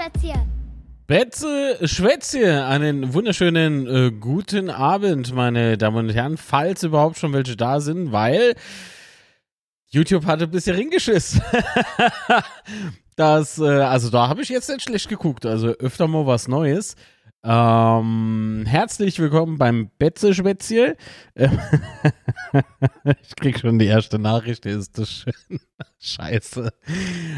Schwätzchen. Betze Schwätzchen, einen wunderschönen äh, guten Abend, meine Damen und Herren, falls überhaupt schon welche da sind, weil YouTube hatte ein bisschen ringeschiss. das, äh, also da habe ich jetzt nicht schlecht geguckt, also öfter mal was Neues. Ähm, herzlich willkommen beim Betze Schwätzchen. ich krieg schon die erste Nachricht, ist das schön. Scheiße.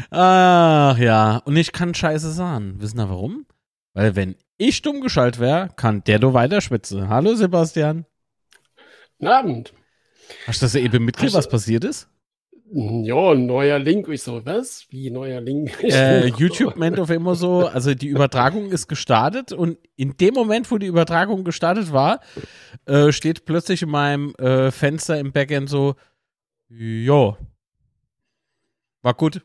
Ach ja, und ich kann Scheiße sagen. Wissen Sie warum? Weil wenn ich stumm geschaltet wäre, kann der du weiterschwitzen. Hallo Sebastian. Guten Abend. Hast du das eben mitgekriegt, was passiert ist? Ja, neuer Link. Ich so, was? Wie neuer Link? Äh, YouTube meint auf immer so, also die Übertragung ist gestartet und in dem Moment, wo die Übertragung gestartet war, äh, steht plötzlich in meinem äh, Fenster im Backend so, jo, war gut.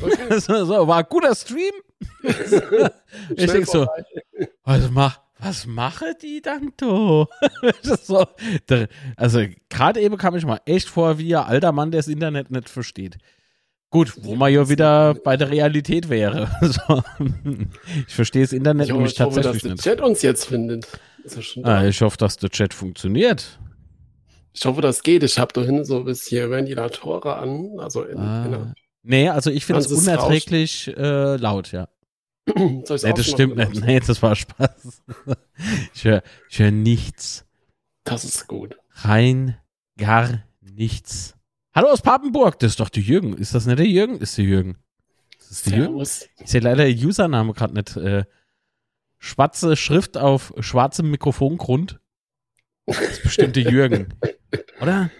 Okay. so, war ein guter Stream. ich denke so, was, mach, was mache die dann do? so, also gerade eben kam ich mal echt vor wie ein alter Mann, der das Internet nicht versteht. Gut, wo man ja wieder bei der Realität wäre. So. Ich verstehe das Internet ich nämlich hoffe, tatsächlich dass nicht. der Chat uns jetzt findet. Ah, ich hoffe, dass der Chat funktioniert. Ich hoffe, das geht. Ich habe da hinten so bis hier Ventilatoren an. Also in, Ah. in Nee, also ich finde es unerträglich äh, laut, ja. Nee, das stimmt nicht. Nee, das war Spaß. Ich höre hör nichts. Das ist gut. Rein gar nichts. Hallo aus Papenburg, das ist doch der Jürgen. Ist das nicht der Jürgen? Ist der Jürgen. Ist das der Jürgen? Ich sehe leider der Username gerade nicht. Äh, schwarze Schrift auf schwarzem Mikrofongrund. Das ist bestimmt der Jürgen. Oder?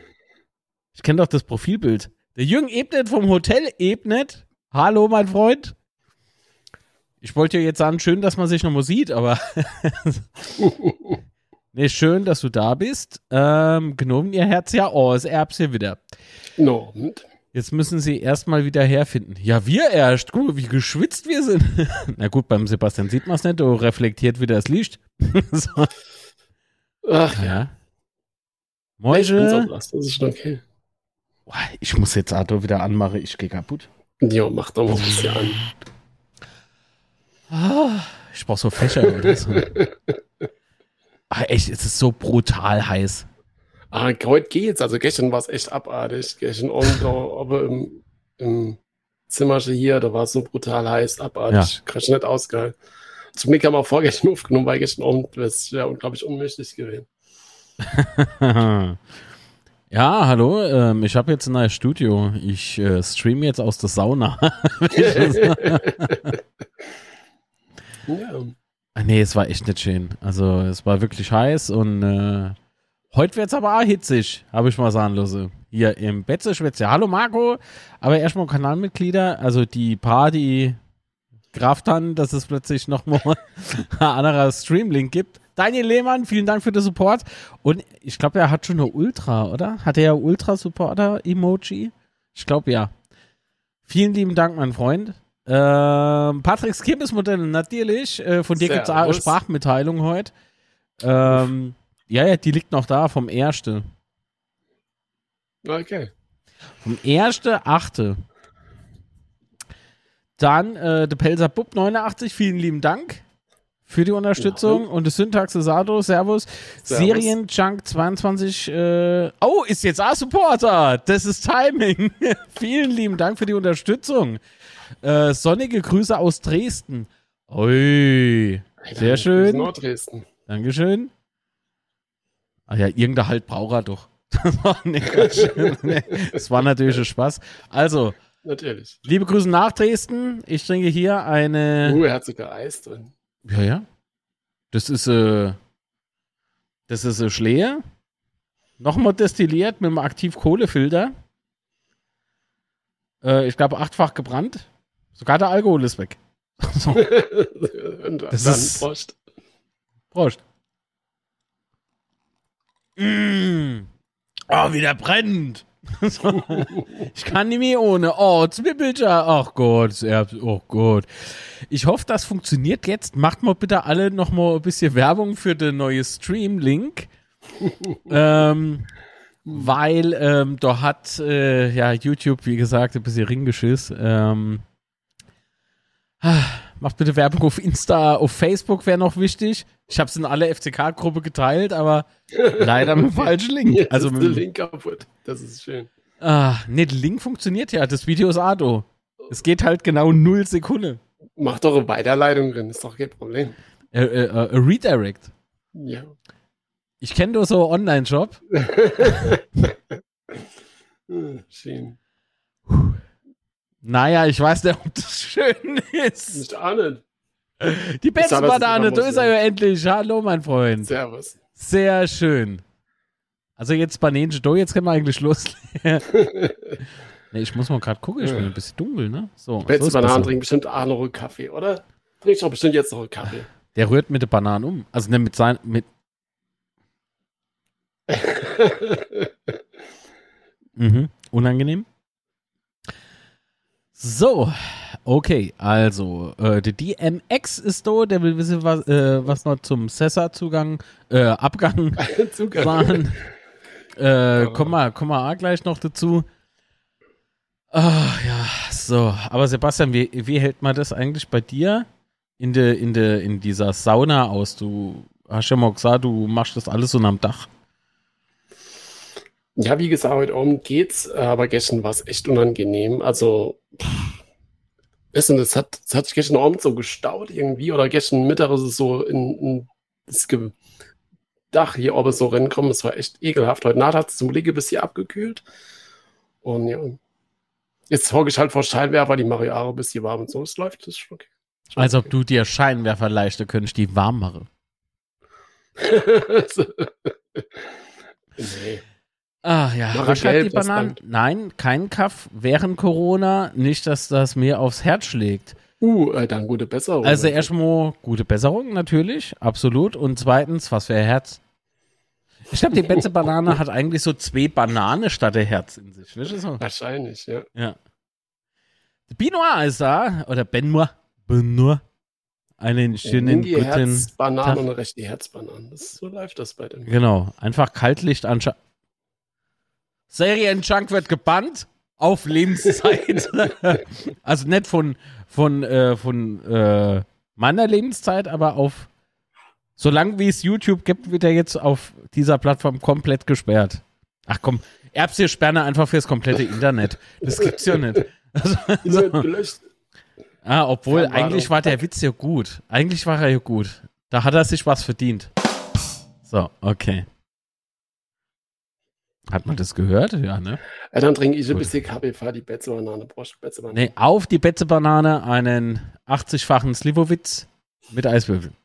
Ich kenne doch das Profilbild. Der Jürgen Ebnet vom Hotel Ebnet. Hallo, mein Freund. Ich wollte ja jetzt sagen, schön, dass man sich nochmal sieht, aber. nee, schön, dass du da bist. Ähm, genommen ihr Herz ja. Oh, es erbs hier wieder. No? Jetzt müssen sie erstmal wieder herfinden. Ja, wir erst. Guck, mal, wie geschwitzt wir sind. Na gut, beim Sebastian sieht man es nicht. Du reflektiert wieder das Licht. so, Ach, ja. ich bin so Moische. blass. Das ist schon okay. Ich muss jetzt Arthur wieder anmachen. Ich gehe kaputt. Jo, mach doch mal ein bisschen an. Ah, ich brauche so Fächer oder so. Ah, echt, es ist so brutal heiß. Ah, heute geht's. Also gestern war es echt abartig. Gestern Abend aber im, im Zimmerchen hier, da war es so brutal heiß, abartig. Kann ich nicht ausgehalten. Zum Glück haben wir vorgestern aufgenommen, weil gestern Abend das wäre unglaublich unmöglich gewesen. ja, hallo. Ähm, ich habe jetzt ein neues Studio. Ich äh, streame jetzt aus der Sauna. Ja. Nee, es war echt nicht schön. Also, es war wirklich heiß und äh, heute wird's aber auch hitzig, habe ich mal sagen lassen. Hier im Betze Schwätze. Hallo Marco, aber erstmal Kanalmitglieder, also die die Kraft haben, dass es plötzlich nochmal ein anderer Streamlink gibt. Daniel Lehmann, vielen Dank für den Support. Und ich glaube, er hat schon eine Ultra, oder? Hat er ja Ultra-Supporter-Emoji? Ich glaube ja. Vielen lieben Dank, mein Freund. Ähm, Patricks Kirmesmodell, natürlich. Äh, von dir gibt es eine. Sprachmitteilung heute. Ähm, ja, ja, die liegt noch da vom 1. Okay. Vom 1.8. Dann äh, der Pelzer Bub 89, vielen lieben Dank für die Unterstützung. Und das Syntax Sato, Servus. Servus. Serienjunk 22, äh, oh, ist jetzt auch Supporter. Das ist Timing. vielen lieben Dank für die Unterstützung. Äh, sonnige Grüße aus Dresden. Ui, sehr schön. Norddresden. Dankeschön. Ah ja, irgendein Halt braucht er doch. Das war, nee, Quatsch. Nee, das war natürlich ein Spaß. Also, Natürlich. liebe Grüße nach Dresden. Ich trinke hier eine. Uh, er hat sogar Eis drin. Ja, ja. Das ist, äh, das ist äh, Schleer. Nochmal destilliert mit einem Aktivkohlefilter. Äh, ich glaube, achtfach gebrannt. Sogar der Alkohol ist weg. so, Das dann ist- Prost. Prost. Mm. Oh, wie der brennt. So. ich kann nicht mehr ohne. Oh, Zwiebelcha. Ach Gott, ja, oh Gott. Ich hoffe, das funktioniert jetzt. Macht mal bitte alle noch mal ein bisschen Werbung für den neuen Stream-Link. ähm, weil ähm, da hat äh, ja YouTube, wie gesagt, ein bisschen Ringgeschiss. Ähm, Macht bitte Werbung auf Insta, auf Facebook wäre noch wichtig. Ich habe es in alle FCK-Gruppe geteilt, aber leider mit dem falschen Link. Jetzt also mit, der Link kaputt. Das ist schön. Ah, nee, der Link funktioniert ja. Das Video ist Ado. Es geht halt genau null Sekunden. Mach doch eine Weiterleitung drin, ist doch kein Problem. Äh, äh, äh, Redirect. Ja. Ich kenne nur so Online-Shop. Hm, Schön. Naja, ich weiß nicht, ob das schön ist. Nicht ahnen. Die beste Banane, da ist er so. ja endlich. Hallo, mein Freund. Servus. Sehr schön. Also jetzt Bananenche do, jetzt können wir eigentlich loslegen. nee, ich muss mal gerade gucken, ich bin ein bisschen dunkel, ne? So, so Beste ist Bananen besser. trinken bestimmt auch noch einen Kaffee, oder? Trinkst doch bestimmt jetzt noch einen Kaffee. Der rührt mit den Bananen um. Also ne, mit sein, mit, mhm, unangenehm. So, okay, also, äh, der DMX ist da, der will wissen, was, äh, was noch zum Sessa-Zugang, äh, Abgang Zucker. waren. Äh, komm mal, komm mal gleich noch dazu. Ah, ja, so. Aber Sebastian, wie, wie hält man das eigentlich bei dir in, de, in, de, in dieser Sauna aus? Du hast ja mal gesagt, du machst das alles so am Dach. Ja, wie gesagt, heute Abend geht's, aber gestern war es echt unangenehm. Also, pff, wissen, das hat, das hat sich gestern Abend so gestaut irgendwie oder gestern Mittag ist es so in, in das Dach hier oben so reinkommen. Es war echt ekelhaft. Heute Nacht hat es zum Glück ein bisschen abgekühlt. Und ja, jetzt hocke ich halt vor Scheinwerfer, die mache ich auch ein bisschen warm und so. Es läuft, das ist schon okay. Als ob du dir Scheinwerfer leichter könntest, die warm machen. Nee. Ach ja, halt gelb, die Bananen. Nein, kein Kaff während Corona. Nicht, dass das mir aufs Herz schlägt. Uh, äh, dann gute Besserung. Also erstmal gute Besserung, natürlich, absolut. Und zweitens, was für ein Herz. Ich glaube, die beste Banane hat eigentlich so zwei Bananen statt ein Herz in sich. Du so? Wahrscheinlich, ja. Ja. Binoir ist da, oder Benoit. Benoit. Einen schönen die guten. Herzbananen Tag. und eine rechte Herzbananen. Das, so läuft das bei dem. Genau, einfach Kaltlicht anschauen. Serienjunk wird gebannt auf Lebenszeit. also nicht von, von, äh, von äh, meiner Lebenszeit, aber auf solange wie es YouTube gibt, wird er jetzt auf dieser Plattform komplett gesperrt. Ach komm, Erbse sperren einfach fürs komplette Internet. Das gibt's ja nicht. Also, gelöscht. ah, obwohl, eigentlich war der Witz ja gut. Eigentlich war er ja gut. Da hat er sich was verdient. So, okay. Hat man das gehört? Ja, ne? Ja, dann trinke ich ein bisschen Kaffee, fahr die Betze-Banane, Brosch, Betze-Banane. Nee, auf die Betze-Banane einen 80-fachen Slivovitz mit Eiswürfeln.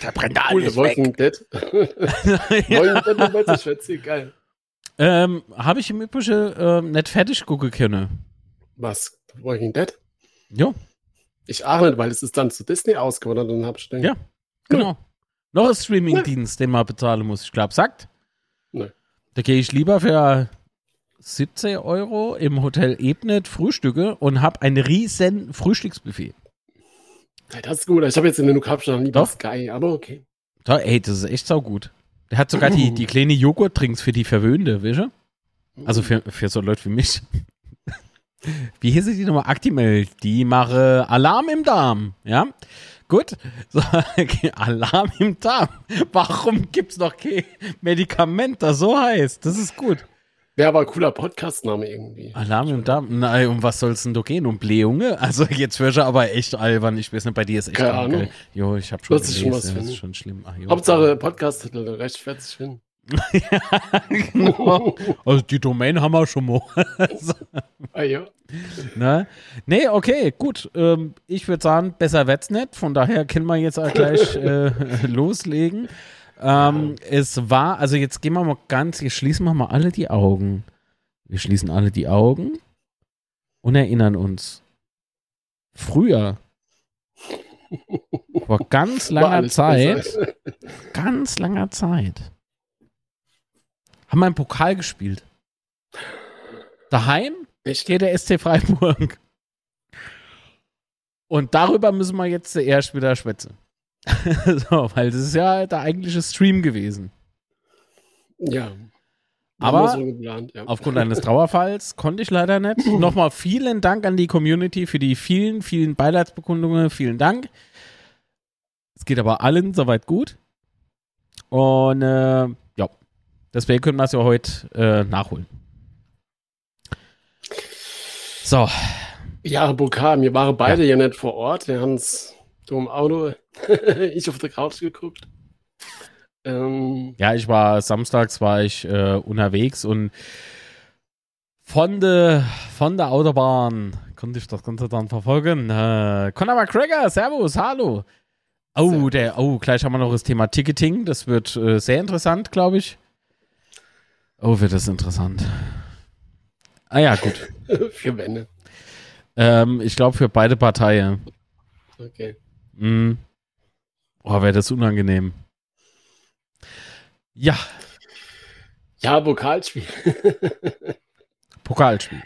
Da brennt Cool, Walking Dead. Walking Dead Schätze, geil. ähm, Habe ich im Übrigen ähm, nicht fertig gucken können. Was? Walking Dead? Jo, Ich nicht, weil es ist dann zu Disney ausgewandert und hab ich gedacht, Ja. Genau. Noch ein Streaming-Dienst, den man bezahlen muss. Ich glaube, sagt. Nee. Da gehe ich lieber für 17 Euro im Hotel Ebnet frühstücke und habe ein riesen Frühstücksbuffet. Das ist gut. Ich habe jetzt in den Nukapschen noch nie Doch. Sky, aber okay. Da, ey, das ist echt saugut. Der hat sogar die, die kleine Joghurttrinks für die Verwöhnte, weißt du? Also für, für so Leute wie mich. Wie hieß die nochmal? Actimel. Die mache Alarm im Darm. Ja? Gut. So, okay, Alarm im Darm. Warum gibt's noch kein Medikament, das so heißt? Das ist gut. Wäre aber ein cooler Podcast-Name irgendwie. Alarm im Darm. Nein, um was soll's denn da gehen? Um Blähunge? Also jetzt wirst du aber echt albern. Ich weiß nicht, bei dir ist echt Keine. Ahnung. Jo, ich hab schon Das ist schon was Das ist schon schlimm. Ach, jo. Hauptsache Podcast-Titel, rechtfertigt hin. Genau. Also die Domain haben wir schon mal. Ah, ja. ne? Nee, okay, gut. Ähm, ich würde sagen, besser wird's nicht. Von daher können wir jetzt auch gleich äh, loslegen. Ähm, es war, also jetzt gehen wir mal ganz, jetzt schließen wir mal alle die Augen. Wir schließen alle die Augen und erinnern uns. Früher, vor ganz langer Zeit, ganz langer Zeit, haben wir einen Pokal gespielt. Daheim Echt? geht der SC Freiburg. Und darüber müssen wir jetzt zuerst wieder schwätzen. so, weil das ist ja der eigentliche Stream gewesen. Ja. Aber so geplant, ja. aufgrund eines Trauerfalls konnte ich leider nicht. Nochmal vielen Dank an die Community für die vielen, vielen Beileidsbekundungen. Vielen Dank. Es geht aber allen soweit gut. Und äh, deswegen können wir es ja heute äh, nachholen. So. Ja, Bokar, wir waren beide ja, ja nicht vor Ort. Wir haben es im Auto, ich auf der Couch geguckt. Ähm, ja, ich war samstags war ich äh, unterwegs und von der von der Autobahn konnte ich das Ganze dann verfolgen. Äh, Conor McGregor, Servus, hallo. Oh, der, oh, gleich haben wir noch das Thema Ticketing. Das wird äh, sehr interessant, glaube ich. Oh, wird das interessant. Ah ja, gut. für Wände. Ähm, ich glaube für beide Parteien. Okay. Mm. Oh, wäre das unangenehm. Ja. Ja, Pokalspiel. Pokalspiel.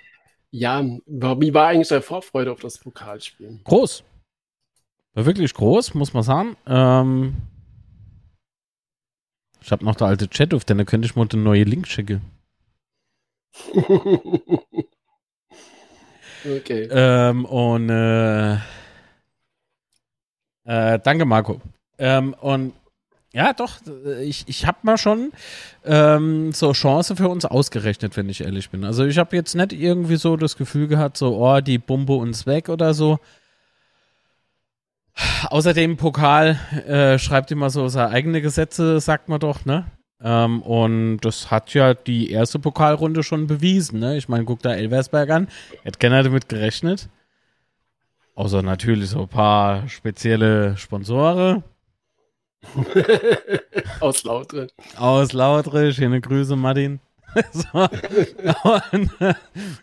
Ja, wie war eigentlich deine Vorfreude auf das Pokalspiel? Groß. War wirklich groß, muss man sagen. Ähm, ich habe noch der alte Chat auf, denn da könnte ich mal den neuen Link schicken. okay. Ähm, und äh, äh, danke, Marco. Ähm, und ja, doch, ich, ich habe mal schon ähm, so Chance für uns ausgerechnet, wenn ich ehrlich bin. Also ich habe jetzt nicht irgendwie so das Gefühl gehabt, so, oh, die Bombe uns weg oder so. Außerdem Pokal äh, schreibt immer so seine eigene Gesetze, sagt man doch, ne? Ähm, und das hat ja die erste Pokalrunde schon bewiesen, ne? Ich meine, guck da Elversberg an, hätte keiner damit gerechnet. Außer natürlich so ein paar spezielle Sponsore. Aus Lautre. Aus Lautre, schöne Grüße, Martin. so. Und,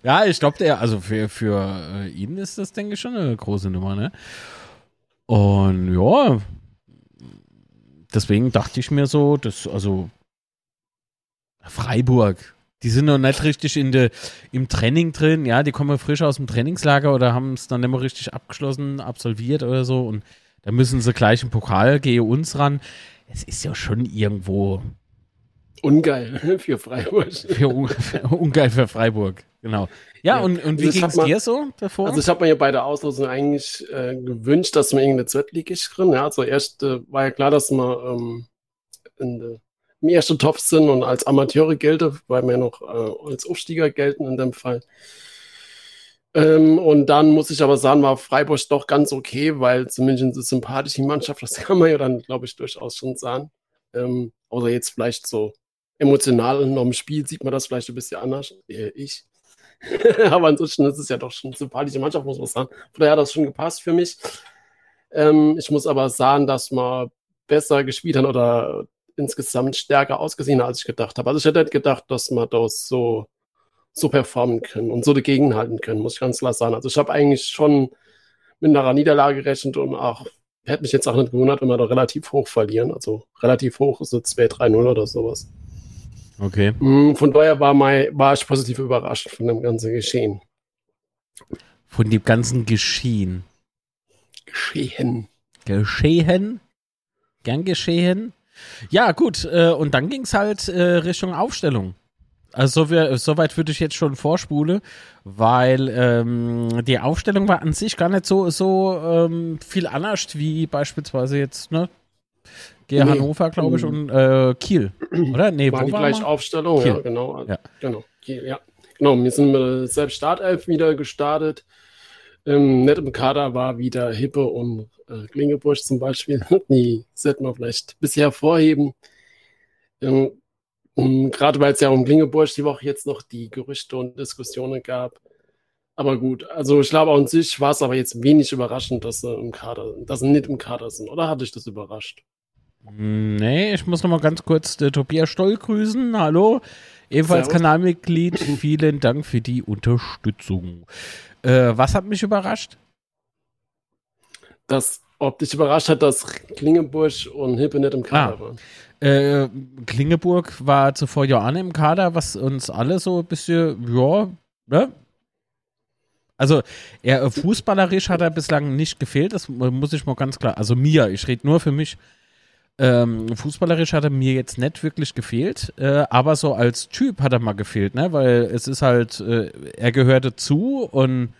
ja, ich glaube, der, also für, für äh, ihn ist das, denke ich, schon eine große Nummer, ne? Und ja, deswegen dachte ich mir so, dass, also Freiburg, die sind noch nicht richtig in de, im Training drin, ja, die kommen frisch aus dem Trainingslager oder haben es dann nicht mehr richtig abgeschlossen, absolviert oder so und da müssen sie gleich im Pokal gehen uns ran. Es ist ja schon irgendwo. Ungeil für Freiburg. Für, für, ungeil für Freiburg, genau. Ja, ja. und, und wie also ging es dir so davor? Also ich habe mir ja bei der Auslosung eigentlich äh, gewünscht, dass man irgendeine Zweitligisch drin. Ja, also erst äh, war ja klar, dass man ähm, in de, im ersten Topf sind und als Amateure gelte, weil wir ja noch äh, als Aufstieger gelten in dem Fall. Ähm, und dann muss ich aber sagen, war Freiburg doch ganz okay, weil zumindest eine sympathische Mannschaft, das kann man ja dann, glaube ich, durchaus schon sagen. Ähm, außer jetzt vielleicht so emotional noch im Spiel sieht man das vielleicht ein bisschen anders. Äh, ich. aber ansonsten ist es ja doch schon eine sympathische Mannschaft, muss man sagen. Von daher hat das schon gepasst für mich. Ähm, ich muss aber sagen, dass man besser gespielt hat oder insgesamt stärker ausgesehen, als ich gedacht habe. Also ich hätte nicht gedacht, dass man das so so performen können und so dagegen halten können, muss ich ganz klar sagen. Also ich habe eigentlich schon mit einer Niederlage gerechnet und auch hätte mich jetzt auch nicht gewundert, wenn wir da relativ hoch verlieren. Also relativ hoch ist so 2-3-0 oder sowas. Okay. Mm, von daher war, mein, war ich positiv überrascht von dem ganzen Geschehen. Von dem ganzen Geschehen. Geschehen. Geschehen. Gern geschehen. Ja, gut. Äh, und dann ging es halt äh, Richtung Aufstellung. Also so, so weit würde ich jetzt schon vorspule, weil ähm, die Aufstellung war an sich gar nicht so, so ähm, viel anders wie beispielsweise jetzt, ne? G nee. Hannover, glaube ich, und äh, Kiel, oder? Nee, war die gleiche Aufstellung, Kiel. ja, genau. Ja. Genau, Kiel, ja. Genau, wir sind mit selbst Startelf wieder gestartet. Ähm, nicht im Kader war wieder Hippe und äh, Klingebusch zum Beispiel. die sollten wir vielleicht bisher hervorheben. Ähm, gerade weil es ja um Klingeburg die Woche jetzt noch die Gerüchte und Diskussionen gab. Aber gut, also ich glaube, an sich war es aber jetzt wenig überraschend, dass sie im Kader, dass sie nicht im Kader sind. Oder hat dich das überrascht? Nee, ich muss noch mal ganz kurz der Tobias Stoll grüßen. Hallo, ebenfalls Servus. Kanalmitglied. Vielen Dank für die Unterstützung. Äh, was hat mich überrascht? Das, ob dich überrascht hat, dass Klingeburg und Hippe nicht im Kader ah. waren. Äh, Klingeburg war zuvor ja auch im Kader, was uns alle so ein bisschen, ja, ne? Also, er äh, fußballerisch hat er bislang nicht gefehlt, das muss ich mal ganz klar, also mir, ich rede nur für mich. Ähm, fußballerisch hat er mir jetzt nicht wirklich gefehlt, äh, aber so als Typ hat er mal gefehlt, ne? Weil es ist halt, äh, er gehörte zu und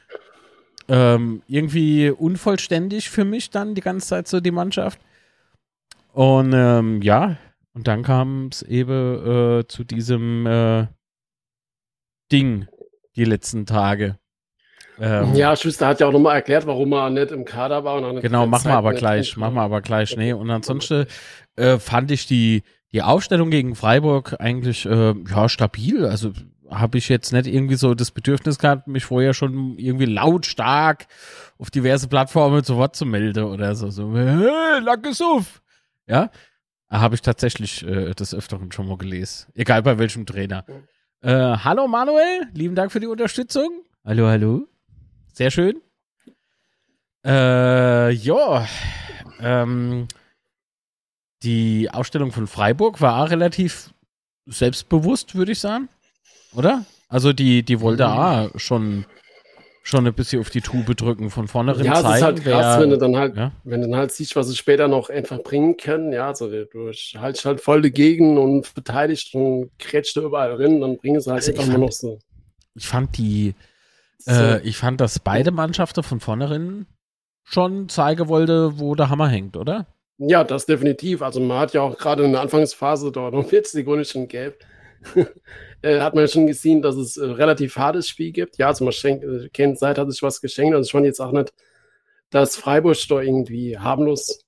ähm, irgendwie unvollständig für mich dann die ganze Zeit so die Mannschaft. Und ähm, ja, und dann kam es eben äh, zu diesem äh, Ding die letzten Tage. Ähm, ja, Schuster hat ja auch nochmal erklärt, warum er nicht im Kader war. Und genau, machen wir aber gleich, machen wir aber gleich. Nee, und ansonsten äh, fand ich die, die Aufstellung gegen Freiburg eigentlich äh, ja, stabil. Also habe ich jetzt nicht irgendwie so das Bedürfnis gehabt, mich vorher schon irgendwie lautstark auf diverse Plattformen zu Wort zu melden oder so. So, hey, Lackes auf! Ja, habe ich tatsächlich äh, des Öfteren schon mal gelesen. Egal bei welchem Trainer. Äh, hallo Manuel, lieben Dank für die Unterstützung. Hallo, hallo. Sehr schön. Äh, ja, ähm, die Ausstellung von Freiburg war auch relativ selbstbewusst, würde ich sagen. Oder? Also die, die wollte mhm. auch schon, schon ein bisschen auf die Tube drücken, von vornherein ja, zeigen. Ja, es ist halt krass, wer, wenn du dann halt, ja? wenn du dann halt siehst, was sie später noch einfach bringen können. Ja, also du haltest halt voll dagegen und verteidigst und krätscht überall drin, dann bringen sie halt also einfach nur noch so. Ich fand die, so. äh, ich fand, dass beide Mannschaften von vornherein schon zeigen wollte, wo der Hammer hängt, oder? Ja, das definitiv. Also man hat ja auch gerade in der Anfangsphase dort noch 40 Sekunden schon gelb. äh, hat man schon gesehen, dass es äh, relativ hartes Spiel gibt. Ja, also man schenkt, äh, kennt Seid hat sich was geschenkt. Also schon jetzt auch nicht, dass Freiburg da irgendwie harmlos,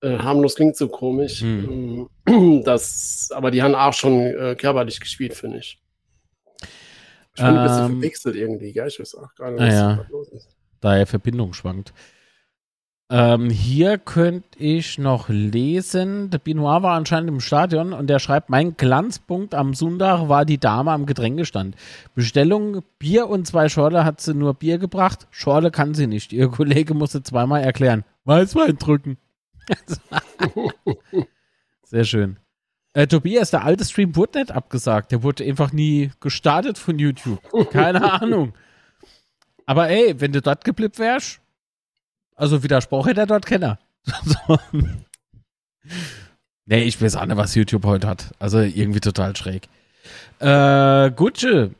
äh, harmlos klingt so komisch. Hm. Das, aber die haben auch schon äh, körperlich gespielt, finde ich. Ich bin ähm, ein bisschen ähm, verwechselt irgendwie, gell? Ich weiß auch gar nicht, was ja. los ist. Da er Verbindung schwankt. Ähm, hier könnte ich noch lesen, der Binoir war anscheinend im Stadion und der schreibt, mein Glanzpunkt am Sonntag war die Dame am Getränkestand. Bestellung, Bier und zwei Schorle hat sie nur Bier gebracht. Schorle kann sie nicht. Ihr Kollege musste zweimal erklären. Weißwein drücken. Sehr schön. Äh, Tobias, der alte Stream wurde nicht abgesagt. Der wurde einfach nie gestartet von YouTube. Keine Ahnung. Aber ey, wenn du dort geblippt wärst, also Widerspruch hätte er dort Kenner. Nee, ich weiß auch nicht, was YouTube heute hat. Also irgendwie total schräg. Äh, Gutsche.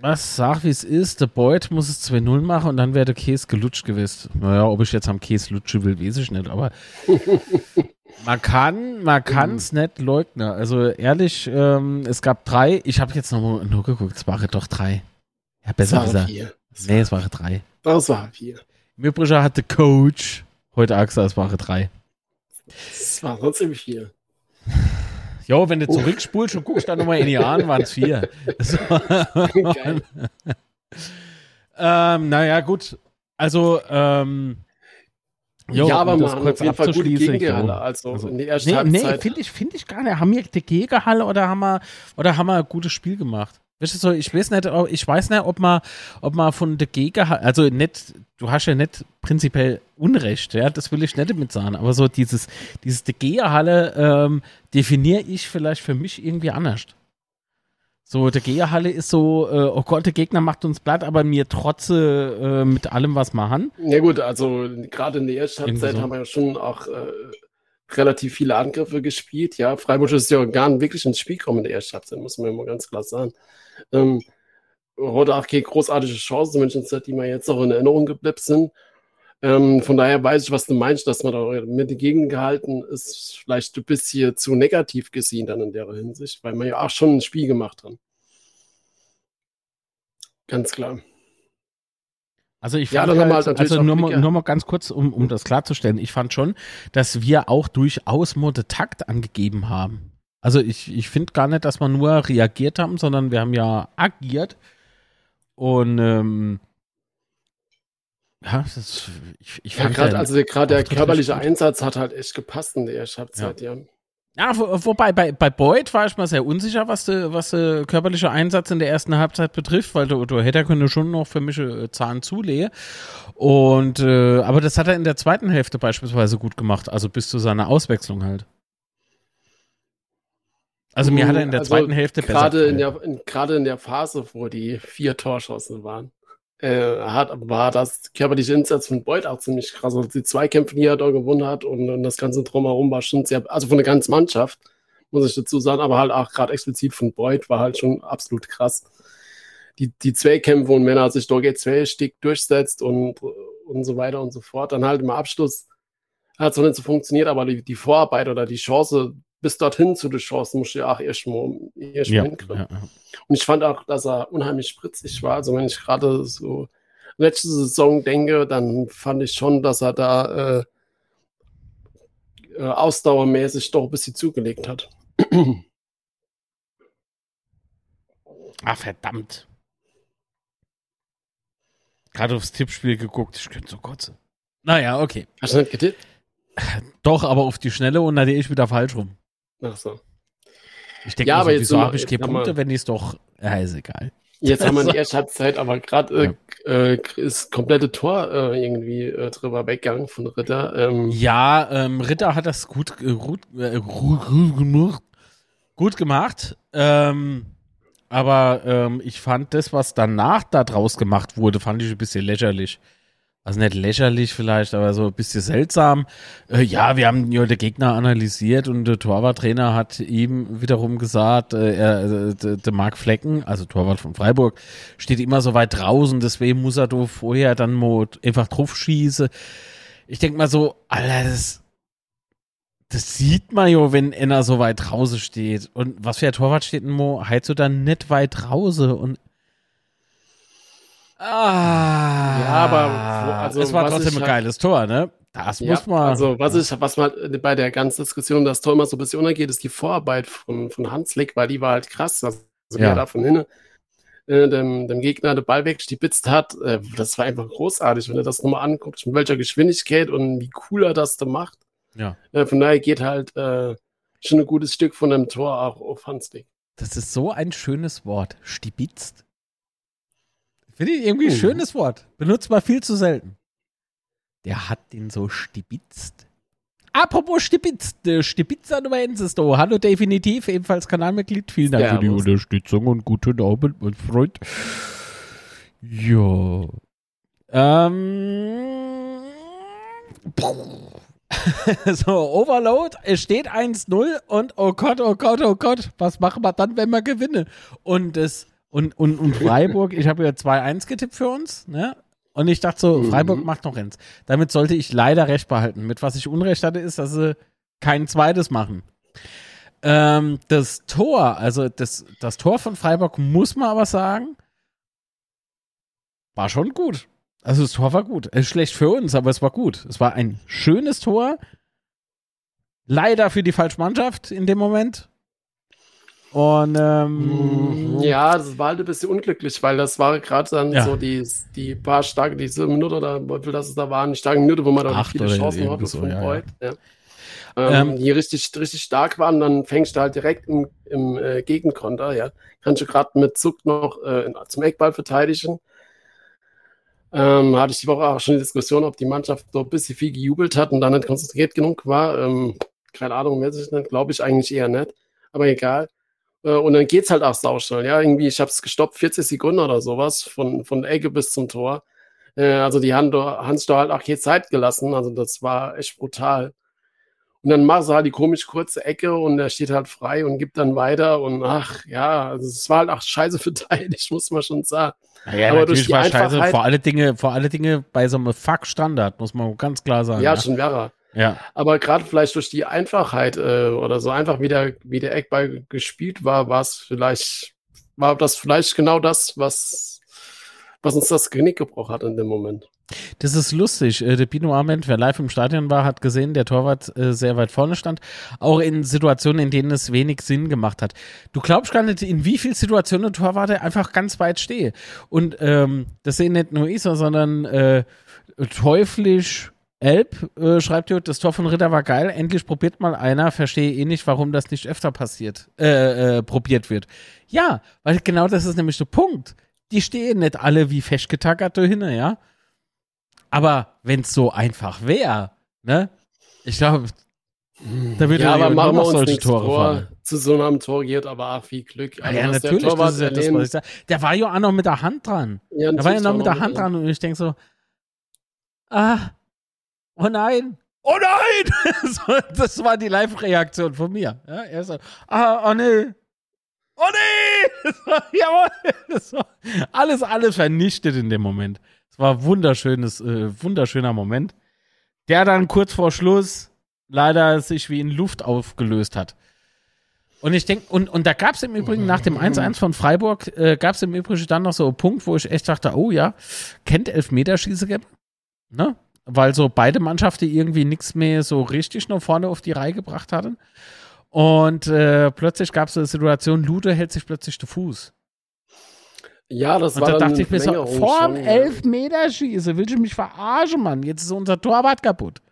Was sag, wie es ist? Der Beut muss es 2-0 machen und dann wäre der Käse gelutscht gewesen. Naja, ob ich jetzt am Käse lutsche will, weiß ich nicht, aber man kann, man kann es nicht leugnen. Also ehrlich, ähm, es gab drei. Ich habe jetzt noch nur geguckt, es waren doch drei. Ja, besser, besser. Vier. Nee, es waren drei. Das war vier. Im Übrigen hatte Coach heute gesagt, es waren drei. Es war trotzdem vier. Jo, wenn du oh. zurückspulst und guckst dann nochmal in die Jahren, waren es vier. Geil. ähm, naja, gut. Also, ähm, Jo, ja, aber man hat einfach gute Gegenhalle. Also, also in der ersten nee. Nee, finde ich, find ich gar nicht. Haben wir die Gegenhalle oder haben wir, oder haben wir ein gutes Spiel gemacht? Weißt du ich weiß nicht, ich weiß nicht, ob man, ob man von der Gegner, also nicht, du hast ja nicht prinzipiell Unrecht, ja, das will ich nicht damit sagen, aber so dieses, dieses Geherhalle ähm, definiere ich vielleicht für mich irgendwie anders. So, der Geherhalle ist so, äh, oh Gott, der Gegner macht uns platt, aber mir trotze äh, mit allem, was wir haben. Ja gut, also gerade in der ersten Halbzeit so. haben wir ja schon auch äh, relativ viele Angriffe gespielt. Ja, Freiburg ist ja gar nicht wirklich ins Spiel gekommen in der ersten Halbzeit, muss man ja mal ganz klar sagen. Ähm, heute auch keine großartige Chance, zumindest die mir jetzt auch in Erinnerung geblieben sind. Ähm, von daher weiß ich, was du meinst, dass man da mit dagegen gehalten ist, vielleicht ein bisschen zu negativ gesehen dann in der Hinsicht, weil man ja auch schon ein Spiel gemacht hat. Ganz klar. Also ich fand ja, halt, also nur mal, nur mal ganz kurz, um, um das klarzustellen, ich fand schon, dass wir auch durchaus Mode Takt angegeben haben. Also ich, ich finde gar nicht, dass wir nur reagiert haben, sondern wir haben ja agiert. Und ähm, ja, das, ich, ich ja, gerade also gerade der körperliche Einsatz hat halt echt gepasst in der ersten Halbzeit, ja. ja. Ja, wo, wobei bei, bei Boyd war ich mal sehr unsicher, was der was de körperliche Einsatz in der ersten Halbzeit betrifft, weil du, du hätte können schon noch für mich äh, Zahn zulegen. Und äh, aber das hat er in der zweiten Hälfte beispielsweise gut gemacht, also bis zu seiner Auswechslung halt. Also mir hat er in der also zweiten Hälfte gerade besser. In der, gerade in der Phase, wo die vier Torschossen waren. Äh, hat, war das körperliche Einsatz von Beuth auch ziemlich krass. Also die Zweikämpfe, die er da gewonnen hat und, und das ganze Drumherum war schon sehr, also von der ganzen Mannschaft, muss ich dazu sagen, aber halt auch gerade explizit von Beuth war halt schon absolut krass. Die, die Zweikämpfe und wenn er sich durch zwei Stick durchsetzt und, und so weiter und so fort, dann halt im Abschluss hat es noch nicht so funktioniert, aber die, die Vorarbeit oder die Chance, bis dorthin zu der Chance, muss ich auch erst mal, erst Ja, mal hinkriegen. ja, ja. Und ich fand auch, dass er unheimlich spritzig war. Also wenn ich gerade so letzte Saison denke, dann fand ich schon, dass er da äh, äh, ausdauermäßig doch ein bisschen zugelegt hat. Ah, verdammt. Gerade aufs Tippspiel geguckt, ich könnte so kotzen. Naja, okay. Hast du nicht getippt? Doch, aber auf die Schnelle und da ich wieder falsch rum. Ach so. Ich denke, Ja, ja, aber so, jetzt wieso habe ich keine wir- Punkte, wenn ich es doch. Ja, ist egal. Jetzt haben wir die erste Halbzeit, aber gerade äh, äh, ist komplette Tor äh, irgendwie äh, drüber weggegangen von Ritter. Ähm, Ja, ähm, Ritter hat das gut, äh, gut, äh, gut, gut gemacht. Gut gemacht. Ähm, aber ähm, ich fand das, was danach da draus gemacht wurde, fand ich ein bisschen lächerlich. Also nicht lächerlich vielleicht, aber so ein bisschen seltsam. Äh, ja, wir haben ja den Gegner analysiert und der Torwarttrainer hat ihm wiederum gesagt, äh, er, äh, der der Marc Flecken, also Torwart von Freiburg, steht immer so weit draußen, deswegen muss er da vorher dann mal einfach drauf schießen. Ich denk mal so, Alter, das, sieht man ja, wenn einer so weit draußen steht. Und was für ein Torwart steht denn Mo? Halt so dann nicht weit draußen und Ah. Ja, aber also es war trotzdem ein halt- geiles Tor, ne? Das Ja, muss man. Also, was ich, was man bei der ganzen Diskussion um das Tor immer so ein bisschen untergeht, ist die Vorarbeit von, von Hanslick, weil die war halt krass. Also, wie Ja. er da von hinten äh, dem, dem Gegner den Ball weggestibitzt hat, äh, das war einfach großartig, wenn du das nochmal anguckst, mit welcher Geschwindigkeit und wie cool er das da macht. ja. Äh, von daher geht halt äh, schon ein gutes Stück von dem Tor auch auf Hanslick. Das ist so ein schönes Wort. Stibitzt. Finde ich irgendwie ein Mhm. schönes Wort. Benutzt man viel zu selten. Der hat den so stibitzt. Apropos stibitzt. äh, Stibitzer Nummer 1 ist da. Hallo definitiv, ebenfalls Kanalmitglied. Vielen Dank für die. Unterstützung und guten Abend, mein Freund. Ja. Ähm. so, Overload, es steht 1-0 und oh Gott, oh Gott, oh Gott, was machen wir dann, wenn wir gewinnen? Und das, und, und, und Freiburg, ich habe ja 2-1 getippt für uns, ne? Und ich dachte so, Mhm. Freiburg macht noch eins. Damit sollte ich leider recht behalten. Mit was ich Unrecht hatte, ist, dass sie kein zweites machen. Ähm, das Tor, also das, das Tor von Freiburg, muss man aber sagen, war schon gut. Also das Tor war gut. Es ist schlecht für uns, aber es war gut. Es war ein schönes Tor. Leider für die falsche Mannschaft in dem Moment. Und ähm, Ja, das war halt ein bisschen unglücklich, weil das war gerade dann Ja. so die, die paar starke, diese Minute oder wie das es da waren, die starken Minute, wo man da viele Chancen hatte so, von ja, Beuth. Ja. Ähm, Ähm, die richtig, richtig stark waren, dann fängst du halt direkt im, im äh, Gegenkonter, ja. Kannst du gerade mit Zuck noch äh, zum Eckball verteidigen. Ähm, hatte ich die Woche auch schon die Diskussion, ob die Mannschaft so ein bisschen viel gejubelt hat und dann nicht konzentriert genug war. Ähm, keine Ahnung, weiß ich nicht, glaube ich eigentlich eher nicht. Aber egal. Äh, und dann geht's halt auch sauschnell. Ja, irgendwie, ich habe es gestoppt, 40 Sekunden oder sowas, von, von der Ecke bis zum Tor. Äh, also die haben da, Hans da halt auch hier Zeit gelassen. Also das war echt brutal. Und dann machst du halt die komisch kurze Ecke und der steht halt frei und gibt dann weiter. Und ach ja, also es war halt auch scheiße verteidigt, muss man schon sagen. ja, aber natürlich durch die war scheiße. Vor alle Dinge, vor alle Dinge bei so einem Fuck-Standard, muss man ganz klar sagen. Ja, schon wäre. Ja. Aber gerade vielleicht durch die Einfachheit äh, oder so einfach wie der, wie der Eckball gespielt war, war es vielleicht, war das vielleicht genau das, was, was uns das Genick gebrochen hat in dem Moment. Das ist lustig. Äh, Der Bino Arment, wer live im Stadion war, hat gesehen, der Torwart äh, sehr weit vorne stand. Auch in Situationen, in denen es wenig Sinn gemacht hat. Du glaubst gar nicht, in wie vielen Situationen der Torwart einfach ganz weit stehe. Und ähm, das sehen nicht nur ich, sondern äh, teuflisch Elb äh, schreibt hier, das Tor von Ritter war geil. Endlich probiert mal einer. Verstehe eh nicht, warum das nicht öfter passiert, äh, äh, probiert wird. Ja, weil genau das ist nämlich der Punkt. Die stehen nicht alle wie festgetackert dahin, ja. Aber wenn es so einfach wäre, ne? Ich glaube, da würde ja, aber machen wir uns solche Tore vor. zu so einem Tor geht, aber auch viel Glück. Also, ja, natürlich, der das ist ja das, was ich sage. Der war ja auch noch mit der Hand dran. Ja, der war ja noch mit der Hand dran und ich denke so, ah, oh nein, oh nein! das war die Live-Reaktion von mir. Ja, er so, ah, oh nee, oh nee! Jawohl! alles, alles vernichtet in dem Moment. Es war ein wunderschönes, äh, wunderschöner Moment, der dann kurz vor Schluss leider sich wie in Luft aufgelöst hat. Und ich denke, und, und da gab es im Übrigen nach dem 1-1 von Freiburg, äh, gab es im Übrigen dann noch so einen Punkt, wo ich echt dachte, oh ja, kennt Elfmeterschieße? Ne? Weil so beide Mannschaften irgendwie nichts mehr so richtig noch vorne auf die Reihe gebracht hatten. Und äh, plötzlich gab es eine Situation, Lude hält sich plötzlich den Fuß. Ja, das und war da dachte ich mir so, vorm Elfmeterschieße, willst du mich verarschen, Mann? Jetzt ist unser Torwart kaputt.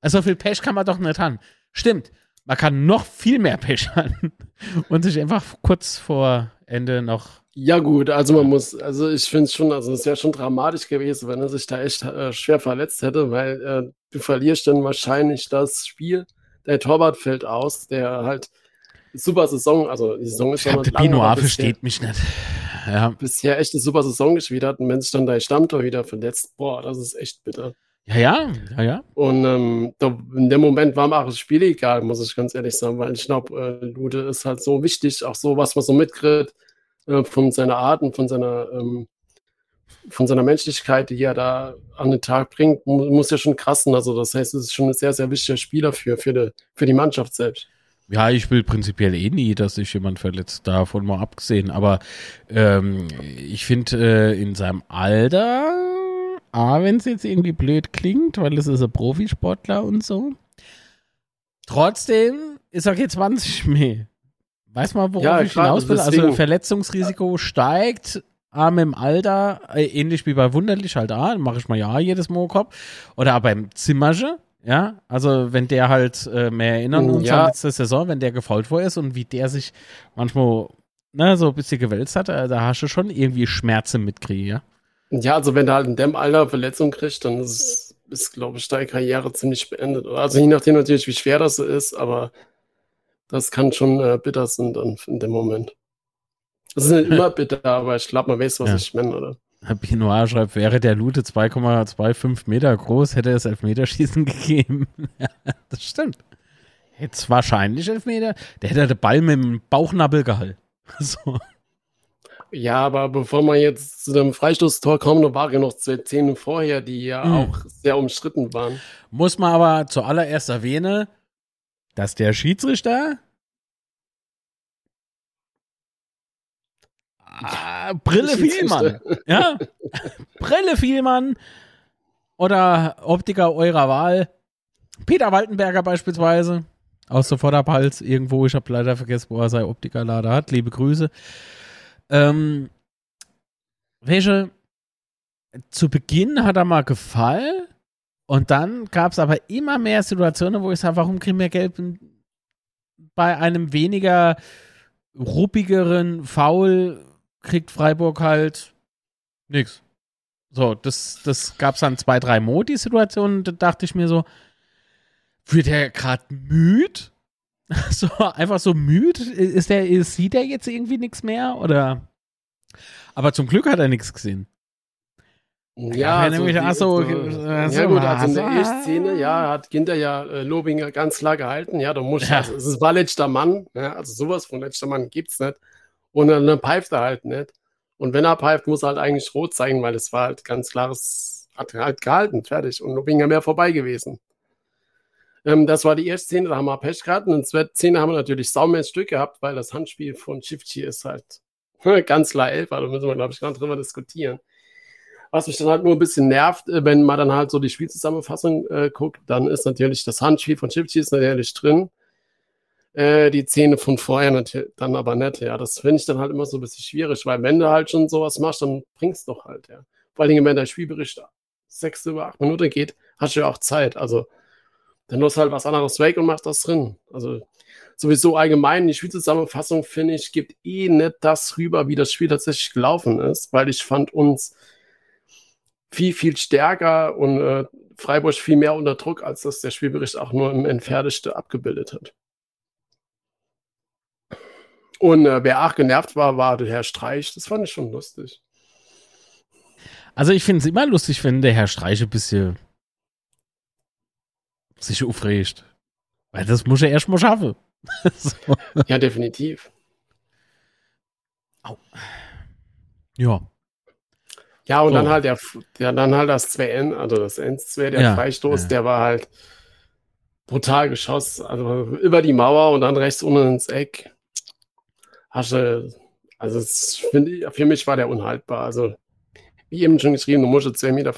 Also viel Pech kann man doch nicht haben. Stimmt, man kann noch viel mehr Pech haben und sich einfach kurz vor Ende noch. Ja, gut, also man muss, also ich finde es schon, also es wäre schon dramatisch gewesen, wenn er sich da echt äh, schwer verletzt hätte, weil äh, du verlierst dann wahrscheinlich das Spiel. Der Torwart fällt aus, der halt super Saison, also die Saison ist noch Der Pinoir versteht mich nicht. Ja. Bisher echt eine super Saison gespielt hat und wenn sich dann dein Stammtor wieder verletzt, boah, das ist echt bitter. Ja, ja, ja, ja. Und ähm, da, in dem Moment war mir auch das Spiel egal, muss ich ganz ehrlich sagen, weil ich glaube, äh, Lude ist halt so wichtig, auch so, was man so mitkriegt, äh, von seiner Art und von seiner, ähm, von seiner Menschlichkeit, die er da an den Tag bringt, mu muss ja schon krassen. Also, das heißt, es ist schon ein sehr, sehr wichtiger Spieler für, für, die, für die Mannschaft selbst. Ja, ich will prinzipiell eh nie, dass sich jemand verletzt, davon mal abgesehen. Aber ähm, ich finde, äh, in seinem Alter A, wenn es jetzt irgendwie blöd klingt, weil es ist ein Profisportler und so. Trotzdem ist er jetzt 20 mehr. Weiß mal, worauf ja, ich hinaus will? Also Verletzungsrisiko steigt, arm im Alter, äh, ähnlich wie bei Wunderlich halt A, mache ich mal ja jedes Mal Kopf. Oder beim Zimmersche, ja, also wenn der halt, äh, mehr erinnern uns ja. an letzte Saison, wenn der gefault vor ist und wie der sich manchmal ne, so ein bisschen gewälzt hat, äh, da hast du schon irgendwie Schmerzen mitkriegen, ja. Ja, also wenn du halt in dem Alter Verletzung kriegst, dann ist, ist glaube ich, deine Karriere ziemlich beendet. Also je nachdem natürlich, wie schwer das ist, aber das kann schon äh, bitter sein dann in dem Moment. Das ist nicht immer bitter, aber ich glaube, man weiß, was ja. ich meine, oder? Pinoir schreibt, wäre der Lute 2,25 Meter groß, hätte es Elfmeterschießen gegeben. das stimmt. Hätte es wahrscheinlich Elfmeter. Der hätte den Ball mit dem Bauchnabel gehalten. So. Ja, aber bevor man jetzt zu dem Freistoßtor kommt, waren ja noch zwei Szenen vorher, die ja mhm. auch sehr umstritten waren. Muss man aber zuallererst erwähnen, dass der Schiedsrichter ah, Brille Vielmann. Ja, Brille Vielmann oder Optiker eurer Wahl. Peter Waltenberger beispielsweise aus der Vorderpalz irgendwo. Ich habe leider vergessen, wo er sein Optikerlader hat. Liebe Grüße. Ähm, welche zu Beginn hat er mal gefallen und dann gab es aber immer mehr Situationen, wo ich sage, warum kriegen wir Gelb bei einem weniger ruppigeren Foul kriegt Freiburg halt nichts. So, das, das gab es dann zwei, drei Situation. Da dachte ich mir so, wird er gerade müde? so, einfach so müde? Ist der, ist, sieht er jetzt irgendwie nichts mehr? Oder? Aber zum Glück hat er nichts gesehen. Ja, also nämlich, die, achso, also, ja gut, also in der ersten Szene, ja, hat Ginter ja äh, Lobinger ganz klar gehalten, ja, da muss ja. also, es war letzter Mann, ja, also sowas von letzter Mann gibt's nicht. Und dann, dann pfeift er halt nicht. Und wenn er pfeift, muss er halt eigentlich rot zeigen, weil es war halt ganz klares, hat halt gehalten, fertig. Und Lobinger wäre vorbei gewesen. Ähm, das war die erste Szene, da haben wir Pech gehabt. Und in der zweiten Szene haben wir natürlich saumäßig Stück gehabt, weil das Handspiel von Shifty ist halt ganz klar elf, da müssen wir, glaube ich, gar nicht drüber diskutieren. Was mich dann halt nur ein bisschen nervt, äh, wenn man dann halt so die Spielzusammenfassung äh, guckt, dann ist natürlich das Handspiel von Shifty ist natürlich drin. Äh, die Szene von vorher natürlich, dann aber nicht, ja. Das finde ich dann halt immer so ein bisschen schwierig, weil wenn du halt schon sowas machst, dann bringst du doch halt, ja. Vor allem, wenn der Spielbericht sechs über acht Minuten geht, hast du ja auch Zeit. Also, dann nutzt halt was anderes weg und machst das drin. Also sowieso allgemein die Spielzusammenfassung, finde ich, gibt eh nicht das rüber, wie das Spiel tatsächlich gelaufen ist, weil ich fand uns viel, viel stärker und äh, Freiburg viel mehr unter Druck, als das der Spielbericht auch nur im Entferntesten abgebildet hat. Und äh, wer auch genervt war, war der Herr Streich. Das fand ich schon lustig. Also ich finde es immer lustig, wenn der Herr Streich ein bisschen sich aufregt. Weil das muss er erst mal schaffen. so. Ja, definitiv. Au. Ja. Ja, und so. dann halt der, ja, dann halt das 2N, also das N2, der ja, Freistoß, ja. der war halt brutal geschossen. Also über die Mauer und dann rechts unten ins Eck. Hasche, also finde für mich war der unhaltbar. Also, wie eben schon geschrieben, du musst 2,25 Meter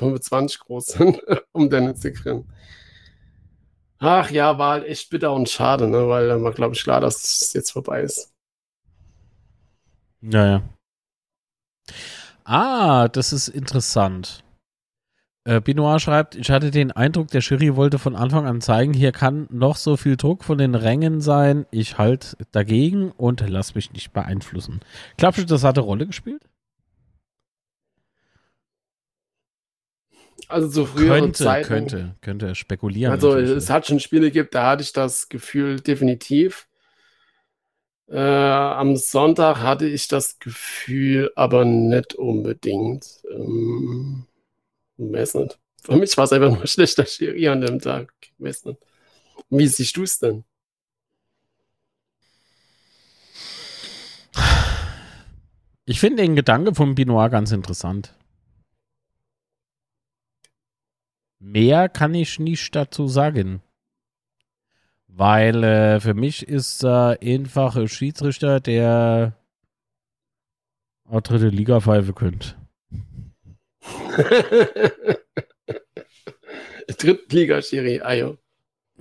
groß sein, um den zu kriegen. Ach ja, war halt echt bitter und schade, ne? weil dann war, glaube ich, klar, dass es jetzt vorbei ist. Naja. Ah, das ist interessant. Äh, Binoir schreibt, ich hatte den Eindruck, der Schiri wollte von Anfang an zeigen, hier kann noch so viel Druck von den Rängen sein, ich halt dagegen und lass mich nicht beeinflussen. Glaubst du, das hat eine Rolle gespielt? Also so früher könnte, Zeiten, könnte, könnte spekulieren. Also es hat schon Spiele gibt, da hatte ich das Gefühl definitiv. Äh, am Sonntag hatte ich das Gefühl, aber nicht unbedingt. Ähm, weiß nicht. Für mich war es einfach nur schlechter Schiri an dem Tag. Weiß nicht. Wie siehst du es denn? Ich finde den Gedanke von Binoir ganz interessant. Mehr kann ich nicht dazu sagen. Weil äh, für mich ist er äh, einfach ein Schiedsrichter, der auch dritte Liga pfeife könnte. Drittliga-Schiri, Ayo.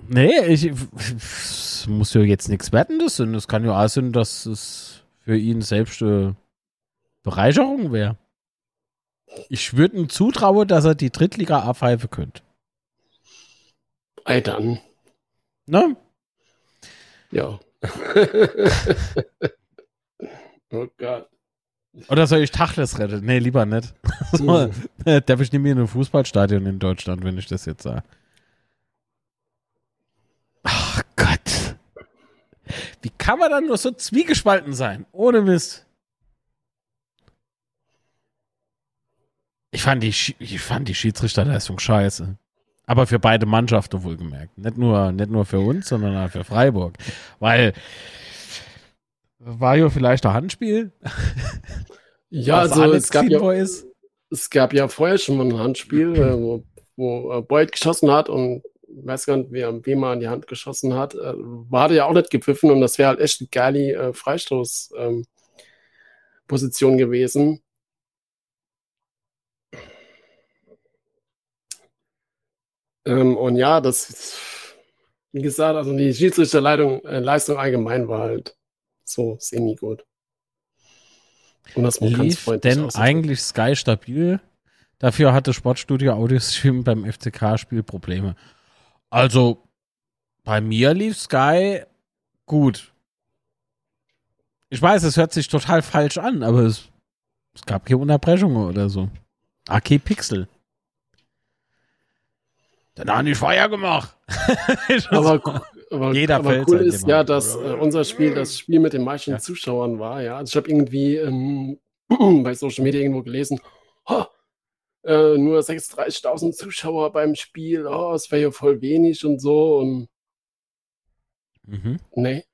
Nee, ich, ich muss ja jetzt nichts werten, das und es kann ja auch sein, dass es für ihn selbst eine Bereicherung wäre. Ich würde ihm zutrauen, dass er die Drittliga abpfeifen könnte. Ei dann. Ne? Ja. oh Gott. Oder soll ich Tachles retten? Nee, lieber nicht. so, mhm. Darf ich nicht mehr in ein Fußballstadion in Deutschland, wenn ich das jetzt sage? Ach Gott. Wie kann man dann nur so zwiegespalten sein? Ohne Mist. Ich fand die, ich fand die Schiedsrichterleistung scheiße. Aber für beide Mannschaften wohlgemerkt. Nicht nur, nicht nur für uns, sondern auch für Freiburg. Weil war ja vielleicht ein Handspiel. Ja, also es gab ja, ist. es gab ja vorher schon mal ein Handspiel, äh, wo, wo äh, Boyd geschossen hat und weiß gar nicht, wer wem an die Hand geschossen hat. Äh, war ja auch nicht gepfiffen und das wäre halt echt eine geile äh, Freistoßposition ähm, gewesen. Ähm, und ja, das, wie gesagt, also die Schiedsrichterleistung äh, Leistung allgemein war halt so semi-gut. Und das lief denn eigentlich Sky stabil? Dafür hatte Sportstudio Audiostream beim FCK-Spiel Probleme. Also, bei mir lief Sky gut. Ich weiß, es hört sich total falsch an, aber es, es gab keine Unterbrechungen oder so. AK Pixel. Dann haben die Feier gemacht. aber, aber, Jeder aber cool halt ist ja, dass äh, unser Spiel das Spiel mit den meisten ja. Zuschauern war. Ja, also ich habe irgendwie ähm, bei Social Media irgendwo gelesen, oh, äh, nur 36.000 Zuschauer beim Spiel, oh, es wäre ja voll wenig und so. Und mhm. nee,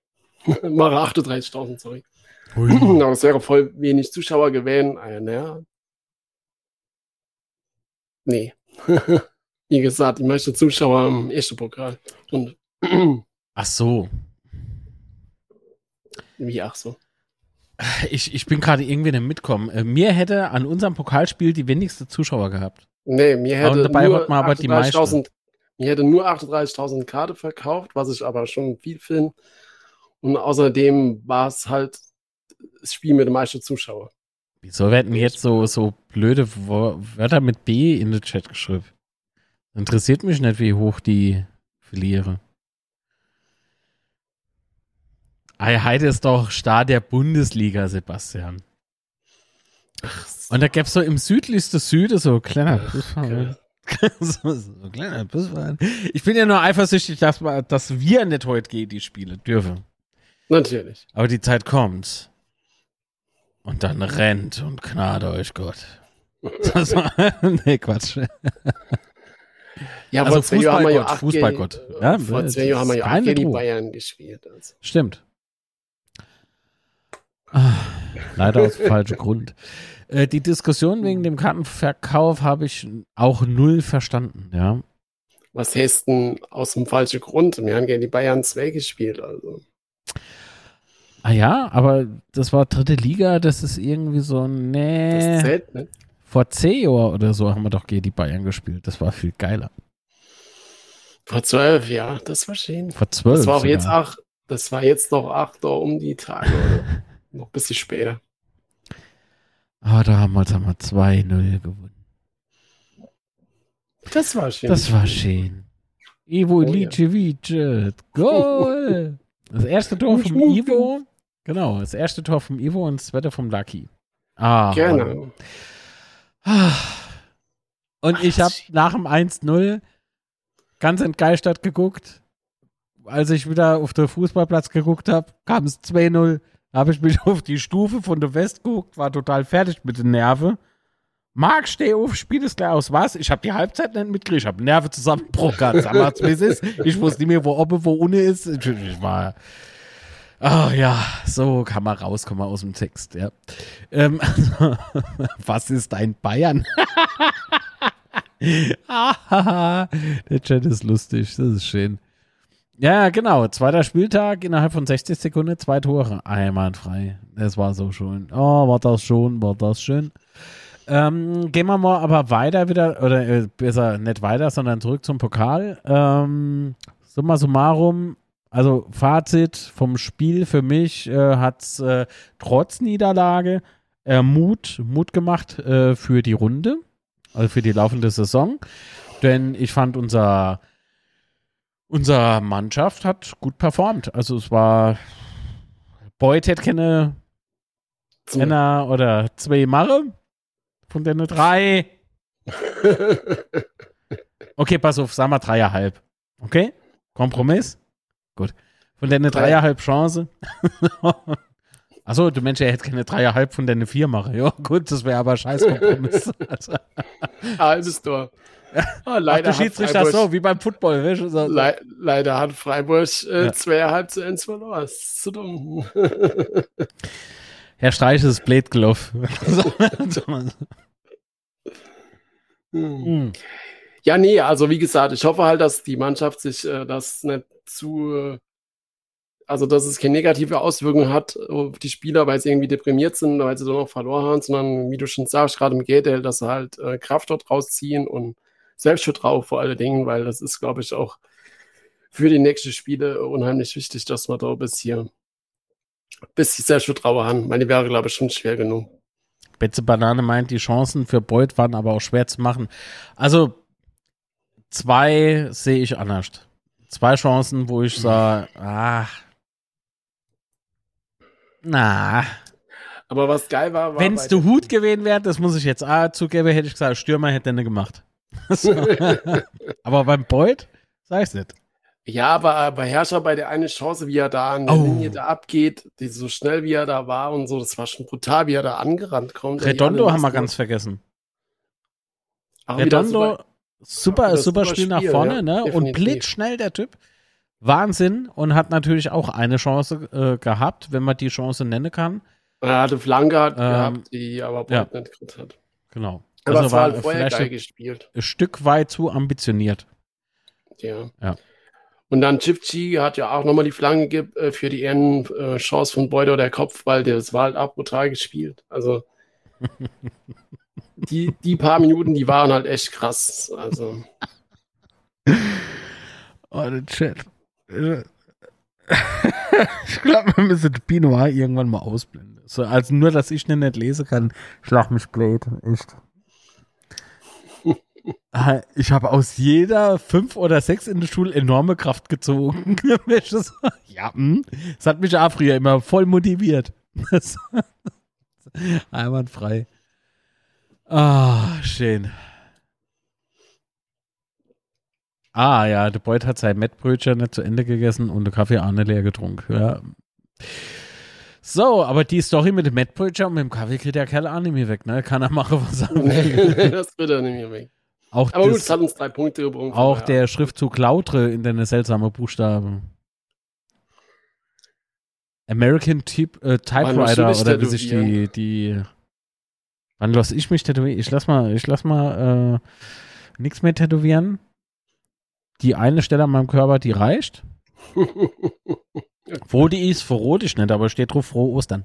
mache 38.000, sorry. Aber das wäre voll wenig Zuschauer gewesen. Ah, ja, naja. Nee. wie gesagt, die meisten Zuschauer im ersten Pokal. Und ach so. Wie ach so? Ich, ich bin gerade irgendwie nicht mitkommen. Äh, mir hätte an unserem Pokalspiel die wenigste Zuschauer gehabt. Nee, mir hätte aber dabei nur man aber die meisten. Mir hätte nur 38.000 Karte verkauft, was ich aber schon viel finde. Und außerdem war es halt das Spiel mit den meisten Zuschauern. Wieso werden jetzt so, so blöde Wörter mit B in den Chat geschrieben? Interessiert mich nicht, wie hoch die verliere. Heide ist doch Star der Bundesliga, Sebastian. Und da gäbe es so im südlichsten Süden so kleiner Busfahrer. so, so kleiner Busfahrer. Ich bin ja nur eifersüchtig, dass, dass wir nicht heute gehen, die Spiele dürfen. Natürlich. Aber die Zeit kommt. Und dann rennt und gnade euch Gott. Das war, nee, Quatsch. Ja, Also Fußballgott, Fußballgott. Ja, vor das zwei Jahren haben wir ja keine gegen die. Bayern gespielt. Also. Stimmt. Ah, Leider aus dem falschen Grund. Äh, die Diskussion wegen dem Kartenverkauf habe ich auch null verstanden, ja. Was heißt denn aus dem falschen Grund? Wir haben gegen die Bayern 2 gespielt. Also. Ah ja, aber das war dritte Liga, das ist irgendwie so, Das nee. zählt nicht. Vor zehn Jahren oder so haben wir doch gegen die Bayern gespielt. Das war viel geiler. Vor zwölf, ja, das war schön. Vor zwölf. Das war auch sogar. jetzt acht. Das war jetzt noch acht Uhr um die Tage. Oder? noch ein bisschen später. Ah, damals haben wir 2-0 gewonnen. Das war schön. Das war schön. Ivo Oh ja. Ilicevic, Goal! Das erste Tor vom Ivo, genau, das erste Tor vom Ivo und das zweite vom Lucky. Ah, Mann. Und ich habe nach dem 1-0 ganz entgeistert geguckt. Als ich wieder auf den Fußballplatz geguckt habe, kam es 2-0. Habe ich mich auf die Stufe von der West geguckt, war total fertig mit den Nerven. Marc, steh auf, spiel es gleich aus. Was? Ich habe die Halbzeit nicht mitgekriegt. Ich habe Nerven zusammengebrochen. gehabt. Sag mal, es ist. Ich wusste nicht mehr, wo oben, wo unten ist. Ich, ich war. Oh ja, so kann man rauskommen aus dem Text, ja. Ähm, also, was ist ein Bayern? Der Chat ist lustig, das ist schön. Ja, genau. Zweiter Spieltag innerhalb von 60 Sekunden, zwei Tore. Einwandfrei. Das war so schön. Oh, war das schon, war das schön. Ähm, gehen wir mal aber weiter wieder, oder äh, besser nicht weiter, sondern zurück zum Pokal. Ähm, summa summarum, also Fazit vom Spiel für mich äh, hat äh, trotz Niederlage äh, Mut, Mut gemacht äh, für die Runde, also für die laufende Saison. Denn ich fand unser Unsere Mannschaft hat gut performt. Also es war Boyd hätte keine einer oder zwei Mache. Von denen drei. Okay, pass auf, sagen wir dreieinhalb. Okay? Kompromiss? Gut. Von denen dreieinhalb Chance. Achso, du Mensch, er hätte keine dreieinhalb von denen vier machen. Ja, gut, das wäre aber scheiß Kompromiss. Also, Halbes Tor. Ach, leider, du hat Schiedsrichter Freiburg, so, wie beim Football. Weißt du, so, le leider hat Freiburg äh, Ja. zweieinhalb zu eins verloren. Das ist zu dumm. Herr Streich ist blöd gelaufen. Hm. Ja, nee, also wie gesagt, ich hoffe halt, dass die Mannschaft sich äh, das nicht zu, also dass es keine negative Auswirkung hat auf die Spieler, weil sie irgendwie deprimiert sind, weil sie dann noch verloren haben, sondern wie du schon sagst, gerade im Geldel, dass sie halt äh, Kraft dort rausziehen und Selbstvertrauen vor allen Dingen, weil das ist, glaube ich, auch für die nächsten Spiele unheimlich wichtig, dass wir da bis hier bis die Selbstvertrauen haben. Meine wäre, glaube ich, schon schwer genug. Betze Banane meint, die Chancen für Beuth waren aber auch schwer zu machen. Also zwei sehe ich anders. Zwei Chancen, wo ich sage, ah, na, Aber was geil war, war wenn es der Hut gewesen wäre, das muss ich jetzt auch zugeben, hätte ich gesagt, Stürmer hätte er nicht gemacht. So. aber beim Beuth sag ich's nicht. Ja, aber bei Herrscher bei der eine Chance, wie er da an der Oh. Linie da abgeht, die, so schnell wie er da war und so, das war schon brutal, wie er da angerannt kommt. Redondo haben wir ganz vergessen. Auch Redondo, super, das super super Spiel nach Spiel, vorne, ja, ne? Und definitiv. blitzschnell der Typ. Wahnsinn und hat natürlich auch eine Chance äh, gehabt, wenn man die Chance nennen kann. Er hatte Flanke hat Ähm, gehabt, die aber ja. Nicht gekriegt hat. Genau. Aber also es war halt vorher geil ein gespielt. Stück weit zu ambitioniert. Ja. Ja. Und dann Chipchi hat ja auch nochmal die Flanke äh, für die Ehren äh, Chance von Boyd oder Kopfball, das war halt auch brutal gespielt. Also die, die paar Minuten, die waren halt echt krass. Also Oh, der Chat. ich glaube, wir müssen Pinoir irgendwann mal ausblenden. So, also nur, dass ich den nicht lesen kann, schlag mich blöd. Echt. Ich habe aus jeder fünf oder sechs in der Schule enorme Kraft gezogen. Ja, hm. das hat mich auch früher immer voll motiviert. Einwandfrei. Ah, schön. Ah ja, der Beut hat sein Mettbrötchen nicht zu Ende gegessen und der Kaffee auch nicht leer getrunken. Ja. So, aber die Story mit dem Matt Bridger und mit dem Kaffee kriegt der Kerl auch nicht mehr weg, ne? Kann er machen, was er will. das wird er nicht mehr weg. Auch Aber gut, das, es hat uns drei Punkte gebrungen. auch von der Schriftzug Lautre in deine seltsame Buchstaben. American Typ, äh, Typewriter oder wie sich die, die. Wann lass ich mich tätowieren? Ich lass mal, ich lass mal äh, nichts mehr tätowieren. Die eine Stelle an meinem Körper, die reicht. Wo die ist, verrot ich nicht, aber steht drauf frohe Ostern.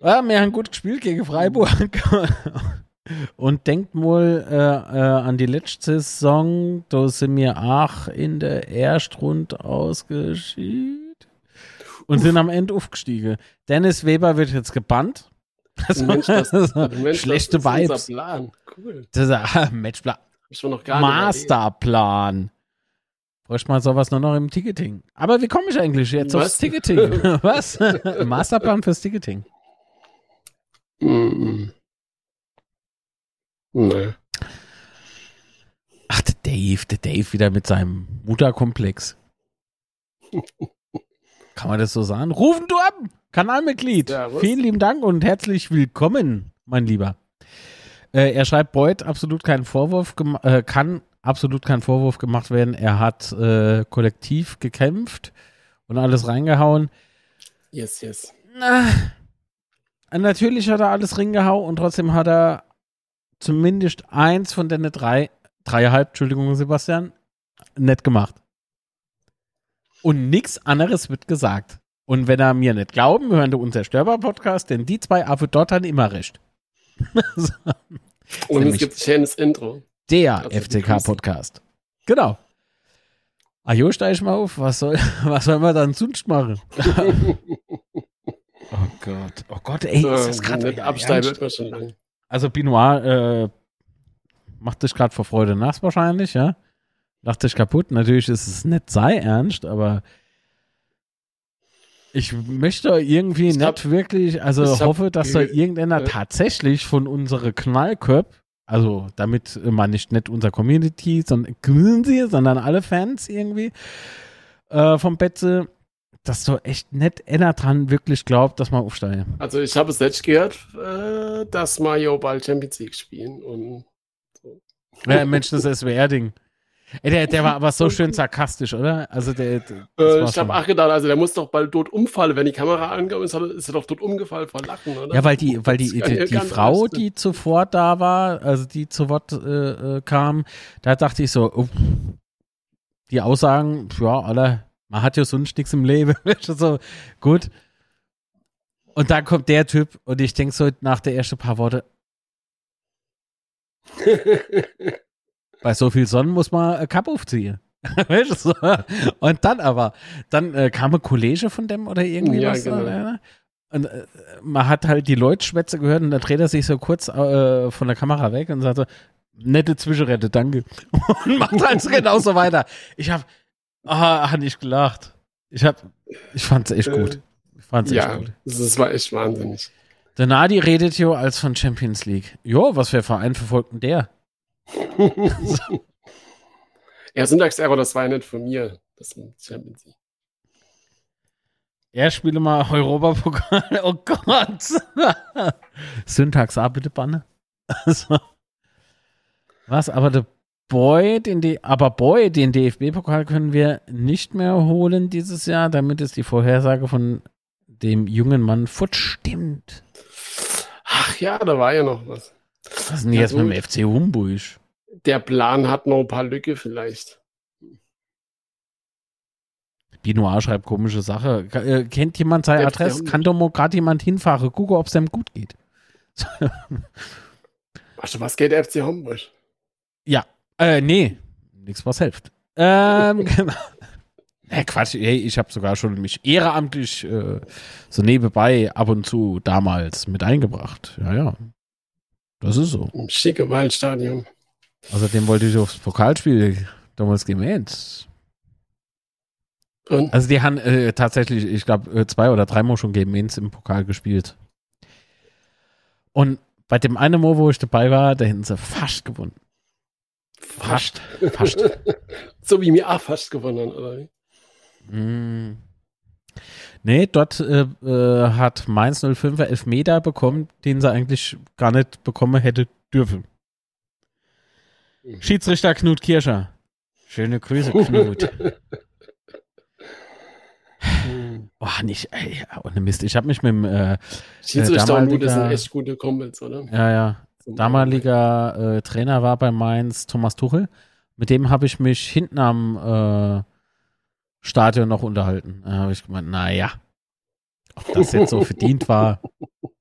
Ja, wir haben gut gespielt gegen Freiburg. Und denkt wohl äh, äh, an die letzte Saison, da sind wir auch in der Erstrunde ausgeschieden und sind am Ende aufgestiegen. Dennis Weber wird jetzt gebannt. Das Mensch, das, Mensch, schlechte das ist Vibes. Unser Plan. Cool. Das ist ein Matchplan. Ich noch gar nicht Masterplan. Bräuchte man sowas nur noch im Ticketing. Aber wie komme ich eigentlich jetzt Was? aufs Ticketing? Was? Masterplan fürs Ticketing. Mm. Nee. Ach, der Dave, der Dave wieder mit seinem Mutterkomplex. Kann man das so sagen? Rufen du ab! Kanalmitglied. Servus. Vielen lieben Dank und herzlich willkommen, mein Lieber. Äh, er schreibt, Beuth absolut keinen Vorwurf, äh, kann absolut kein Vorwurf gemacht werden. Er hat äh, kollektiv gekämpft und alles reingehauen. Yes, yes. Na, natürlich hat er alles reingehauen und trotzdem hat er zumindest eins von den drei, dreieinhalb, Entschuldigung, Sebastian, nett gemacht. Und nichts anderes wird gesagt. Und wenn er mir nicht glauben, hören Sie Unzerstörbar-Podcast, denn die zwei Affe dort haben immer recht. So, Und es gibt ein schönes Intro. Der Also, FCK-Podcast. Genau. Ajo, steig ich mal auf. Was soll, was soll man dann sonst machen? oh Gott. Oh Gott, ey, ist das gerade nicht absteigen wird man schon lang. Also Binoir äh, macht dich gerade vor Freude nass wahrscheinlich, ja? Lacht dich kaputt. Natürlich ist es nicht sei ernst, aber ich möchte irgendwie Ich nicht wirklich, also hoffe, dass da ge- irgendeiner äh. tatsächlich von unserer Knallköp, also damit man nicht, nicht unser Community, sondern, sondern alle Fans irgendwie äh, vom Betze, dass so echt nicht einer dran wirklich glaubt, dass man aufsteigen. Also ich habe es selbst gehört, äh, dass Mario bald Champions League spielen. Und Ja, Mensch, das SWR-Ding. Ey, der, der war aber so schön sarkastisch, oder? Also der, äh, ich habe auch gedacht, also der muss doch bald dort umfallen. Wenn die Kamera angegangen ist, er- ist er doch dort umgefallen vor Lachen, oder? Ja, weil die, weil die, die, die Frau, sein. die zuvor da war, also die zu Wort äh, äh, kam, da dachte ich so, oh, die Aussagen, ja, alle, man hat ja sonst nichts im Leben. So, gut. Und dann kommt der Typ und ich denke so nach der ersten paar Worte, bei so viel Sonnen muss man äh, Cup aufziehen. Und dann aber, dann äh, kam ein Kollege von dem oder irgendwie Ja, was. genau. Äh, und äh, man hat halt die Leutschwätze gehört und dann dreht er sich so kurz äh, von der Kamera weg und sagt so, nette Zwischenrette, danke. Und macht halt so genauso weiter. Ich hab, ah, hab nicht gelacht. Ich hab, ich fand's echt gut. Ich fand's echt ja, gut. das, das war echt wahnsinnig. Der Nadi redet jo als von Champions League. Jo, was für Verein verfolgt denn der? ja, Syntax-Error, das war ja nicht von mir. Das Champions League. Er spiele mal Europapokal. Oh Gott. Syntax A, bitte Banne. Also, was? Aber der Boy, den die, aber Boy, den DFB-Pokal können wir nicht mehr holen dieses Jahr, damit es die Vorhersage von dem jungen Mann futsch stimmt. Ach ja, da war ja noch was. Was ist denn Ja, jetzt gut. mit dem FC Humburg? Der Plan hat noch ein paar Lücke vielleicht. Binoir schreibt komische Sache. Äh, kennt jemand seine Der- Adresse? Kann doch mal gerade jemand hinfahren? Gucke, ob es dem gut geht. Weißt du, was geht FC Homburg? Ja, äh, nee, nichts was hilft. Ähm, genau. Nee, Quatsch, ey, ich habe sogar schon mich ehrenamtlich äh, so nebenbei ab und zu damals mit eingebracht. Ja, ja. Das ist so. Im schicke Waldstadion. Außerdem wollte ich aufs Pokalspiel damals gemäht. Und Also die haben äh, tatsächlich, ich glaube, äh, zwei oder dreimal schon Game Mains im Pokal gespielt. Und bei dem einen Mal, wo ich dabei war, da hätten sie fast gewonnen. Fast. Fast. so wie mir auch fast gewonnen, oder wie? Mm. Nee, dort äh, äh, hat Mainz 05 Elfmeter bekommen, den sie eigentlich gar nicht bekommen hätte dürfen. Mhm. Schiedsrichter Knut Kirscher. Schöne Grüße, Knut. Boah, nicht, ey, ohne Mist. Ich habe mich mit dem äh, Schiedsrichter und Knut sind echt gute Kumpels, oder? Ja, ja. Damaliger äh, Trainer war bei Mainz Thomas Tuchel. Mit dem habe ich mich hinten am äh, Stadion noch unterhalten. Da habe ich gemeint, naja, ob das jetzt so verdient war.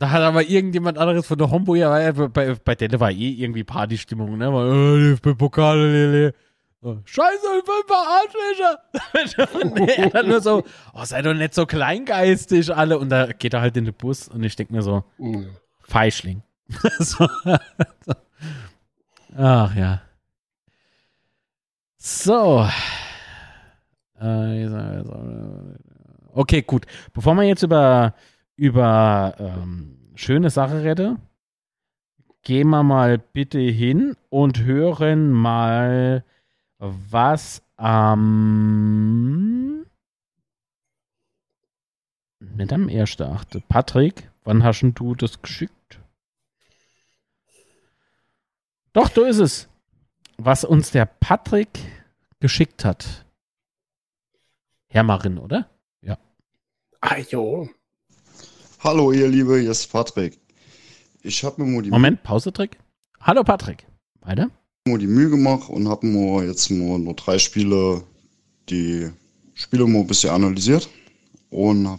Da hat aber irgendjemand anderes von der Hombo, ja, bei, bei Delle war eh irgendwie Partystimmung, ne? War, äh, bei Pokal, lele. Scheiße, ich bin Arschlöcher. und er dann nur so, oh, sei doch nicht so kleingeistig, alle. Und da geht er halt in den Bus und ich denke mir so, mhm. Feischling. so, so. Ach ja. So. Äh, okay, gut. Bevor wir jetzt über, über ähm, schöne Sache reden, gehen wir mal bitte hin und hören mal, was am. Ähm, nicht am 1.8. Patrick, wann hast du das geschickt? Doch, du ist es was uns der Patrick geschickt hat. Hermarin, oder? Ja. Ah, jo. Hallo, ihr Liebe, hier ist Patrick. Ich habe mir mal die Moment, Pause-Trick. Hallo, Patrick. Weiter? Mir die Mühe gemacht und habe mir jetzt mal nur drei Spiele, die Spiele mal ein bisschen analysiert. Und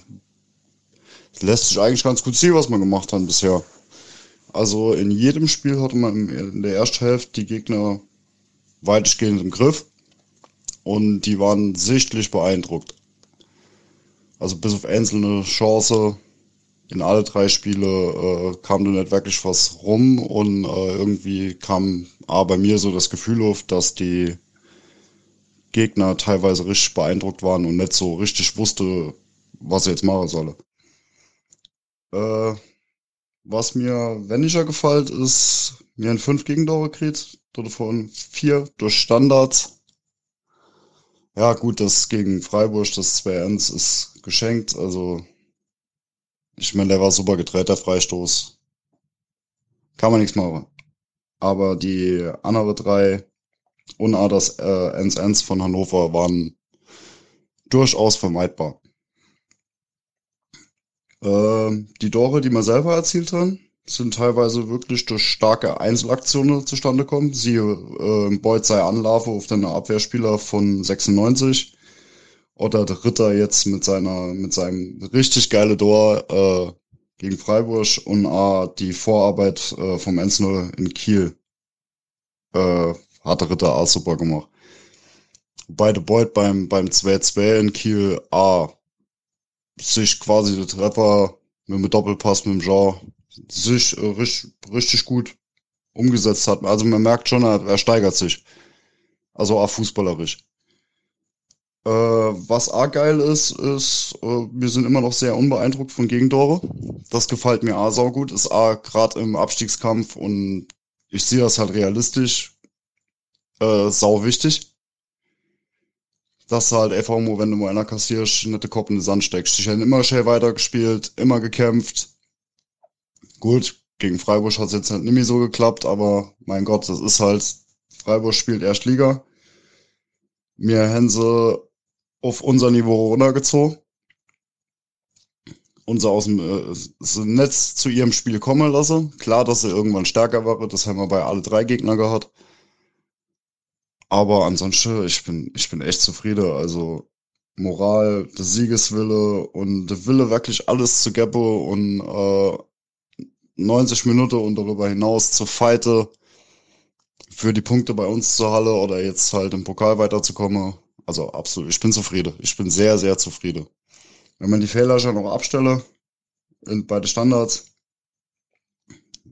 es lässt sich eigentlich ganz gut sehen, was wir gemacht haben bisher. Also in jedem Spiel hatte man in der ersten Hälfte die Gegner weitestgehend im Griff und die waren sichtlich beeindruckt. Also bis auf einzelne Chance in alle drei Spiele äh, kam da nicht wirklich was rum und äh, irgendwie kam A bei mir so das Gefühl auf, dass die Gegner teilweise richtig beeindruckt waren und nicht so richtig wusste, was er jetzt machen solle. Äh, was mir weniger gefällt, ist, mir ein 5 Gegendauer kriegt von vier durch Standards. Ja, gut, das gegen Freiburg, das 2-1 ist geschenkt. Also, ich meine, der war super gedreht, der Freistoß. Kann man nichts machen. Aber die andere drei und auch das äh, 1-1 von Hannover waren durchaus vermeidbar. Äh, die Tore, die man selber erzielt hat, sind teilweise wirklich durch starke Einzelaktionen zustande kommen. Siehe äh, Beuth sei Anlaufe auf den Abwehrspieler von 96 der Ritter jetzt mit seiner mit seinem richtig geile Tor äh, gegen Freiburg und äh, die Vorarbeit äh, vom 1-0 in Kiel äh, hat Ritter auch super gemacht. Beide Beuth beim beim 2-2 in Kiel A sich quasi der Treffer mit dem Doppelpass mit dem Jean sich äh, richtig, richtig gut umgesetzt hat. Also man merkt schon, er, er steigert sich. Also auch fußballerisch. Äh, was auch geil ist, ist, äh, wir sind immer noch sehr unbeeindruckt von Gegentore. Das gefällt mir auch saugut. Ist auch gerade im Abstiegskampf und ich sehe das halt realistisch. Äh, sau wichtig. Dass du halt einfach nur, wenn du mal einer kassierst, den Kopf in den Sand steckst. Ich hätte immer schnell weitergespielt, immer gekämpft Gut, gegen Freiburg hat es jetzt halt nicht mehr so geklappt, aber mein Gott, das ist halt, Freiburg spielt Erstliga. Mir haben auf unser Niveau runtergezogen. Unser aus dem äh, Netz zu ihrem Spiel kommen lassen. Klar, dass sie irgendwann stärker waren, das haben wir bei alle drei Gegner gehabt. Aber ansonsten, ich bin, ich bin echt zufrieden. Also Moral, der Siegeswille und der Wille, wirklich alles zu geben und äh, 90 Minuten und darüber hinaus zu fighten, für die Punkte bei uns zur Halle oder jetzt halt im Pokal weiterzukommen. Also absolut, ich bin zufrieden. Ich bin sehr, sehr zufrieden. Wenn man die Fehler schon noch abstelle, in, bei den Standards,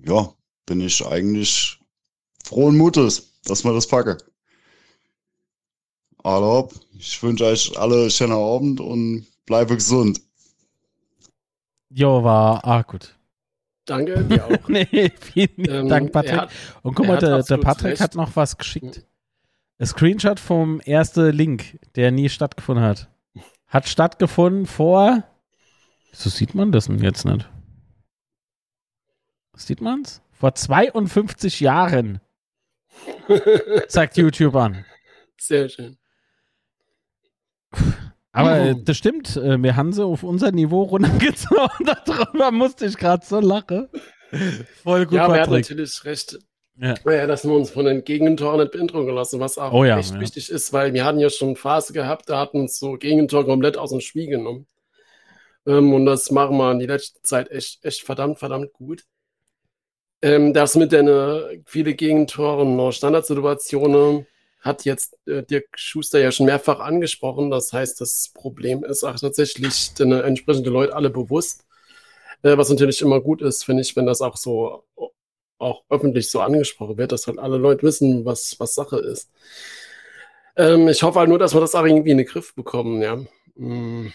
ja, bin ich eigentlich frohen Mutes, dass wir das packen. Also, ich wünsche euch alle einen schönen Abend und bleibe gesund. Jo, war ah, gut. Danke, dir auch. nee, vielen ähm, Dank, Patrick. Hat, Und guck mal, der, der, Patrick recht. hat noch was geschickt. Screenshot vom ersten Link, der nie stattgefunden hat. Hat stattgefunden vor. So sieht man das denn jetzt nicht? Sieht man's? Vor 52 Jahren. Zeigt YouTube an. Sehr schön. Aber das stimmt, äh, wir haben sie auf unser Niveau runtergezogen. Darüber musste ich gerade so lachen. Voll gut, ja, aber er hat natürlich recht. Ja. ja. dass wir uns von den Gegentoren nicht beeindrucken lassen, was auch oh ja, echt ja. wichtig ist, weil wir hatten ja schon eine Phase gehabt, da hatten uns so Gegentor komplett aus dem Spiel genommen. Ähm, und das machen wir in die letzte Zeit echt, echt verdammt, verdammt gut. Ähm, das mit den äh, viele Gegentoren noch Standardsituationen hat jetzt äh, Dirk Schuster ja schon mehrfach angesprochen. Das heißt, das Problem ist auch tatsächlich den äh, entsprechenden Leuten alle bewusst. Äh, was natürlich immer gut ist, finde ich, wenn das auch so auch öffentlich so angesprochen wird, dass halt alle Leute wissen, was, was Sache ist. Ähm, ich hoffe halt nur, dass wir das auch irgendwie in den Griff bekommen, ja. Hm.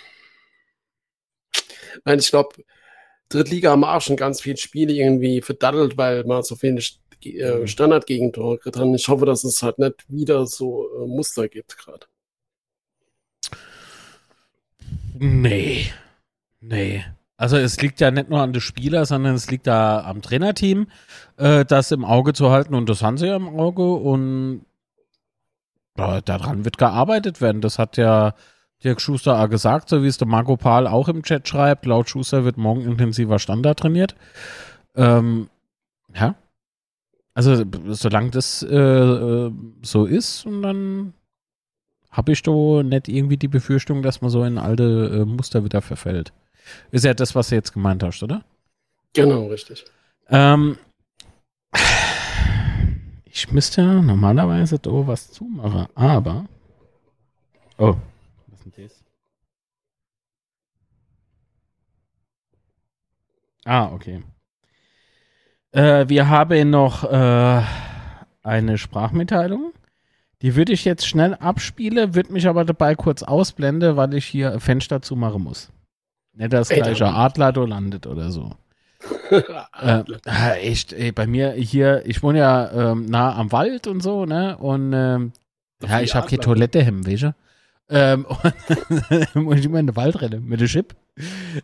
Nein, ich glaube, Drittliga haben auch schon ganz viele Spiele irgendwie verdattelt, weil man so viele äh, mhm. Standardgegentore hat. Ich hoffe, dass es halt nicht wieder so äh, Muster gibt gerade. Nee. Nee. Also es liegt ja nicht nur an den Spieler, sondern es liegt da am Trainerteam, äh, das im Auge zu halten und das haben sie ja im Auge und äh, daran wird gearbeitet werden. Das hat ja Dirk Schuster auch gesagt, so wie es der Marco Pahl auch im Chat schreibt. Laut Schuster wird morgen intensiver Standard trainiert. Ähm, ja. Also solange das äh, äh so ist und dann habe ich doch nicht irgendwie die Befürchtung, dass man so in alte äh, Muster wieder verfällt. Ist ja das, was du jetzt gemeint hast, oder? Genau, richtig. Ähm, ich müsste ja normalerweise da was zumachen, aber. Oh, was ist denn das? Ah, okay. Äh, wir haben noch äh, eine Sprachmitteilung. Die würde ich jetzt schnell abspielen, würde mich aber dabei kurz ausblenden, weil ich hier Fenster zumachen muss. Nicht das gleiche Adler landet oder so. äh, echt, ey, bei mir hier, ich wohne ja ähm, nah am Wald und so, ne? Und ähm, ja, ich habe hier Toilette hem, weißt du? Ähm, und muss ich immer in den Wald rennen mit dem Chip.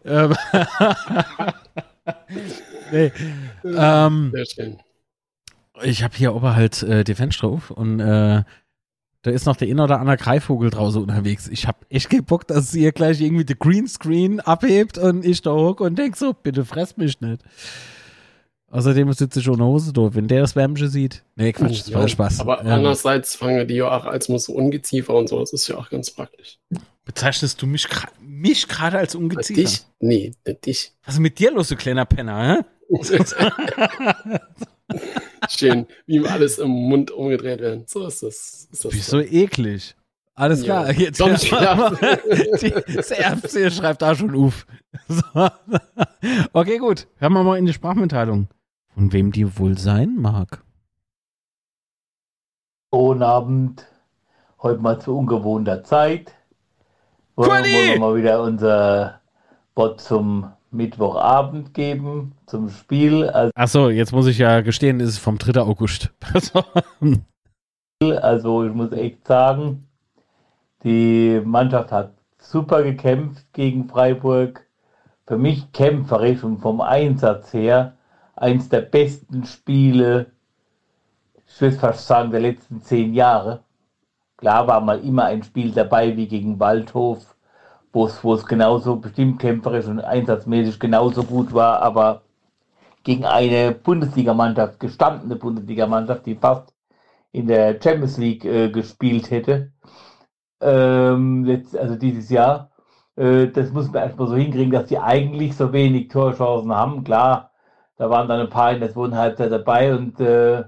Ähm, nee. ähm, Sehr schön. Ich habe hier oben halt äh, die Fenster auf und äh, da ist noch der ein oder andere Greifvogel draußen unterwegs. Ich hab echt keinen Bock, dass sie hier gleich irgendwie den Greenscreen abhebt und ich da hoch und denk so, bitte fress mich nicht. Außerdem sitze ich ohne Hose dort, wenn der das Wärmchen sieht. Nee, Quatsch, das war Spaß. Aber ja. andererseits fangen die ja auch als so Ungeziefer und so. Das ist ja auch ganz praktisch. Bezeichnest du mich, mich gerade als Ungeziefer? Dich? Nee, nicht dich. Was ist mit dir los, du kleiner Penner, hä? Schön, wie ihm alles im Mund umgedreht werden. So ist das. Ist das Wieso so eklig? Alles klar, ja. jetzt ja, das RFC schreibt da schon Uf. So. Okay, gut. Hören wir mal in die Sprachmitteilung. Von wem die wohl sein mag. Guten Abend. Heute mal zu ungewohnter Zeit. Wollen, wollen wir mal wieder unser Bot zum Mittwochabend geben zum Spiel. Also, Ach jetzt muss ich ja gestehen, ist es vom 3. August. also ich muss echt sagen, die Mannschaft hat super gekämpft gegen Freiburg. Für mich kämpferisch und vom Einsatz her eins der besten Spiele, ich würde fast sagen, der letzten zehn Jahre. Klar war mal immer ein Spiel dabei wie gegen Waldhof wo es genauso bestimmt kämpferisch und einsatzmäßig genauso gut war, aber gegen eine Bundesligamannschaft, gestandene Bundesligamannschaft, die fast in der Champions League äh, gespielt hätte, ähm, jetzt, also dieses Jahr, äh, das muss man erstmal so hinkriegen, dass die eigentlich so wenig Torchancen haben. Klar, da waren dann ein paar in der zweiten Halbzeit dabei und äh,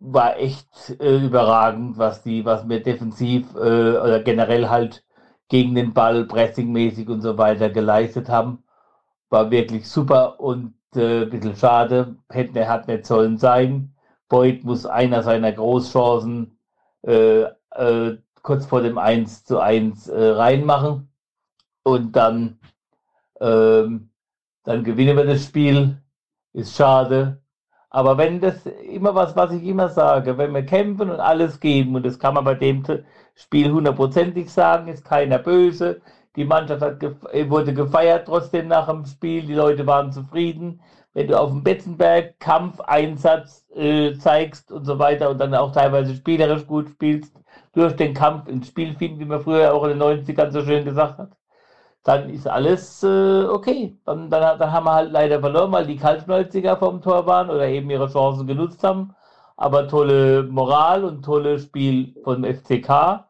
war echt äh, überragend, was die, was wir defensiv äh, oder generell halt gegen den Ball, pressingmäßig und so weiter geleistet haben. War wirklich super und äh, ein bisschen schade. Hätte hat nicht sollen sein. Beuth muss einer seiner Großchancen äh, äh, kurz vor dem 1 zu 1 äh, reinmachen. Und dann, ähm, dann gewinnen wir das Spiel. Ist schade. Aber wenn das immer was, was ich immer sage, wenn wir kämpfen und alles geben, und das kann man bei dem Spiel hundertprozentig sagen, ist keiner böse. Die Mannschaft hat gef wurde gefeiert trotzdem nach dem Spiel, die Leute waren zufrieden. Wenn du auf dem Betzenberg Kampfeinsatz äh, zeigst und so weiter und dann auch teilweise spielerisch gut spielst, durch den Kampf ins Spiel finden, wie man früher auch in den 90ern so schön gesagt hat, dann ist alles äh, okay. Dann, dann, dann haben wir halt leider verloren, weil die Kaltschnäuziger vom Tor waren oder eben ihre Chancen genutzt haben. Aber tolle Moral und tolles Spiel vom FCK.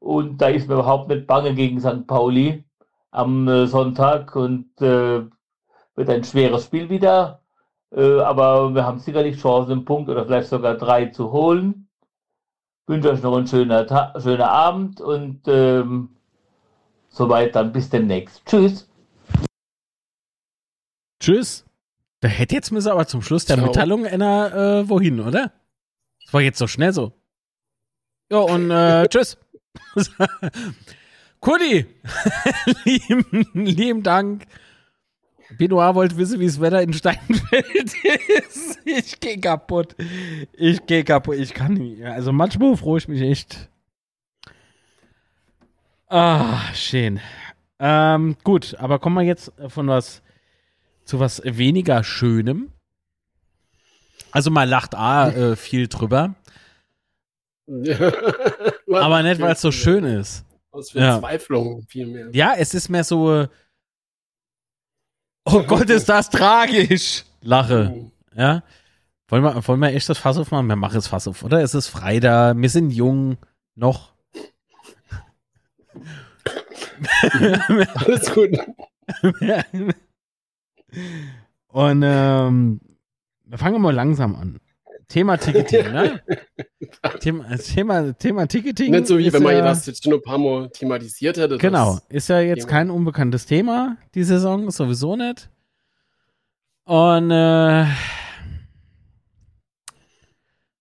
Und da ist mir überhaupt nicht bange gegen St. Pauli am äh, Sonntag und äh, wird ein schweres Spiel wieder. Äh, aber wir haben sicherlich Chancen, einen Punkt oder vielleicht sogar drei zu holen. Ich wünsche euch noch einen schönen, schönen Abend und ähm, Soweit dann bis demnächst. Tschüss. Tschüss. Da hätte jetzt müssen aber zum Schluss der Ciao. Mitteilung einer äh, wohin, oder? Das war jetzt so schnell so. Ja, und äh, tschüss. Kudi, lieben, lieben Dank. Benoit wollte wissen, wie das Wetter in Steinfeld ist. Ich gehe kaputt. Ich gehe kaputt. Ich kann nicht. Also manchmal freue ich mich echt. Ah, schön. Ähm, gut, aber kommen wir jetzt von was zu was weniger Schönem. Also man lacht A äh, viel drüber. Aber nicht, weil es so schön ist. Aus Verzweiflung ja. vielmehr. Ja, es ist mehr so. Oh Gott, ist das tragisch! Lache. Oh. Ja. Wollen wir, wollen wir echt das Fass aufmachen? Wir machen es Fass auf, oder? Es ist Freitag, wir sind jung noch. Alles gut. Und ähm, wir fangen mal langsam an. Thema Ticketing, ne? Thema, Thema, Thema Ticketing. Nicht so wie wenn man ja, das jetzt schon ein paar Mal thematisiert hätte. Genau, ist ja jetzt Thema. kein unbekanntes Thema, die Saison, sowieso nicht. Und äh,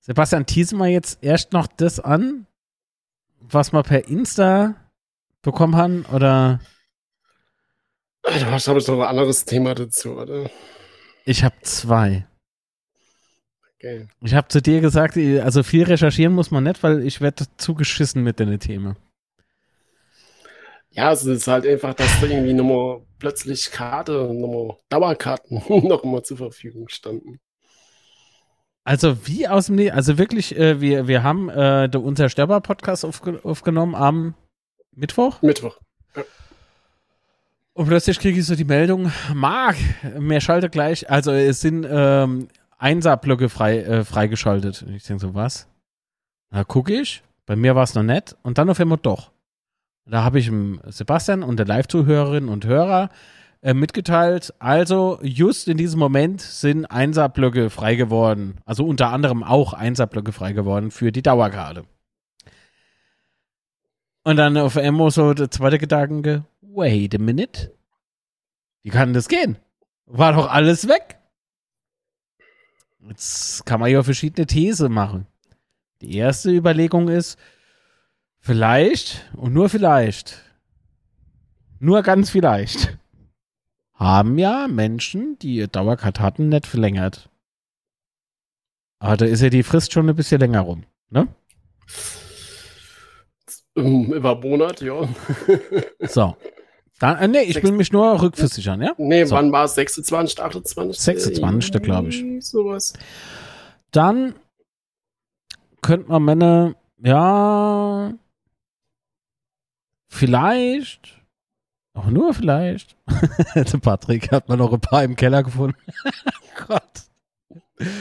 Sebastian, teasen wir jetzt erst noch das an, was wir per Insta bekommen haben, oder? Du hast, ich, noch ein anderes Thema dazu, oder? Ich habe zwei. Okay. Ich habe zu dir gesagt, also viel recherchieren muss man nicht, weil ich werde zugeschissen mit den Themen. Ja, es ist halt einfach, dass da irgendwie nochmal plötzlich Karte, nochmal Dauerkarten nochmal zur Verfügung standen. Also wie aus dem, ne also wirklich, äh, wir, wir haben äh, der Unzerstörbar-Podcast aufge aufgenommen am Mittwoch? Mittwoch. Ja. Und plötzlich kriege ich so die Meldung, Marc, mehr schalte gleich, also es sind ähm, Einser-Blöcke frei, äh, freigeschaltet. Und ich denke so, was? Da gucke ich, bei mir war es noch nett und dann auf einmal doch. Da habe ich Sebastian und der Live-Zuhörerinnen und Hörer äh, mitgeteilt, also just in diesem Moment sind Einser-Blöcke frei geworden. Also unter anderem auch Einser-Blöcke frei geworden für die Dauerkarte. Und dann auf einmal so der zweite Gedanke, wait a minute. Wie kann das gehen? War doch alles weg. Jetzt kann man ja verschiedene These machen. Die erste Überlegung ist, vielleicht und nur vielleicht, nur ganz vielleicht, haben ja Menschen, die ihr Dauerkart hatten, nicht verlängert. Aber da ist ja die Frist schon ein bisschen länger rum, ne? Über Monat, ja. so. Dann, äh, nee, ich 6, will mich nur rückversichern, ja? Nee, so. wann war es? 26, 28? 26. glaube ich. Sowas. Dann könnte man meine, ja, vielleicht, auch nur vielleicht. Der Patrick hat man noch ein paar im Keller gefunden. Gott.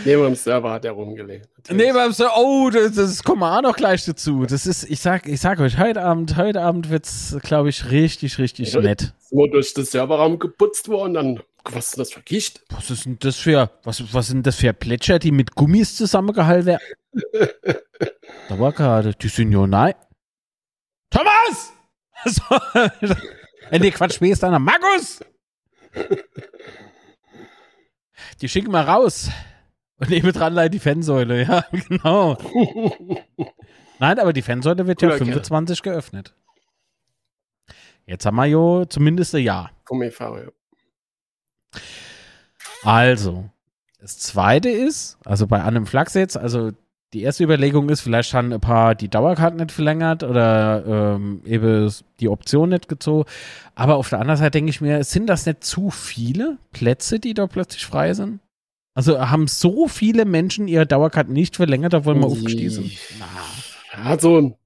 Neben dem Server hat er rumgelegt. Neben dem Server, oh, das, das kommen wir auch noch gleich dazu. Das ist, ich sag, ich sag euch, heute Abend, heute Abend wird's, glaube ich, richtig, richtig ja, nett. Ist nur durch den Serverraum geputzt worden, dann, was ist das für Gicht? Was ist denn das für, was, was sind das für Plätscher, die mit Gummis zusammengehalten werden? da war gerade, die sind ja nein. Thomas! So, äh, nee, Quatsch, wie ist deiner? Markus! Die schicken wir raus. Und neben dran leider die Fansäule, ja, genau. Nein, aber die Fansäule wird ja 25 gerne. geöffnet. Jetzt haben wir ja zumindest ein Jahr. Komm, ich fahre, ja. Also, Das zweite ist, also bei einem Flachs jetzt, also die erste Überlegung ist, vielleicht haben ein paar die Dauerkarte nicht verlängert oder ähm, eben die Option nicht gezogen. Aber auf der anderen Seite denke ich mir, sind das nicht zu viele Plätze, die da plötzlich frei sind? Also haben so viele Menschen ihre Dauerkarte nicht verlängert, da wollen wir aufstießen. Also,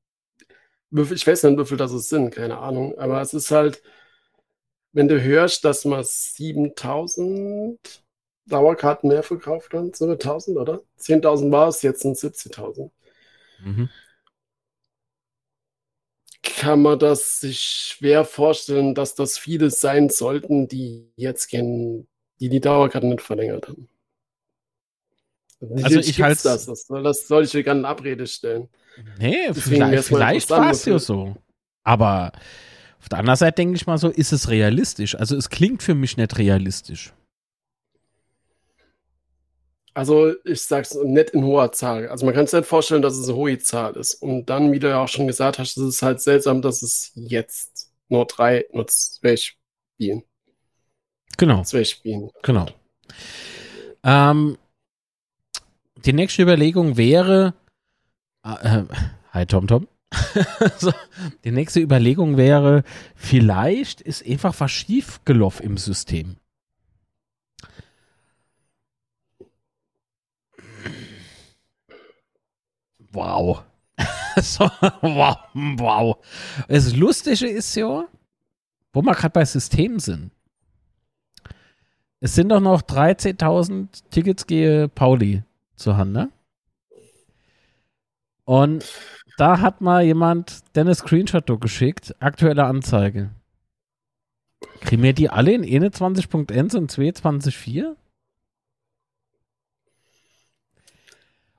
ich weiß nicht, wie viel das sind, keine Ahnung. Aber es ist halt, wenn du hörst, dass man 7000 Dauerkarten mehr verkauft haben, so 1000, oder? 10.000 war es, jetzt sind 70.000. Mhm. Kann man das sich schwer vorstellen, dass das viele sein sollten, die jetzt gehen, die die Dauerkarten nicht verlängert haben. Also ich halte das, das, das soll ich mir gerne in Abrede stellen. Nee, Deswegen vielleicht, vielleicht war es ja so. Aber auf der anderen Seite denke ich mal so, ist es realistisch? Also es klingt für mich nicht realistisch. Also ich sag's nicht in hoher Zahl. Also man kann sich nicht vorstellen, dass es eine hohe Zahl ist. Und dann, wie du ja auch schon gesagt hast, ist es halt seltsam, dass es jetzt nur drei, nur zwei spielen. Genau. Zwei spielen. Genau. Ähm, die nächste Überlegung wäre, äh, hi Tom Tom. so, die nächste Überlegung wäre, vielleicht ist einfach was schiefgelaufen im System. Wow. so, wow. Wow. Das Lustige ist ja, wo wir gerade bei Systemen sind. Es sind doch noch 13.000 Tickets gehe Pauli zur Hand, ne? Und da hat mal jemand Dennis Screenshot geschickt, aktuelle Anzeige. Kriegen wir die alle in 21.1 und 22.4?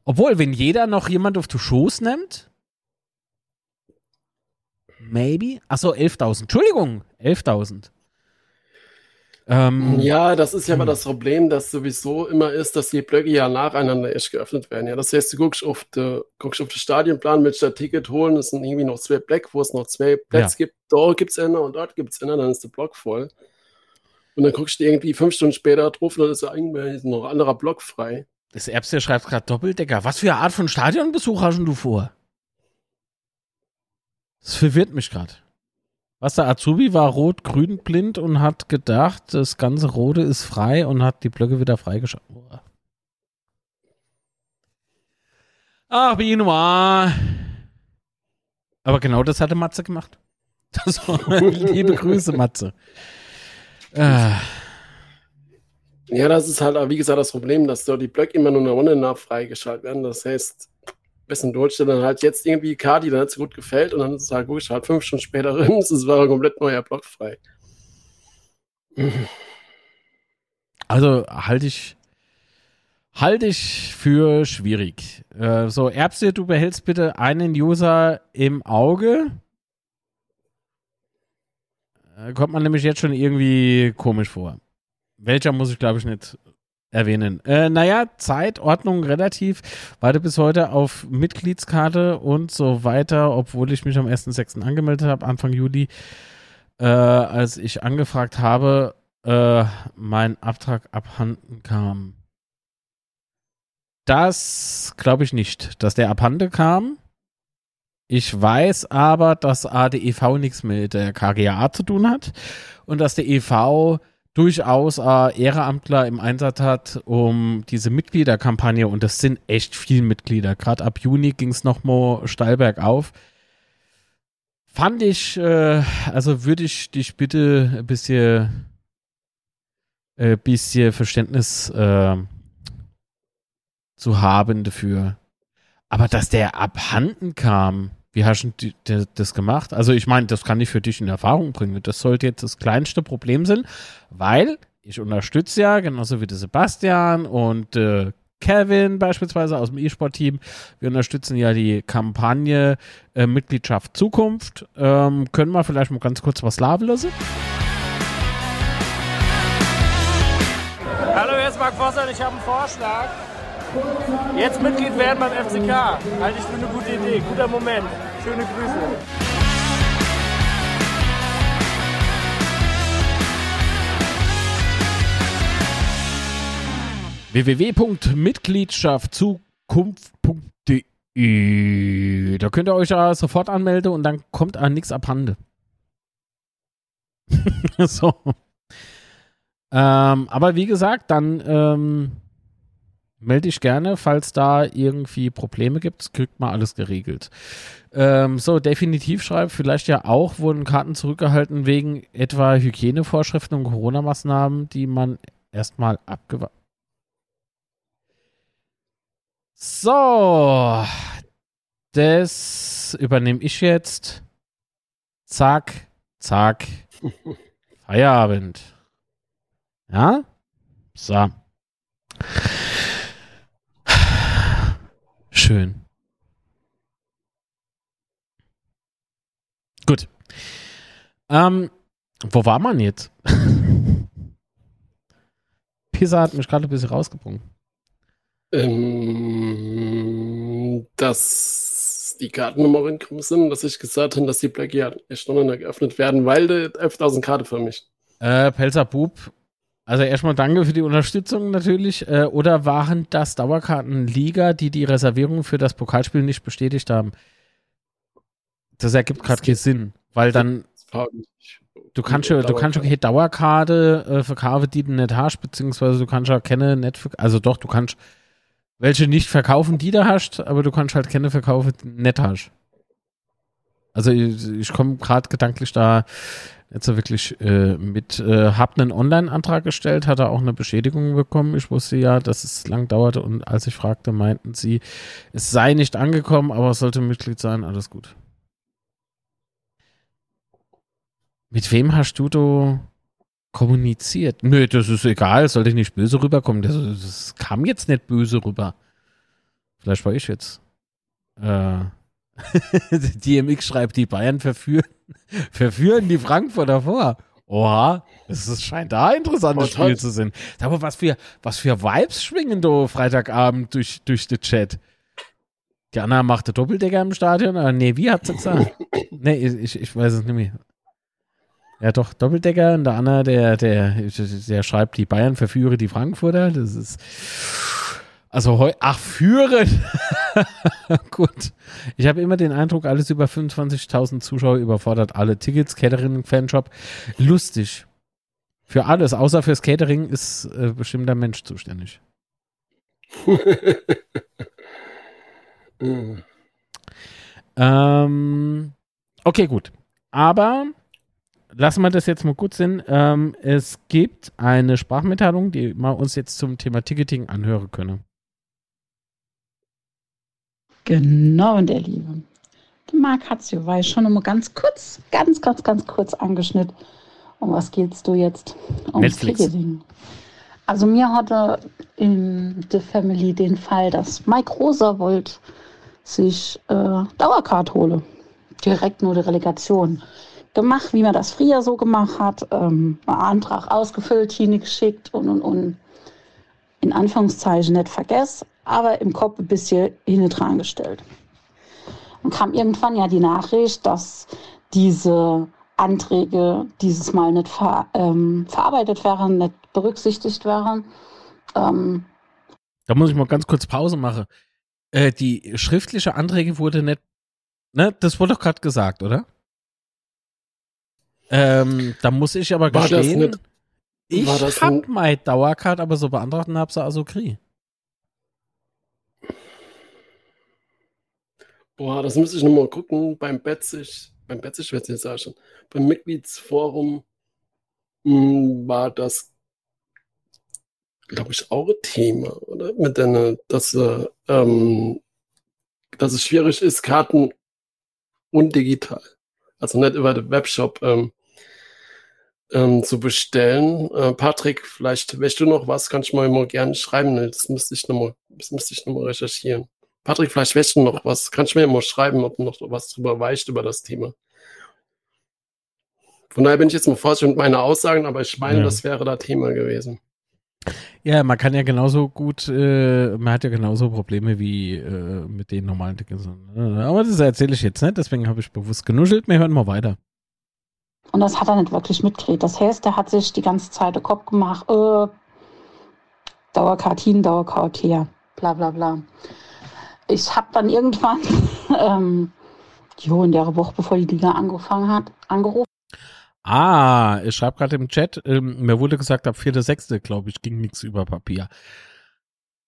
Obwohl, wenn jeder noch jemand auf den Schoß nimmt, maybe. Achso, 11.000. Entschuldigung, 11.000. Ähm, ja, das ist ja immer das Problem, dass sowieso immer ist, dass die Blöcke ja nacheinander erst geöffnet werden. Ja, das heißt, du guckst auf, de, guckst auf den Stadionplan, willst ein Ticket holen, es sind irgendwie noch zwei Blöcke, wo es noch zwei Plätze ja. gibt. Dort gibt es einer und dort gibt es einer, dann ist der Block voll. Und dann guckst du irgendwie fünf Stunden später drauf und dann ist eigentlich noch ein anderer Block frei. Das Erbste schreibt gerade Doppeldecker. Was für eine Art von Stadionbesuch hast du vor? Das verwirrt mich gerade. Was der Azubi war rot-grün blind und hat gedacht, das ganze Rote ist frei und hat die Blöcke wieder freigeschaltet. Ach, Binoir. Aber genau das hatte Matze gemacht. Das war, liebe Grüße, Matze. Ja, das ist halt, wie gesagt, das Problem, dass dort die Blöcke immer nur eine Runde nach freigeschaltet werden. Das heißt, bisschen durchstellen, dann halt jetzt irgendwie Kadi, dann hat es gut gefällt und dann ist es halt gut, halt fünf Stunden später drin, es war ein komplett neuer Block frei. Also halte ich halte ich für schwierig. Äh, so, Erbse, du behältst bitte einen User im Auge. Äh, kommt man nämlich jetzt schon irgendwie komisch vor. Welcher muss ich, glaube ich, nicht erwähnen. Äh, naja, Zeitordnung relativ. Warte bis heute auf Mitgliedskarte und so weiter, obwohl ich mich am 1.6. angemeldet habe, Anfang Juli, äh, als ich angefragt habe, äh, mein Abtrag abhanden kam. Das glaube ich nicht, dass der abhanden kam. Ich weiß aber, dass ADEV nichts mit der KGA zu tun hat und dass der EV durchaus äh, Ehrenamtler im Einsatz hat, um diese Mitgliederkampagne, und das sind echt viele Mitglieder, gerade ab Juni ging es nochmal steil bergauf. Fand ich, äh, also würde ich dich bitte ein bisschen, äh, bisschen Verständnis äh, zu haben dafür. Aber dass der abhanden kam, wie hast du das gemacht? Also ich meine, das kann ich für dich in Erfahrung bringen. Das sollte jetzt das kleinste Problem sein, weil ich unterstütze ja, genauso wie der Sebastian und äh, Kevin beispielsweise aus dem E-Sport-Team. Wir unterstützen ja die Kampagne äh, Mitgliedschaft Zukunft. Ähm, können wir vielleicht mal ganz kurz was laden lassen? Hallo, hier ist Marc Vosser ich habe einen Vorschlag. Jetzt Mitglied werden beim FCK. Halte ich für eine gute Idee. Guter Moment. Schöne Grüße. www.mitgliedschaftzukunft.de Da könnt ihr euch ja sofort anmelden und dann kommt an nichts abhande. so. Ähm, aber wie gesagt, dann ähm, melde ich gerne, falls da irgendwie Probleme gibt. Kriegt mal alles geregelt. Ähm, so, definitiv schreibt, vielleicht ja auch wurden Karten zurückgehalten wegen etwa Hygienevorschriften und Corona-Maßnahmen, die man erstmal abgewartet. So, das übernehme ich jetzt. Zack, zack. Feierabend. Ja? So. Schön. Gut. Ähm, wo war man jetzt? Pisa hat mich gerade ein bisschen rausgebrungen. Ähm, dass die Kartennummer in Grimm sind, dass ich gesagt habe, dass die Blackie erst noch nicht geöffnet werden, weil die 11.000 Karte für mich. Äh, Pelzer Bub, also erstmal danke für die Unterstützung natürlich. Äh, oder waren das Dauerkartenliga, die die Reservierung für das Pokalspiel nicht bestätigt haben? Das ergibt gerade keinen Sinn, weil dann du kannst ja, du kannst ja keine Dauerkarte äh, verkaufen, die du nicht hast, beziehungsweise du kannst ja keine nicht, also doch, du kannst welche nicht verkaufen, die du hast, aber du kannst halt keine verkaufen, die nicht hast. Also ich, ich komme gerade gedanklich da jetzt wirklich äh, mit, äh, hab einen Online-Antrag gestellt, hatte auch eine Beschädigung bekommen. Ich wusste ja, dass es lang dauerte und als ich fragte, meinten sie, es sei nicht angekommen, aber es sollte Mitglied sein, alles gut. Mit wem hast du da kommuniziert? Nö, das ist egal, sollte ich nicht böse rüberkommen. Das, das kam jetzt nicht böse rüber. Vielleicht war ich jetzt. Äh, DMX schreibt, die Bayern verführen, verführen die Frankfurter vor. Oha, es scheint da ein interessantes oh, Spiel zu sein. Aber was für, was für Vibes schwingen da Freitagabend durch, durch den Chat? Die Anna machte Doppeldecker im Stadion? Oder nee, wie hat sie gesagt? nee, ich, ich weiß es nicht mehr. Ja, doch, Doppeldecker und der Anna, der, der, der schreibt, die Bayern verführe die Frankfurter. Das ist. Also heu ach, führen. Gut. Ich habe immer den Eindruck, alles über 25.000 Zuschauer überfordert alle Tickets, Catering, Fanshop. Lustig. Für alles, außer fürs Catering, ist äh, bestimmter Mensch zuständig. ähm, okay, gut. Aber lassen wir das jetzt mal gut sein. Ähm, es gibt eine Sprachmitteilung, die wir uns jetzt zum Thema Ticketing anhören können. Genau, der Liebe. Der Marc hat es ja weiß schon immer ganz kurz, ganz, ganz, ganz kurz angeschnitten. Um was geht's du jetzt? Um Netflix. Also mir hatte in der Family den Fall, dass Mike Rosa wollte sich äh, Dauercard hole. Direkt nur die Relegation gemacht, wie man das früher so gemacht hat. Ähm, Antrag ausgefüllt, Schiene geschickt und und und. In Anführungszeichen nicht vergessen aber im Kopf ein bisschen hinten dran gestellt. Und kam irgendwann ja die Nachricht, dass diese Anträge dieses Mal nicht ver, ähm, verarbeitet wären, nicht berücksichtigt wären. Ähm, da muss ich mal ganz kurz Pause machen. Äh, die schriftliche Anträge wurde nicht, ne, das wurde doch gerade gesagt, oder? Ähm, da muss ich aber War gestehen, ich hab meine Dauercard aber so beantragt und hab's also krieg. Boah, das müsste ich nochmal gucken. Beim Betzig, beim Betzig wird jetzt auch schon. Beim Mitgliedsforum mh, hm, war das, glaube ich, auch ein Thema, oder? Mit der, dass, äh, ähm, dass es schwierig ist, Karten und digital, also nicht über den Webshop ähm, ähm, zu bestellen. Äh, Patrick, vielleicht weißt du noch was, kannst du mal immer gerne schreiben. Das müsste ich nochmal, das müsste ich nochmal recherchieren. Patrick, vielleicht weißt du noch was. Kannst du mir mal schreiben, ob du noch was drüber weißt über das Thema. Von daher bin ich jetzt mal vorsichtig mit meinen Aussagen, aber ich meine, ja. das wäre da Thema gewesen. Ja, man kann ja genauso gut, äh, man hat ja genauso Probleme wie äh, mit den normalen Tickets. Aber das erzähle ich jetzt nicht, deswegen habe ich bewusst genuschelt. Wir hören mal weiter. Und das hat er nicht wirklich mitgekriegt. Das heißt, der hat sich die ganze Zeit den Kopf gemacht, äh, Dauercard hin, Dauercard her, bla bla bla. Ich habe dann irgendwann, ähm, jo, in der Woche, bevor die Liga angefangen hat, angerufen. Ah, ich schreibe gerade im Chat, ähm, mir wurde gesagt, ab 4.6., glaube ich, ging nichts über Papier.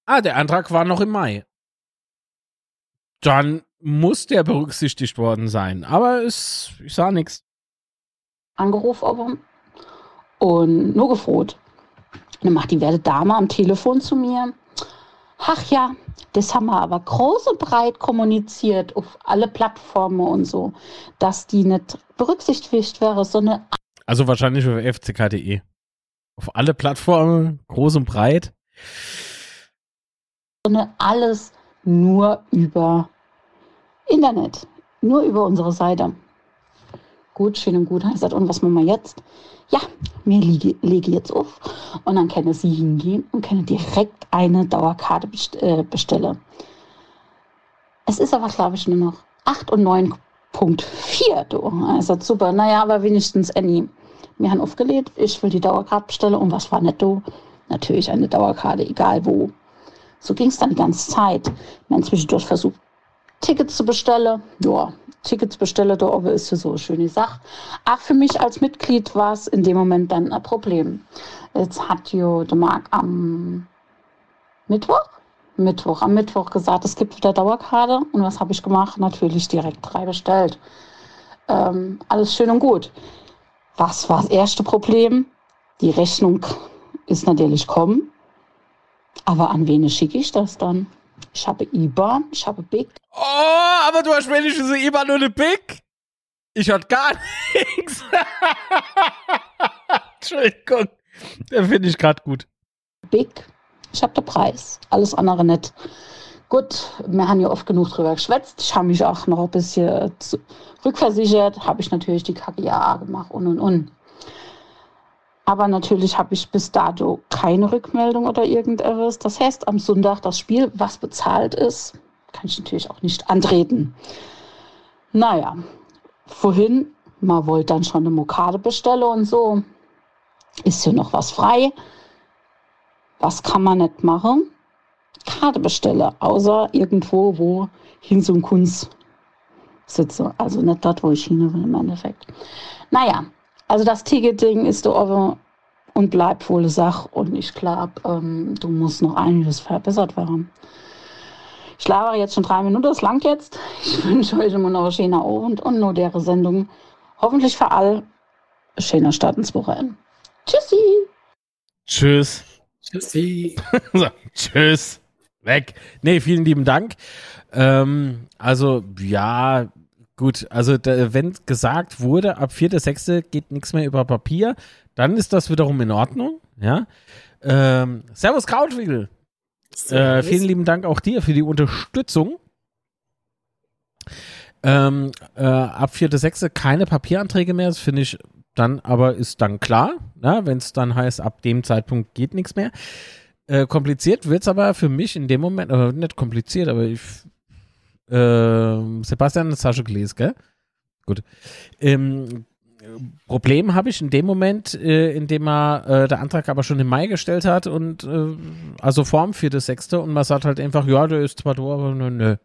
Ah, der Antrag war noch im Mai. Dann muss der berücksichtigt worden sein. Aber es, ich sah nichts. Angerufen und nur gefroht. Dann macht die werte Dame am Telefon zu mir. Ach ja, das haben wir aber groß und breit kommuniziert auf alle Plattformen und so, dass die nicht berücksichtigt wäre, sondern. Also wahrscheinlich auf fck.de. Auf alle Plattformen, groß und breit. Sondern alles nur über Internet, nur über unsere Seite. Gut, schön und gut. Ich gesagt, und was machen wir jetzt? Ja, mir lege, lege jetzt auf und dann kann sie hingehen und kann direkt eine Dauerkarte äh, bestellen. Es ist aber, glaube ich, nur noch 8 und 9.4. Du. Also super. Naja, aber wenigstens Annie. Wir haben aufgelegt, ich will die Dauerkarte bestellen und was war netto? Natürlich eine Dauerkarte, egal wo. So ging es dann die ganze Zeit. Haben zwischendurch versucht, Tickets zu bestellen. Ja, Tickets bestellen, da oben ist ja so eine schöne Sache. Auch für mich als Mitglied war es in dem Moment dann ein Problem. Jetzt hat jo der Marc am Mittwoch, Mittwoch, am Mittwoch gesagt, es gibt wieder Dauerkarte. Und was habe ich gemacht? Natürlich direkt drei bestellt. Ähm, alles schön und gut. Was war das erste Problem? Die Rechnung ist natürlich kommen. Aber an wen schicke ich das dann? Ich habe IBAN, ich habe BIC. Oh, aber du hast wenigstens eine IBAN und eine BIC? Ich hatte gar nichts. Entschuldigung. Den finde ich gerade gut. BIC, ich habe den Preis. Alles andere nicht. Gut, wir haben ja oft genug drüber geschwätzt. Ich habe mich auch noch ein bisschen rückversichert. Habe ich natürlich die KGA gemacht und und und. Aber natürlich habe ich bis dato keine Rückmeldung oder irgendetwas. Das heißt, am Sonntag das Spiel, was bezahlt ist, kann ich natürlich auch nicht antreten. Naja, vorhin, man wollte dann schon eine Mokade bestellen und so. Ist hier noch was frei? Was kann man nicht machen? Karte bestellen, außer irgendwo, wo Hinz und Kunz sitze. Also nicht dort, wo ich hin will im Endeffekt. Naja, also das Ticketing ist aber und bleibt wohl Sache. Und ich glaube, ähm, du musst noch einiges verbessert werden. Ich labere jetzt schon drei Minuten, das lang jetzt. Ich wünsche euch immer noch einen schönen Abend und nur deren Sendung. Hoffentlich für alle schöner Start ins Wochenende. Tschüssi. Tschüss. Tschüssi. so, tschüss. Weg. Nee, vielen lieben Dank. Ähm, also, ja, Gut, also da, wenn gesagt wurde, ab 4.6. geht nichts mehr über Papier, dann ist das wiederum in Ordnung. Ja. Ähm, Servus Krautwigel. Äh, vielen lieben Dank auch dir für die Unterstützung. Ähm, äh, ab 4.6. keine Papieranträge mehr, das finde ich dann aber ist dann klar, ne? wenn es dann heißt, ab dem Zeitpunkt geht nichts mehr. Äh, kompliziert wird es aber für mich in dem Moment, äh, nicht kompliziert, aber ich äh, Sebastian, du gelesen, gell? Gut. Ähm, Problem habe ich in dem Moment, äh, in dem er äh, der Antrag aber schon im Mai gestellt hat und äh, also Form vierte sechste und man sagt halt einfach, ja, der ist zwar da, aber nö, nö.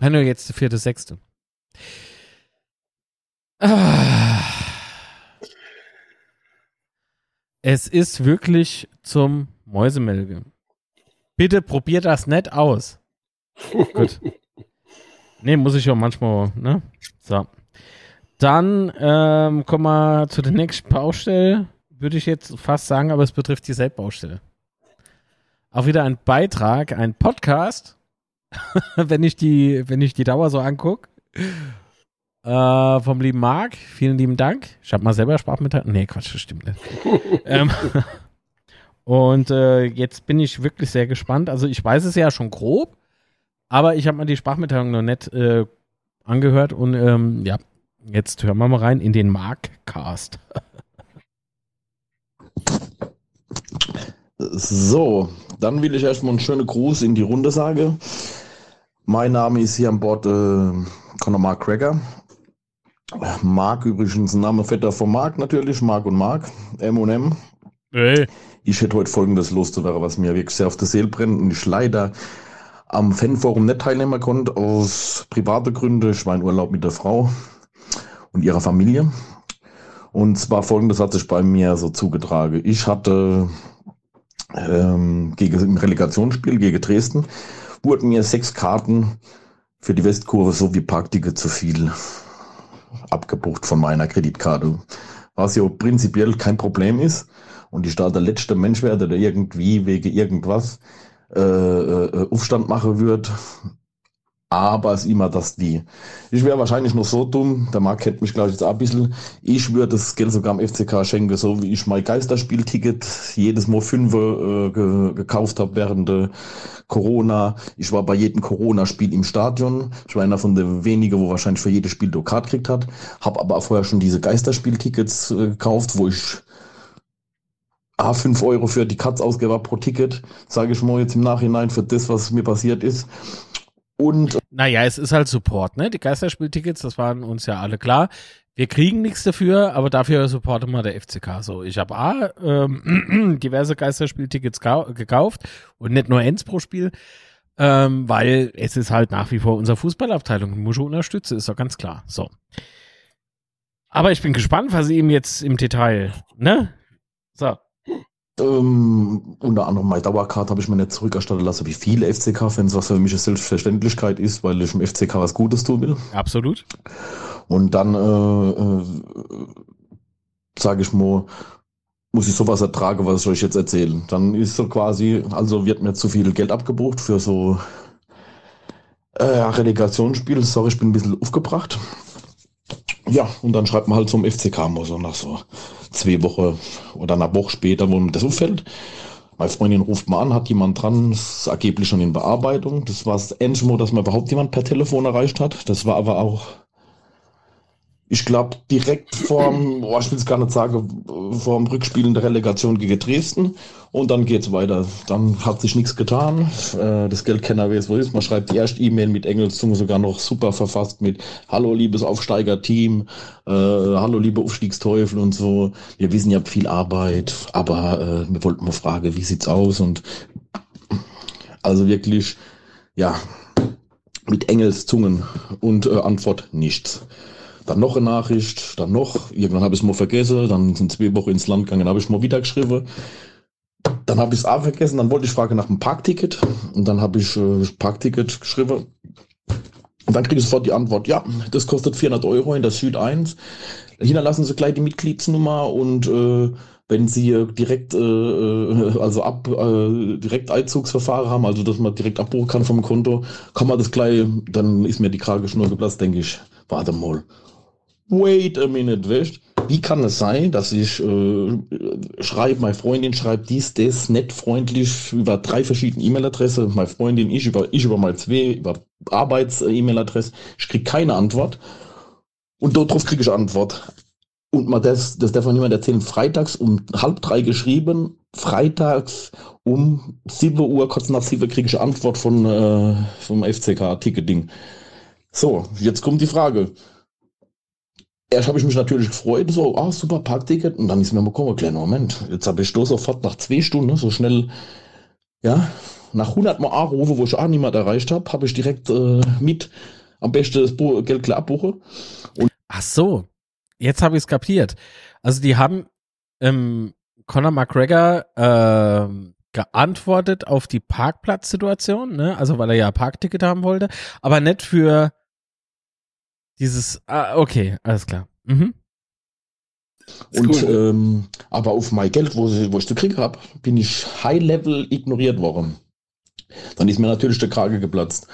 Nein, nur jetzt vierte sechste. Ah. Es ist wirklich zum Mäusemelge. Bitte probiert das nicht aus. Gut. Nee, muss ich auch manchmal, ne? So. Dann ähm, kommen wir zu der nächsten Baustelle. Würde ich jetzt fast sagen, aber es betrifft die Selbstbaustelle. Auch wieder ein Beitrag, ein Podcast, wenn ich die, wenn ich die Dauer so angucke. Äh, vom lieben Marc, vielen lieben Dank. Ich habe mal selber Sprachmitteilung. Nee, Quatsch, das stimmt nicht. ähm, und äh, jetzt bin ich wirklich sehr gespannt. Also ich weiß es ja schon grob. Aber ich habe mir die Sprachmitteilung noch nicht äh, angehört und ähm, ja, jetzt hören wir mal rein in den Markcast. so, dann will ich erstmal einen schönen Gruß in die Runde sagen. Mein Name ist hier an Bord äh, Conor Mark Cracker. Mark übrigens ein Name Vetter von Mark natürlich, Mark und Mark, M&M. Nee. Ich hätte heute folgendes loszuwerden, was mir wirklich sehr auf der Seele brennt und ich leider am Fanforum nicht teilnehmen konnte, aus privaten Gründen. Ich war in Urlaub mit der Frau und ihrer Familie. Und zwar folgendes hat sich bei mir so zugetragen. Ich hatte ähm, gegen, im Relegationsspiel gegen Dresden, wurden mir sechs Karten für die Westkurve sowie Parkticket zu viel abgebucht von meiner Kreditkarte. Was ja prinzipiell kein Problem ist. Und ich da der letzte Mensch werde, der irgendwie wegen irgendwas äh, äh, Aufstand machen wird. Aber es ist immer das die. Ich wäre wahrscheinlich noch so dumm, der Marc kennt mich gleich jetzt auch ein bisschen. Ich würde das Geld sogar am FCK schenken, so wie ich mein Geisterspielticket jedes Mal fünf äh, ge gekauft habe während der Corona. Ich war bei jedem Corona-Spiel im Stadion. Ich war einer von den wenigen, wo wahrscheinlich für jedes Spiel Dokat gekriegt hat. Habe aber vorher schon diese Geisterspieltickets äh, gekauft, wo ich A, 5 Euro für die Katz ausgegeben pro Ticket, sage ich mal jetzt im Nachhinein für das, was mir passiert ist. Und Naja, es ist halt Support, ne? Die Geisterspieltickets, das waren uns ja alle klar. Wir kriegen nichts dafür, aber dafür supporten wir der FCK. So, ich habe A, ähm, diverse Geisterspieltickets kau- gekauft und nicht nur eins pro Spiel, ähm, weil es ist halt nach wie vor unsere Fußballabteilung und muss ich unterstützen, ist doch ganz klar. So. Aber ich bin gespannt, was ihm jetzt im Detail, ne? So. Ähm, unter anderem meine Dauerkarte habe ich mir nicht zurückerstattet lassen, wie viele FCK-Fans, was für mich eine Selbstverständlichkeit ist, weil ich dem FCK was Gutes tun will. Absolut. Und dann, äh, äh, sage ich mal, muss ich sowas ertragen, was ich euch jetzt erzähle. Dann ist so quasi, also wird mir zu viel Geld abgebucht für so äh, Relegationsspiel. Sorry, ich bin ein bisschen aufgebracht. Ja, und dann schreibt man halt zum FCK mal so nach so zwei Wochen oder einer Woche später, wo mir das auffällt. Meine Freundin ruft mal an, hat jemand dran, ist angeblich schon in Bearbeitung. Das war das Mal, dass man überhaupt jemand per Telefon erreicht hat. Das war aber auch ich glaube, direkt vorm, boah, ich will es gar nicht sagen, vorm Rückspiel in der Relegation gegen Dresden. Und dann geht's weiter. Dann hat sich nichts getan. Äh, das Geld er, wie es wohl ist. Man schreibt die erste E-Mail mit Engelszunge sogar noch super verfasst mit Hallo, liebes Aufsteiger-Team, äh, Hallo, liebe Aufstiegsteufel und so. Wir wissen, ihr habt viel Arbeit, aber äh, wir wollten mal fragen, wie sieht's aus? Und also wirklich, ja, mit Engelszungen und Antwort nichts. Dann noch eine Nachricht, dann noch, irgendwann habe ich es mal vergessen, dann sind zwei Wochen ins Land gegangen, habe ich mal wieder geschrieben. Dann habe ich es auch vergessen, dann wollte ich fragen nach einem Parkticket und dann habe ich äh, Parkticket geschrieben. Und dann kriege ich sofort die Antwort, ja, das kostet 400 Euro in der Süd 1. Hinterlassen Sie gleich die Mitgliedsnummer und äh, wenn Sie direkt, äh, äh, also ab, äh, direkt Einzugsverfahren haben, also dass man direkt abbuchen kann vom Konto, kann man das gleich, dann ist mir die Kragenschnur geplatzt, denke ich, warte mal. Wait a minute, weißt Wie kann es sein, dass ich äh, schreibe, meine Freundin schreibt dies, das, nett, freundlich, über drei verschiedene E-Mail-Adresse, meine Freundin, ich über, ich über mal zwei, über Arbeits-E-Mail-Adresse, ich kriege keine Antwort. Und darauf kriege ich Antwort. Und mal das, das darf man niemand erzählen, freitags um halb drei geschrieben, freitags um 7 Uhr, kurz nach 7 kriege ich Antwort von, äh, vom FCK-Ticketing. So, jetzt kommt die Frage. Erst habe ich mich natürlich gefreut, so, ah, super Parkticket. Und dann ist mir mal gekommen, kleiner Moment. Jetzt habe ich da sofort nach zwei Stunden, so schnell, ja, nach 100 Mal anrufen, wo ich auch niemand erreicht habe, habe ich direkt äh, mit am besten das Geld klar abbuchen. Ach so, jetzt habe ich es kapiert. Also die haben ähm, Conor McGregor ähm, geantwortet auf die Parkplatzsituation, ne? Also weil er ja Parkticket haben wollte, aber nicht für dieses. Ah, okay, alles klar. Mhm. Und cool. ähm, aber auf mein Geld, wo, wo ich zu kriegen habe, bin ich High-Level ignoriert worden. Dann ist mir natürlich der Krage geplatzt.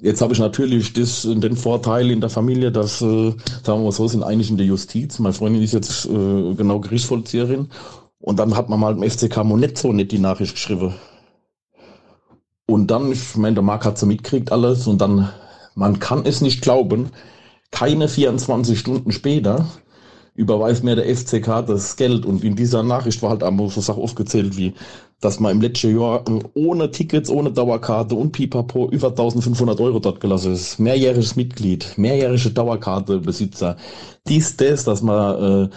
Jetzt habe ich natürlich das, den Vorteil in der Familie, dass, äh, sagen wir mal so, sind eigentlich in der Justiz. Meine Freundin ist jetzt äh, genau Gerichtsvollzieherin. Und dann hat man mal im FCK mal nicht so nicht die Nachricht geschrieben. Und dann, ich meine, der Marc hat so mitgekriegt alles. Und dann, man kann es nicht glauben, keine 24 Stunden später überweist mir der FCK das Geld. Und in dieser Nachricht war halt einmal so Sachen aufgezählt wie, dass man im letzten Jahr ohne Tickets, ohne Dauerkarte und Pipapo über 1500 Euro dort gelassen ist. Mehrjähriges Mitglied, mehrjährige Dauerkartebesitzer. Dies, das, dass man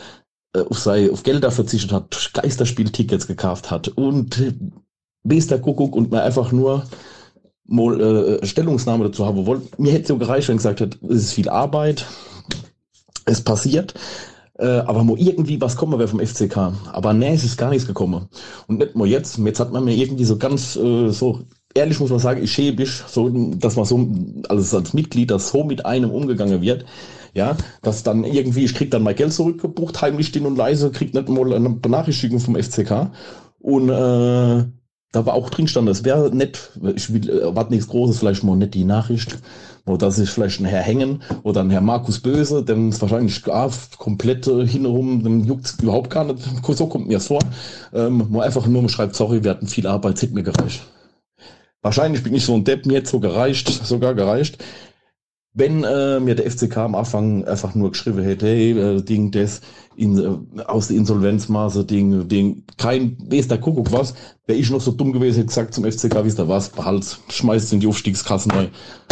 äh, auf, sei, auf Gelder verzichtet hat, Geisterspieltickets gekauft hat und bester Kuckuck und man einfach nur mal äh, Stellungsnahme dazu haben wollte. Mir hätte es so gereicht, wenn gesagt hätte, es ist viel Arbeit, es passiert, äh, aber mal irgendwie was kommen wäre vom FCK. Aber nee, es ist gar nichts gekommen. Und nicht mal jetzt. Jetzt hat man mir irgendwie so ganz äh, so ehrlich muss man sagen, ich schäbisch, so, dass man so also als Mitglied, dass so mit einem umgegangen wird. Ja, dass dann irgendwie, ich krieg dann mein Geld zurückgebucht, heimlich still und leise, krieg nicht mal eine Benachrichtigung vom FCK. Und äh, da war auch drin stand, es wäre nett, ich erwarte nichts Großes, vielleicht mal nicht die Nachricht, oder dass sich vielleicht ein Herr Hängen oder ein Herr Markus Böse, dem ist wahrscheinlich ah, komplett äh, hinherum, dem juckt überhaupt gar nicht, so kommt mir vor, ähm, mal einfach nur schreibt, sorry, wir hatten viel Arbeit, es hätte mir gereicht. Wahrscheinlich bin ich so ein Depp, mir jetzt so gereicht, sogar gereicht. Wenn äh, mir der FCK am Anfang einfach nur geschrieben hätte, hey, äh, Ding, das in, äh, aus der Insolvenzmaße, Ding, Ding, kein, weiß der Kuckuck was, wäre ich noch so dumm gewesen, hätte gesagt zum FCK, wisst ihr was, behalt, schmeißt in die Aufstiegskasse neu,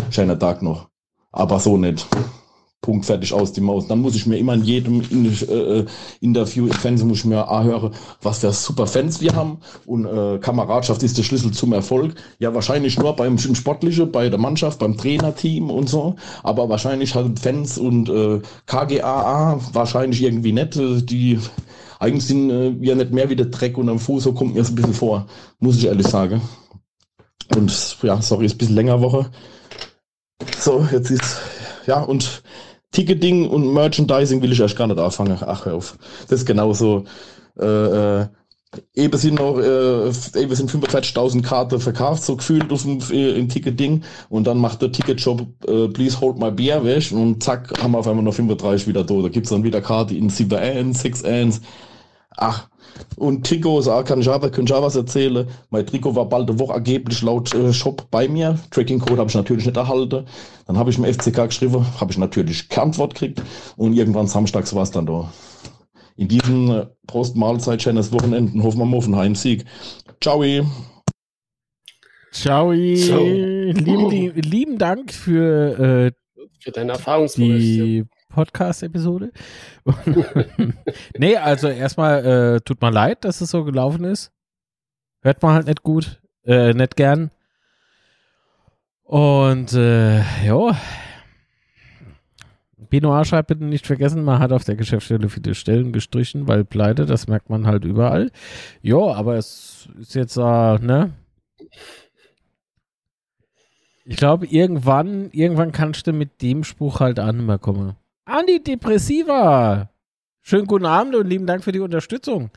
schöner Tag noch. Aber so nicht. Punkt fertig aus die Maus. Dann muss ich mir immer in jedem äh, Interview im Fernsehen muss ich mir A hören, was für super Fans wir haben und äh, Kameradschaft ist der Schlüssel zum Erfolg. Ja, wahrscheinlich nur beim Sportlichen, bei der Mannschaft, beim Trainerteam und so, aber wahrscheinlich halt Fans und äh, KGAA wahrscheinlich irgendwie nett, äh, die eigentlich sind äh, ja nicht mehr wie der Dreck und am Fuß, so kommt mir das ein bisschen vor, muss ich ehrlich sagen. Und ja, sorry, ist ein bisschen länger Woche. So, jetzt ist ja und Ticketing und Merchandising will ich erst gar nicht anfangen. Ach, hör auf. Das ist genauso. Äh, äh, eben sind noch, äh, eben sind 45.000 Karten verkauft, so gefühlt auf dem äh, im Ticketing. Und dann macht der Ticketshop, äh, please hold my beer weg. Und zack, haben wir auf einmal noch 35 wieder da. Da gibt's dann wieder Karte in 7 1, 6 1. Ach, und Trikots, ah, kann ich kann ich auch was erzählen. Mein Trikot war bald eine Woche angeblich laut äh, Shop bei mir. Tracking-Code habe ich natürlich nicht erhalten. Dann habe ich im FCK geschrieben, habe ich natürlich keine Antwort gekriegt. Und irgendwann samstags war es dann da. In diesem äh, Prost-Mahlzeit, schönes Wochenenden, hoffen wir auf einen Heimsieg. Ciao. Ciao. Lieben, lieben Dank für, äh, für deine Erfahrungsberichte. Podcast-Episode. nee, also erstmal äh, tut mir leid, dass es so gelaufen ist. Hört man halt nicht gut, äh, nicht gern. Und äh, ja. Benoit schreibt bitte nicht vergessen, man hat auf der Geschäftsstelle viele Stellen gestrichen, weil pleite, das merkt man halt überall. Ja, aber es ist jetzt, äh, ne? Ich glaube, irgendwann, irgendwann kannst du mit dem Spruch halt mehr kommen. Antidepressiva. Schönen guten Abend und lieben Dank für die Unterstützung.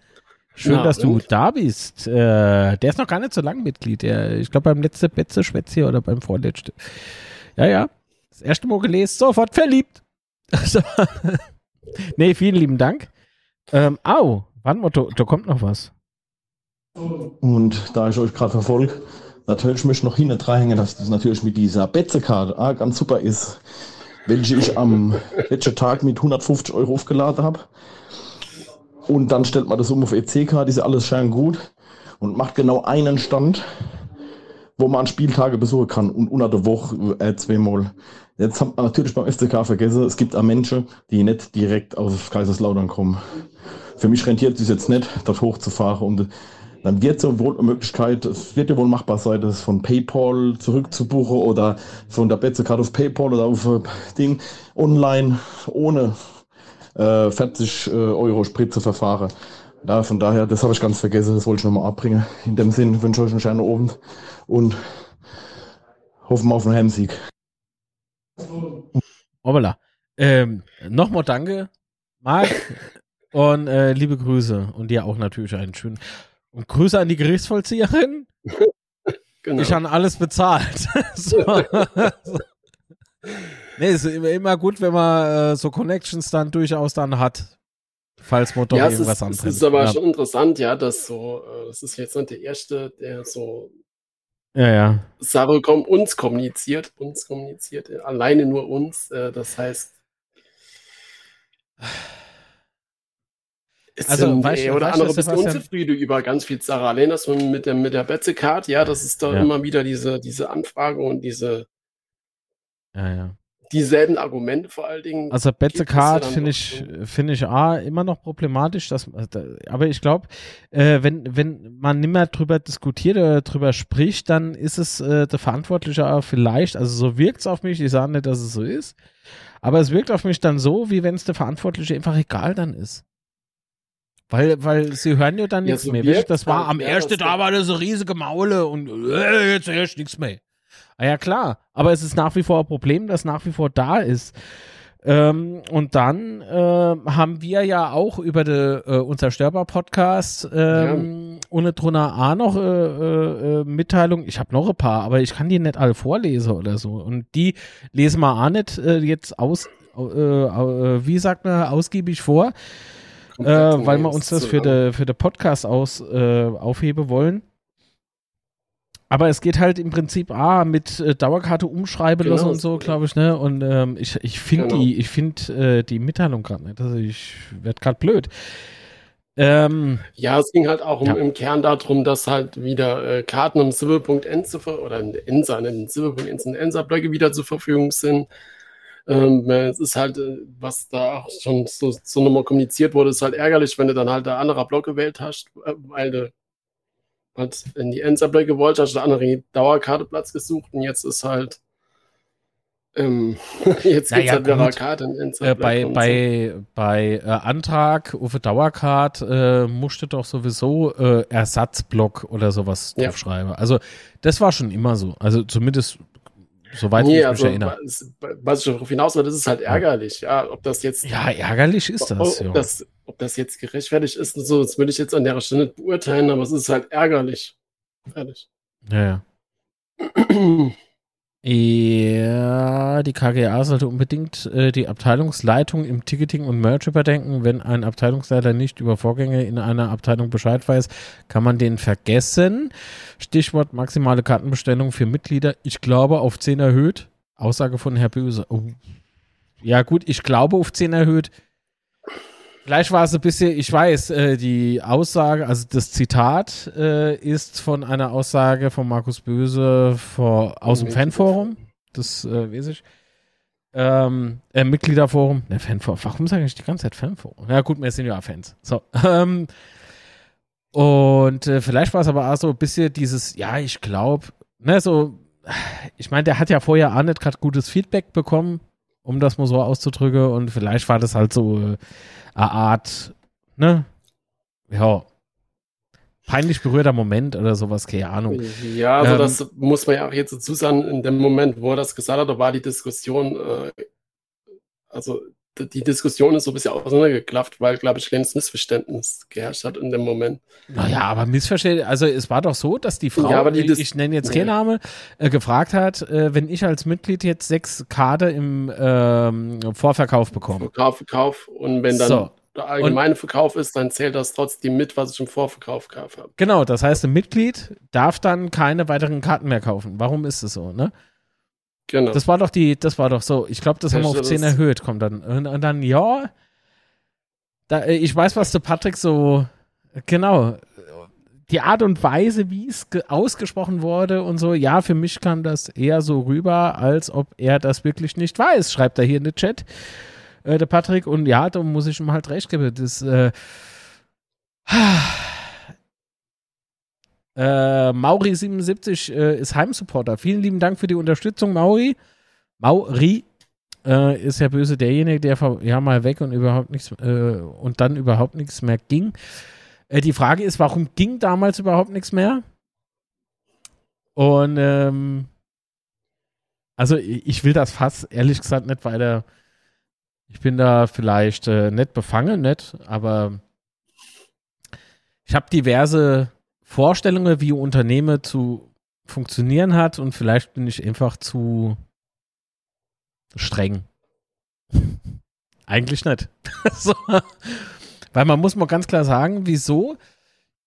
Schön, ja, dass du da bist. Äh, der ist noch gar nicht so lang Mitglied. Der, ich glaube, beim letzten Betze Schwätze oder beim vorletzten. Ja, ja. Das erste Mal gelesen, sofort verliebt. nee, vielen lieben Dank. Ähm, au, warte mal, da, da kommt noch was. Und da ich euch gerade verfolge, natürlich möchte ich noch hinten dranhängen, dass das natürlich mit dieser Betze-Karte ah, ganz super ist welche ich am letzten Tag mit 150 Euro aufgeladen habe. Und dann stellt man das um auf EC-Card, ist ja alles schön gut und macht genau einen Stand, wo man an Spieltage besuchen kann und unter der Woche äh, zweimal. Jetzt hat man natürlich beim FCK vergessen, es gibt auch Menschen, die nicht direkt aus Kaiserslautern kommen. Für mich rentiert es jetzt nicht, dort hochzufahren und dann wird es wohl eine Möglichkeit, es wird ja wohl machbar sein, das von PayPal zurückzubuchen oder von der Betzekarte auf PayPal oder auf äh, Ding online ohne äh, 40 äh, Euro Sprit zu verfahren. Ja, von daher, das habe ich ganz vergessen, das wollte ich nochmal abbringen. In dem Sinn wünsche ich euch einen schönen Abend und hoffen wir auf einen Heimsieg. Hoppala. Ähm, Nochmal danke, Marc, und äh, liebe Grüße und dir auch natürlich einen schönen und Grüße an die Gerichtsvollzieherin. genau. Ich habe alles bezahlt. so. Nee, ist immer, gut, wenn man äh, so Connections dann durchaus dann hat. Falls Motor ja, irgendwas anderes. Das ist aber ja. schon interessant, ja, dass so, äh, das ist jetzt nicht der Erste, der so ja, ja. Sache kommt, uns kommuniziert, uns kommuniziert, alleine nur uns. Äh, das heißt, es also, weißt, oder weißt, andere bisschen unzufrieden über ganz viel. Allein das mit der, mit der Betze-Card, ja, das ist da ja. immer wieder diese, diese Anfrage und diese. Ja, ja. dieselben Argumente vor allen Dingen. Also Betzekart finde ich, finde ich A, immer noch problematisch, dass, aber ich glaube, äh, wenn, wenn man nicht mehr drüber diskutiert oder drüber spricht, dann ist es äh, der Verantwortliche vielleicht, also so wirkt es auf mich, ich sage nicht, dass es so ist, aber es wirkt auf mich dann so, wie wenn es der Verantwortliche einfach egal dann ist. Weil, weil sie hören ja dann ja, nichts so mehr. Das war am ersten, da war das so riesige Maule und äh, jetzt hörst du nichts mehr. Ah ja, klar. Aber es ist nach wie vor ein Problem, das nach wie vor da ist. Ähm, und dann äh, haben wir ja auch über de, äh, unser Störbar-Podcast ähm, ja. ohne drunter A noch äh, äh, äh Mitteilung. Ich habe noch ein paar, aber ich kann die nicht alle vorlesen oder so. Und die lesen wir auch nicht äh, jetzt aus, wie sagt man, ausgiebig vor, äh, weil wir uns das für den für de Podcast aus, äh, aufheben wollen. Aber es geht halt im Prinzip ah, mit äh, Dauerkarte umschreiben genau, lassen und so, glaube ich, ne? Und ähm, ich, ich finde genau. die, ich finde äh, die Mitteilung gerade nicht. Also ich werde gerade blöd. Ähm, ja, es ging halt auch ja. im Kern darum, dass halt wieder äh, Karten im Silberpunkt zu oder in Ensa, in den Silberpunkt in Ensa-Blöcke wieder zur Verfügung sind. Ähm, es ist halt, äh, was da auch schon so, so nochmal kommuniziert wurde, ist halt ärgerlich, wenn du dann halt ein anderer Block gewählt hast, äh, weil du hat in die Endsablay gewollt, hat der andere Dauerkarte Platz gesucht und jetzt ist halt ähm, jetzt gibt es halt wieder Karte in äh, Bei, bei, so. bei äh, Antrag auf Dauerkarte äh, musste doch sowieso äh, Ersatzblock oder sowas ja. draufschreiben. Also das war schon immer so. Also zumindest Soweit nee, ich also, mich erinnere. Was ich darauf hinaus will, das ist halt ärgerlich, ja. Ob das jetzt. Ja, ärgerlich ist das, ob, ob das, ob das jetzt gerechtfertigt ist und so, das will ich jetzt an der Stelle nicht beurteilen, aber es ist halt ärgerlich. Fertig. Ja, ja. Ja, die KGA sollte unbedingt äh, die Abteilungsleitung im Ticketing und Merch überdenken. Wenn ein Abteilungsleiter nicht über Vorgänge in einer Abteilung Bescheid weiß, kann man den vergessen. Stichwort maximale Kartenbestellung für Mitglieder. Ich glaube auf 10 erhöht. Aussage von Herr Böse. Oh. Ja gut, ich glaube auf 10 erhöht. Vielleicht war es ein bisschen, ich weiß, äh, die Aussage, also das Zitat äh, ist von einer Aussage von Markus Böse vor, aus dem Fanforum. Das äh, weiß ich. Ähm, äh, Mitgliederforum. Ne, Fanforum. Warum sage ich die ganze Zeit Fanforum? Ja, gut, wir sind ja Fans. So. Ähm, und äh, vielleicht war es aber auch so ein bisschen dieses, ja, ich glaube, ne, so, ich meine, der hat ja vorher auch nicht gerade gutes Feedback bekommen, um das mal so auszudrücken. Und vielleicht war das halt so äh, eine Art, ne? Ja, peinlich berührter Moment oder sowas, keine Ahnung. Ja, also ähm, das muss man ja auch jetzt dazu sagen, in dem Moment, wo er das gesagt hat, da war die Diskussion, äh, also die Diskussion ist so ein bisschen auseinandergeklafft, weil, glaube ich, kleines Missverständnis geherrscht hat in dem Moment. Naja, aber Missverständnis, also es war doch so, dass die Frau, ja, die ich, ich nenne jetzt keinen Namen, äh, gefragt hat, äh, wenn ich als Mitglied jetzt sechs Karte im ähm, Vorverkauf bekomme. Verkauf, Verkauf und wenn dann so. der allgemeine und, Verkauf ist, dann zählt das trotzdem mit, was ich im Vorverkauf gekauft habe. Genau, das heißt, ein Mitglied darf dann keine weiteren Karten mehr kaufen. Warum ist es so, ne? Genau. Das war doch die, das war doch so. Ich glaube, das ja, haben wir auf 10 erhöht, kommt dann. Und, und dann, ja. Da, äh, ich weiß, was der Patrick so, genau, die Art und Weise, wie es ausgesprochen wurde und so, ja, für mich kam das eher so rüber, als ob er das wirklich nicht weiß, schreibt er hier in den Chat, äh, der Patrick. Und ja, da muss ich ihm halt recht geben. Das, äh, äh, Mauri77 äh, ist Heimsupporter. Vielen lieben Dank für die Unterstützung, Mauri. Mauri äh, ist ja böse derjenige, der ja mal weg und überhaupt nichts äh, und dann überhaupt nichts mehr ging. Äh, die Frage ist, warum ging damals überhaupt nichts mehr? Und ähm, also ich will das fast ehrlich gesagt nicht weiter. Ich bin da vielleicht äh, nicht befangen, nicht, aber ich habe diverse Vorstellungen, wie Unternehmen zu funktionieren hat und vielleicht bin ich einfach zu streng. Eigentlich nicht. so. Weil man muss mal ganz klar sagen, wieso,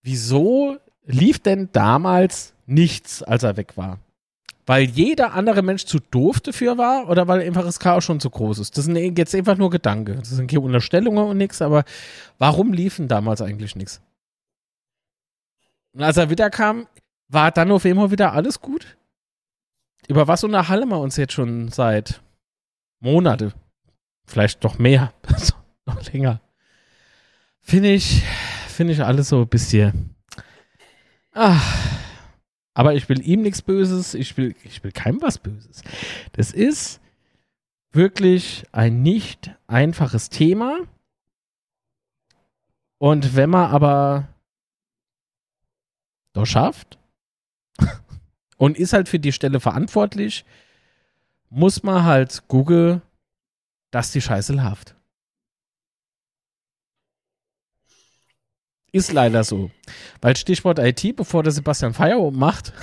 wieso lief denn damals nichts, als er weg war? Weil jeder andere Mensch zu doof dafür war oder weil einfach das Chaos schon zu groß ist? Das sind jetzt einfach nur Gedanken. Das sind hier Unterstellungen und nichts, aber warum liefen damals eigentlich nichts? Und als er wieder kam, war dann auf einmal wieder alles gut? Über was unterhalten wir uns jetzt schon seit Monate. Vielleicht doch mehr. noch länger. Finde ich, finde ich alles so ein bisschen. Ach. Aber ich will ihm nichts Böses. Ich will, ich will keinem was Böses. Das ist wirklich ein nicht einfaches Thema. Und wenn man aber doch schafft und ist halt für die Stelle verantwortlich, muss man halt gucken, dass die Scheiße läuft. Ist leider so. Weil Stichwort IT, bevor der Sebastian Feierabend macht,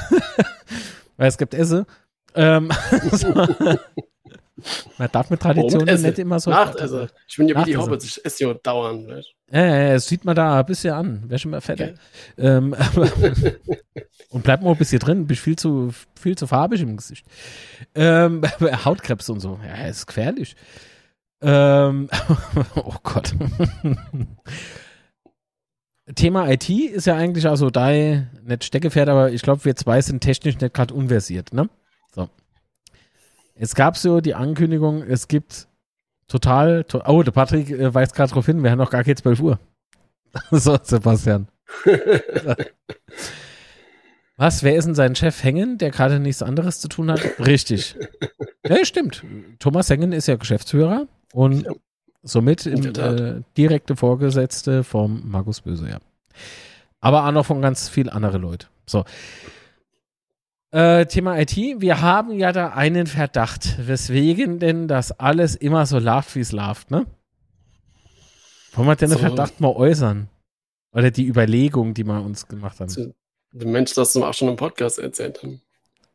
weil es gibt Esse, ähm, man darf mit Traditionen nicht immer so. Nacht, also, ich bin ja wie die Hobbits, ich esse ja dauernd. Weißt? Ja, ja, ja, das sieht man da ein bisschen an. Wäre schon mal fett. Okay. Ähm, und bleibt mal ein bisschen drin, bist viel zu, viel zu farbig im Gesicht. Ähm, Hautkrebs und so. Ja, ist gefährlich. Ähm, oh Gott. Thema IT ist ja eigentlich auch so dein, nicht Steckepferd, aber ich glaube, wir zwei sind technisch nicht gerade unversiert, ne? So. Es gab so die Ankündigung, es gibt total, to oh, der Patrick äh, weist gerade darauf hin, wir haben noch gar keine 12 Uhr. so, Sebastian. Was, wer ist denn sein Chef Hängen, der gerade nichts anderes zu tun hat? Richtig. Ja, stimmt. Thomas Hängen ist ja Geschäftsführer und Somit im, äh, direkte Vorgesetzte vom Markus Böse, ja. Aber auch noch von ganz viel andere Leute. So. Äh, Thema IT. Wir haben ja da einen Verdacht, weswegen denn das alles immer so läuft, wie es läuft, ne? Wollen wir denn so. den Verdacht mal äußern? Oder die Überlegung, die wir uns gemacht haben? Der Mensch, das wir auch schon im Podcast erzählt haben.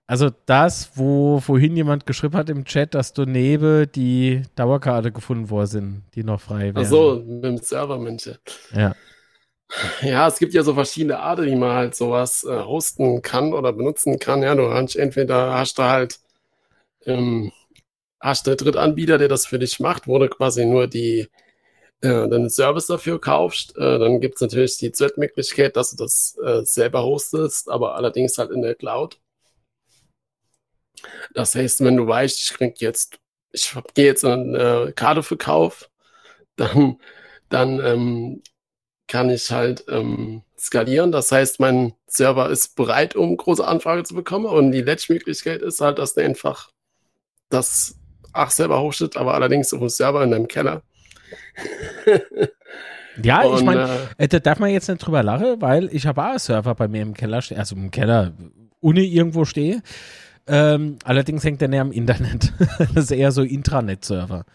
Also das, wo vorhin jemand geschrieben hat im Chat, dass du neben die Dauerkarte gefunden worden sind, die noch frei wären. Ach so, mit dem Server, Mensch. Ja. Ja, es gibt ja so verschiedene Arten, wie man halt sowas äh, hosten kann oder benutzen kann. Ja, du hast entweder hast du halt ähm, hast du Drittanbieter, der das für dich macht, wo du quasi nur die äh, den Service dafür kaufst. Äh, dann gibt es natürlich die Zweitmöglichkeit, dass du das äh, selber hostest, aber allerdings halt in der Cloud. Das heißt, wenn du weißt, ich krieg jetzt, ich gehe jetzt eine äh, Karte für Kauf, dann, dann ähm, kann ich halt ähm, skalieren. Das heißt, mein Server ist bereit, um große Anfrage zu bekommen. Und die letzte Möglichkeit ist halt, dass der einfach das ach selber hostet, aber allerdings auf dem Server in deinem Keller. ja, und, ich meine, äh, da darf man jetzt nicht drüber lachen, weil ich habe auch einen Server bei mir im Keller, also im Keller, ohne irgendwo stehe. Ähm, allerdings hängt der näher am Internet. das ist eher so Intranet-Server.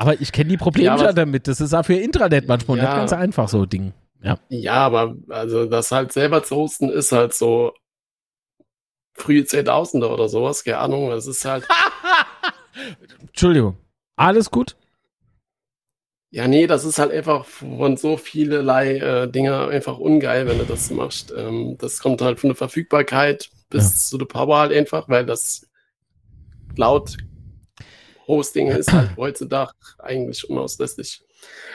Aber ich kenne die Probleme ja, damit. Das ist auch für Intranet manchmal ja, nicht ganz einfach so Ding. Ja. ja, aber also das halt selber zu hosten ist halt so frühe 10.000er oder sowas, keine Ahnung. Das ist halt. Entschuldigung. Alles gut? Ja, nee, das ist halt einfach von so vielerlei äh, Dinger einfach ungeil, wenn du das machst. Ähm, das kommt halt von der Verfügbarkeit bis ja. zu der Power halt einfach, weil das Cloud-Hosting ist halt heutzutage eigentlich unauslässlich.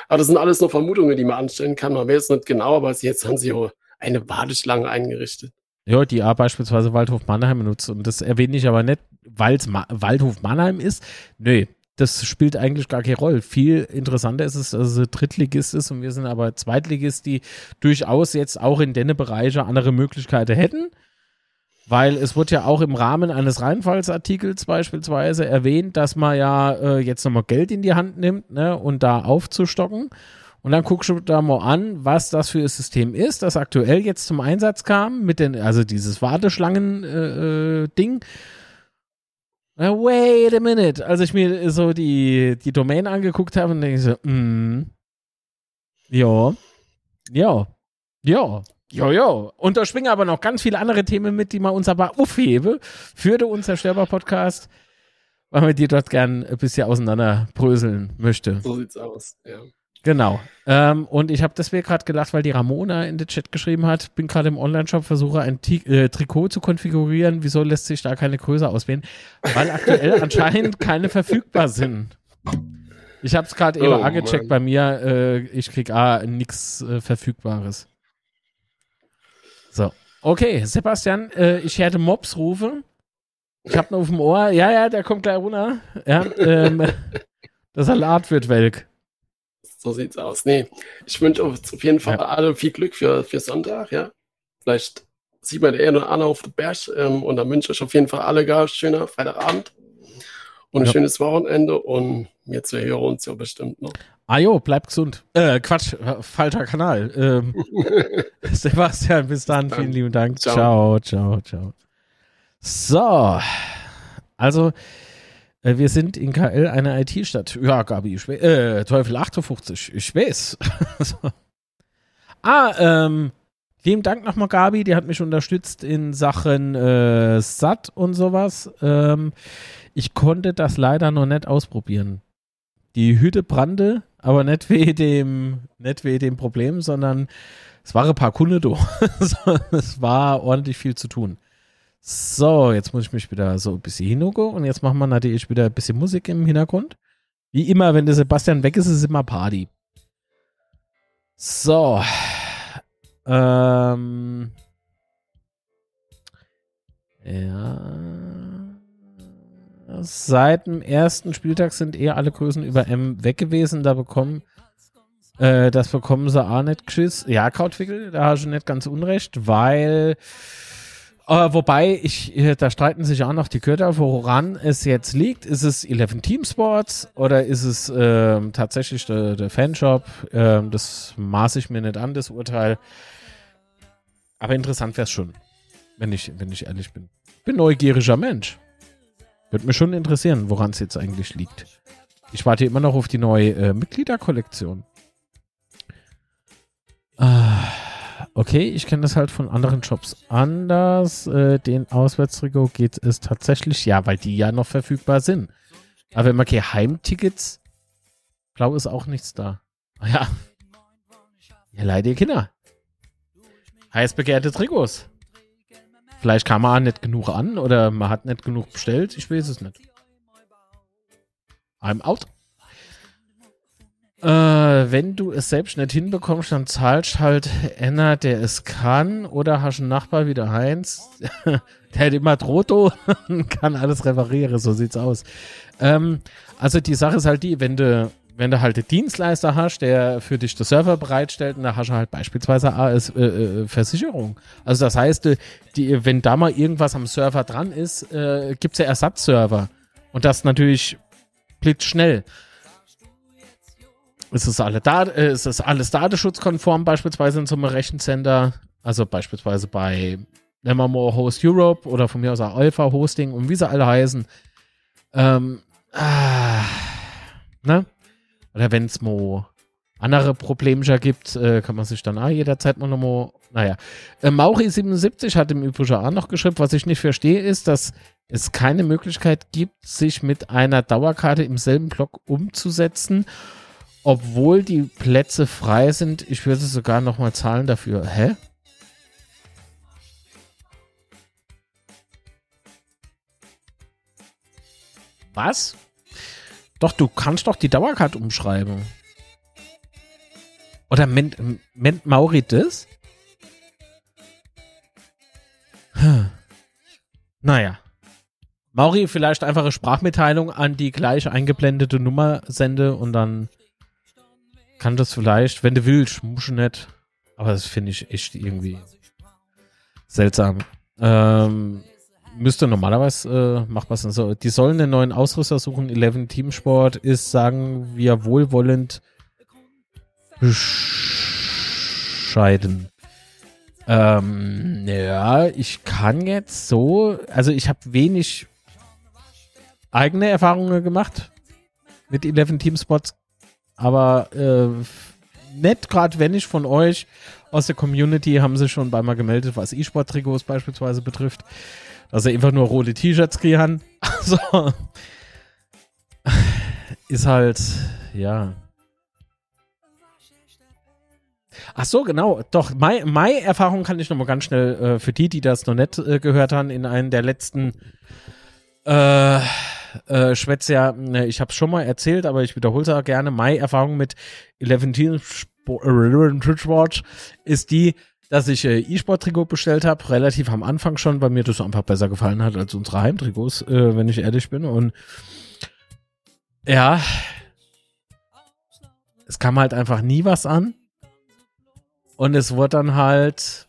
Aber das sind alles nur Vermutungen, die man anstellen kann. Man weiß es nicht genau, aber jetzt haben sie auch eine Warteschlange eingerichtet. Ja, die A beispielsweise Waldhof Mannheim benutzt. Und das erwähne ich aber nicht, weil es Ma Waldhof Mannheim ist. Nö, das spielt eigentlich gar keine Rolle. Viel interessanter ist es, dass es Drittligist ist und wir sind aber Zweitligist, die durchaus jetzt auch in denne Bereiche andere Möglichkeiten hätten. Weil es wird ja auch im Rahmen eines Reinfallsartikels beispielsweise erwähnt, dass man ja äh, jetzt nochmal Geld in die Hand nimmt ne, und da aufzustocken. Und dann guckst du da mal an, was das für ein System ist, das aktuell jetzt zum Einsatz kam, mit den, also dieses Warteschlangen-Ding. Äh, äh, wait a minute. Als ich mir so die, die Domain angeguckt habe, und denke ich so, mm, ja, ja, ja, Jojo. Und da schwingen aber noch ganz viele andere Themen mit, die man uns aber aufhebe für den Unzerstörbar-Podcast, weil man die dort gern ein bisschen auseinanderbröseln möchte. So sieht's aus, ja. Genau. Ähm, und ich habe deswegen gerade gelacht, weil die Ramona in den Chat geschrieben hat, bin gerade im Online-Shop, versuche ein T äh, Trikot zu konfigurieren. Wieso lässt sich da keine Größe auswählen? Weil aktuell anscheinend keine verfügbar sind. Ich habe es gerade eben oh, angecheckt bei mir. Äh, ich krieg A, nichts äh, Verfügbares. So. Okay, Sebastian, äh, ich hätte Mobs rufen. Ich hab noch auf dem Ohr. Ja, ja, der kommt gleich runter. Ja, ähm, der Salat wird welk. So sieht's aus. Nee, ich wünsche auf jeden Fall Ja. alle viel Glück für, für Sonntag, ja. Vielleicht sieht man eher nur Anna auf dem Berg ähm, und dann wünsche ich auf jeden Fall alle gar schöner Freitagabend und ein Ja. schönes Wochenende und wir zu hören uns ja bestimmt noch. Ah jo, bleib gesund. Äh, Quatsch, falscher Kanal. Ähm, Sebastian, bis dann. dann. Vielen lieben Dank. Ciao. Ciao, ciao, ciao. So, also äh, wir sind in KL eine IT-Stadt. Ja, Gabi, ich weiß, äh, Teufel 58, ich weiß. so. Ah, ähm, lieben Dank nochmal, Gabi, die hat mich unterstützt in Sachen äh, SAT und sowas. Ähm, ich konnte das leider noch nicht ausprobieren. Die Hütte brannte, aber nicht wegen dem, nicht wegen dem Problem, sondern es waren ein paar Kunden da. Es war ordentlich viel zu tun. So, jetzt muss ich mich wieder so ein bisschen hingucken und jetzt machen wir natürlich wieder ein bisschen Musik im Hintergrund. Wie immer, wenn der Sebastian weg ist, ist immer Party. So. Ähm. Ja. Seit dem ersten Spieltag sind eher alle Größen über M weg gewesen. Da bekommen, äh, das bekommen sie auch nicht geschiss. Ja, Krautwickel, da hast du nicht ganz unrecht, weil, äh, wobei, ich, äh, da streiten sich auch noch die Köder, woran es jetzt liegt. Ist es 11 Team Sports oder ist es ähm, tatsächlich der, der Fanshop? Ähm, das maße ich mir nicht an, das Urteil. Aber interessant wäre es schon, wenn ich, wenn ich ehrlich bin. Bin neugieriger Mensch. Würde mich schon interessieren, woran es jetzt eigentlich liegt. Ich warte immer noch auf die neue äh, Mitgliederkollektion. Ah, okay, ich kenne das halt von anderen Shops anders. Äh, den Auswärtstrikot geht es tatsächlich, ja, weil die ja noch verfügbar sind. Aber wenn man keine Heimtickets, blau ist auch nichts da. Ah Ja. Ja, leider Kinder. Heiß begehrte Trikots. Vielleicht kam man nicht genug an oder man hat nicht genug bestellt. Ich weiß es nicht. I'm out. Äh, wenn du es selbst nicht hinbekommst, dann zahlst halt einer, der es kann, oder hast einen Nachbar wie der Heinz, der hat immer Trotto und kann alles reparieren, so sieht's aus. Ähm, also die Sache ist halt die, wenn du, wenn du halt einen Dienstleister hast, der für dich den Server bereitstellt, und da hast du halt beispielsweise AS äh, äh, Versicherung. Also das heißt, äh, die, wenn da mal irgendwas am Server dran ist, äh, gibt's ja Ersatzserver. Und das natürlich blitzschnell. Es ist, alle Dat äh, es ist alles datenschutzkonform, beispielsweise in so einem Rechencenter. Also beispielsweise bei Nevermore Host Europe oder von mir aus auch Alpha Hosting und wie sie alle heißen. Ähm, ah, ne? Oder wenn es mal andere Problemchen gibt, äh, kann man sich dann auch jederzeit mal nochmal. Naja. Äh, Mauri77 hat im Übrigen auch noch geschrieben, was ich nicht verstehe, ist, dass es keine Möglichkeit gibt, sich mit einer Dauerkarte im selben Block umzusetzen, obwohl die Plätze frei sind. Ich würde sogar nochmal zahlen dafür. Hä? Was? Doch, du kannst doch die Dauerkarte umschreiben. Oder ment, ment Mauri das? Hm. Naja. Mauri, vielleicht einfach eine Sprachmitteilung an die gleich eingeblendete Nummer sende und dann kann das vielleicht, wenn du willst, muss nicht. Aber das finde ich echt irgendwie seltsam. Ähm, müsste normalerweise äh, macht man so. Die sollen einen neuen Ausrüster suchen. 11 Teamsport ist, sagen wir, wohlwollend bescheiden. Ähm, ja, ich kann jetzt so, also ich habe wenig eigene Erfahrungen gemacht mit 11 Teamspots, aber äh, nett, gerade wenn ich von euch aus der Community haben sie schon einmal gemeldet, was E-Sport-Trikots beispielsweise betrifft, dass sie einfach nur rote T-Shirts kriegen. Also ist halt, ja. Ach so, genau. Doch, Mai-Erfahrung kann ich noch mal ganz schnell äh, für die, die das noch nicht äh, gehört haben, in einem der letzten äh, äh, Schwätze ja, ne, ich habe es schon mal erzählt, aber ich wiederhole es auch gerne. Mai-Erfahrung mit 11 Team Sport ist die, dass ich äh, E-Sport-Trikot bestellt habe, relativ am Anfang schon, weil mir das einfach besser gefallen hat als unsere Heimtrikots, äh, wenn ich ehrlich bin. Und ja, es kam halt einfach nie was an. Und es wurde dann halt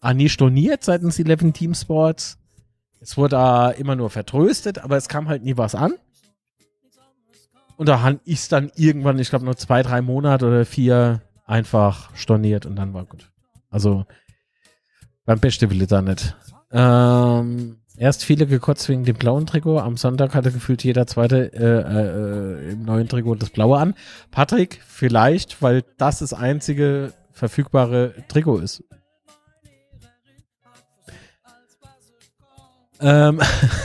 ah, nie storniert seitens 11 Team Sports. Es wurde da immer nur vertröstet, aber es kam halt nie was an. Und da ist dann irgendwann, ich glaube, nur zwei, drei Monate oder vier einfach storniert und dann war gut. Also beim Beste will ich da nicht. Ähm, erst viele gekotzt wegen dem blauen Trikot. Am Sonntag hatte gefühlt jeder zweite äh, äh, im neuen Trikot das blaue an. Patrick, vielleicht, weil das das einzige verfügbare Trikot ist. Ähm,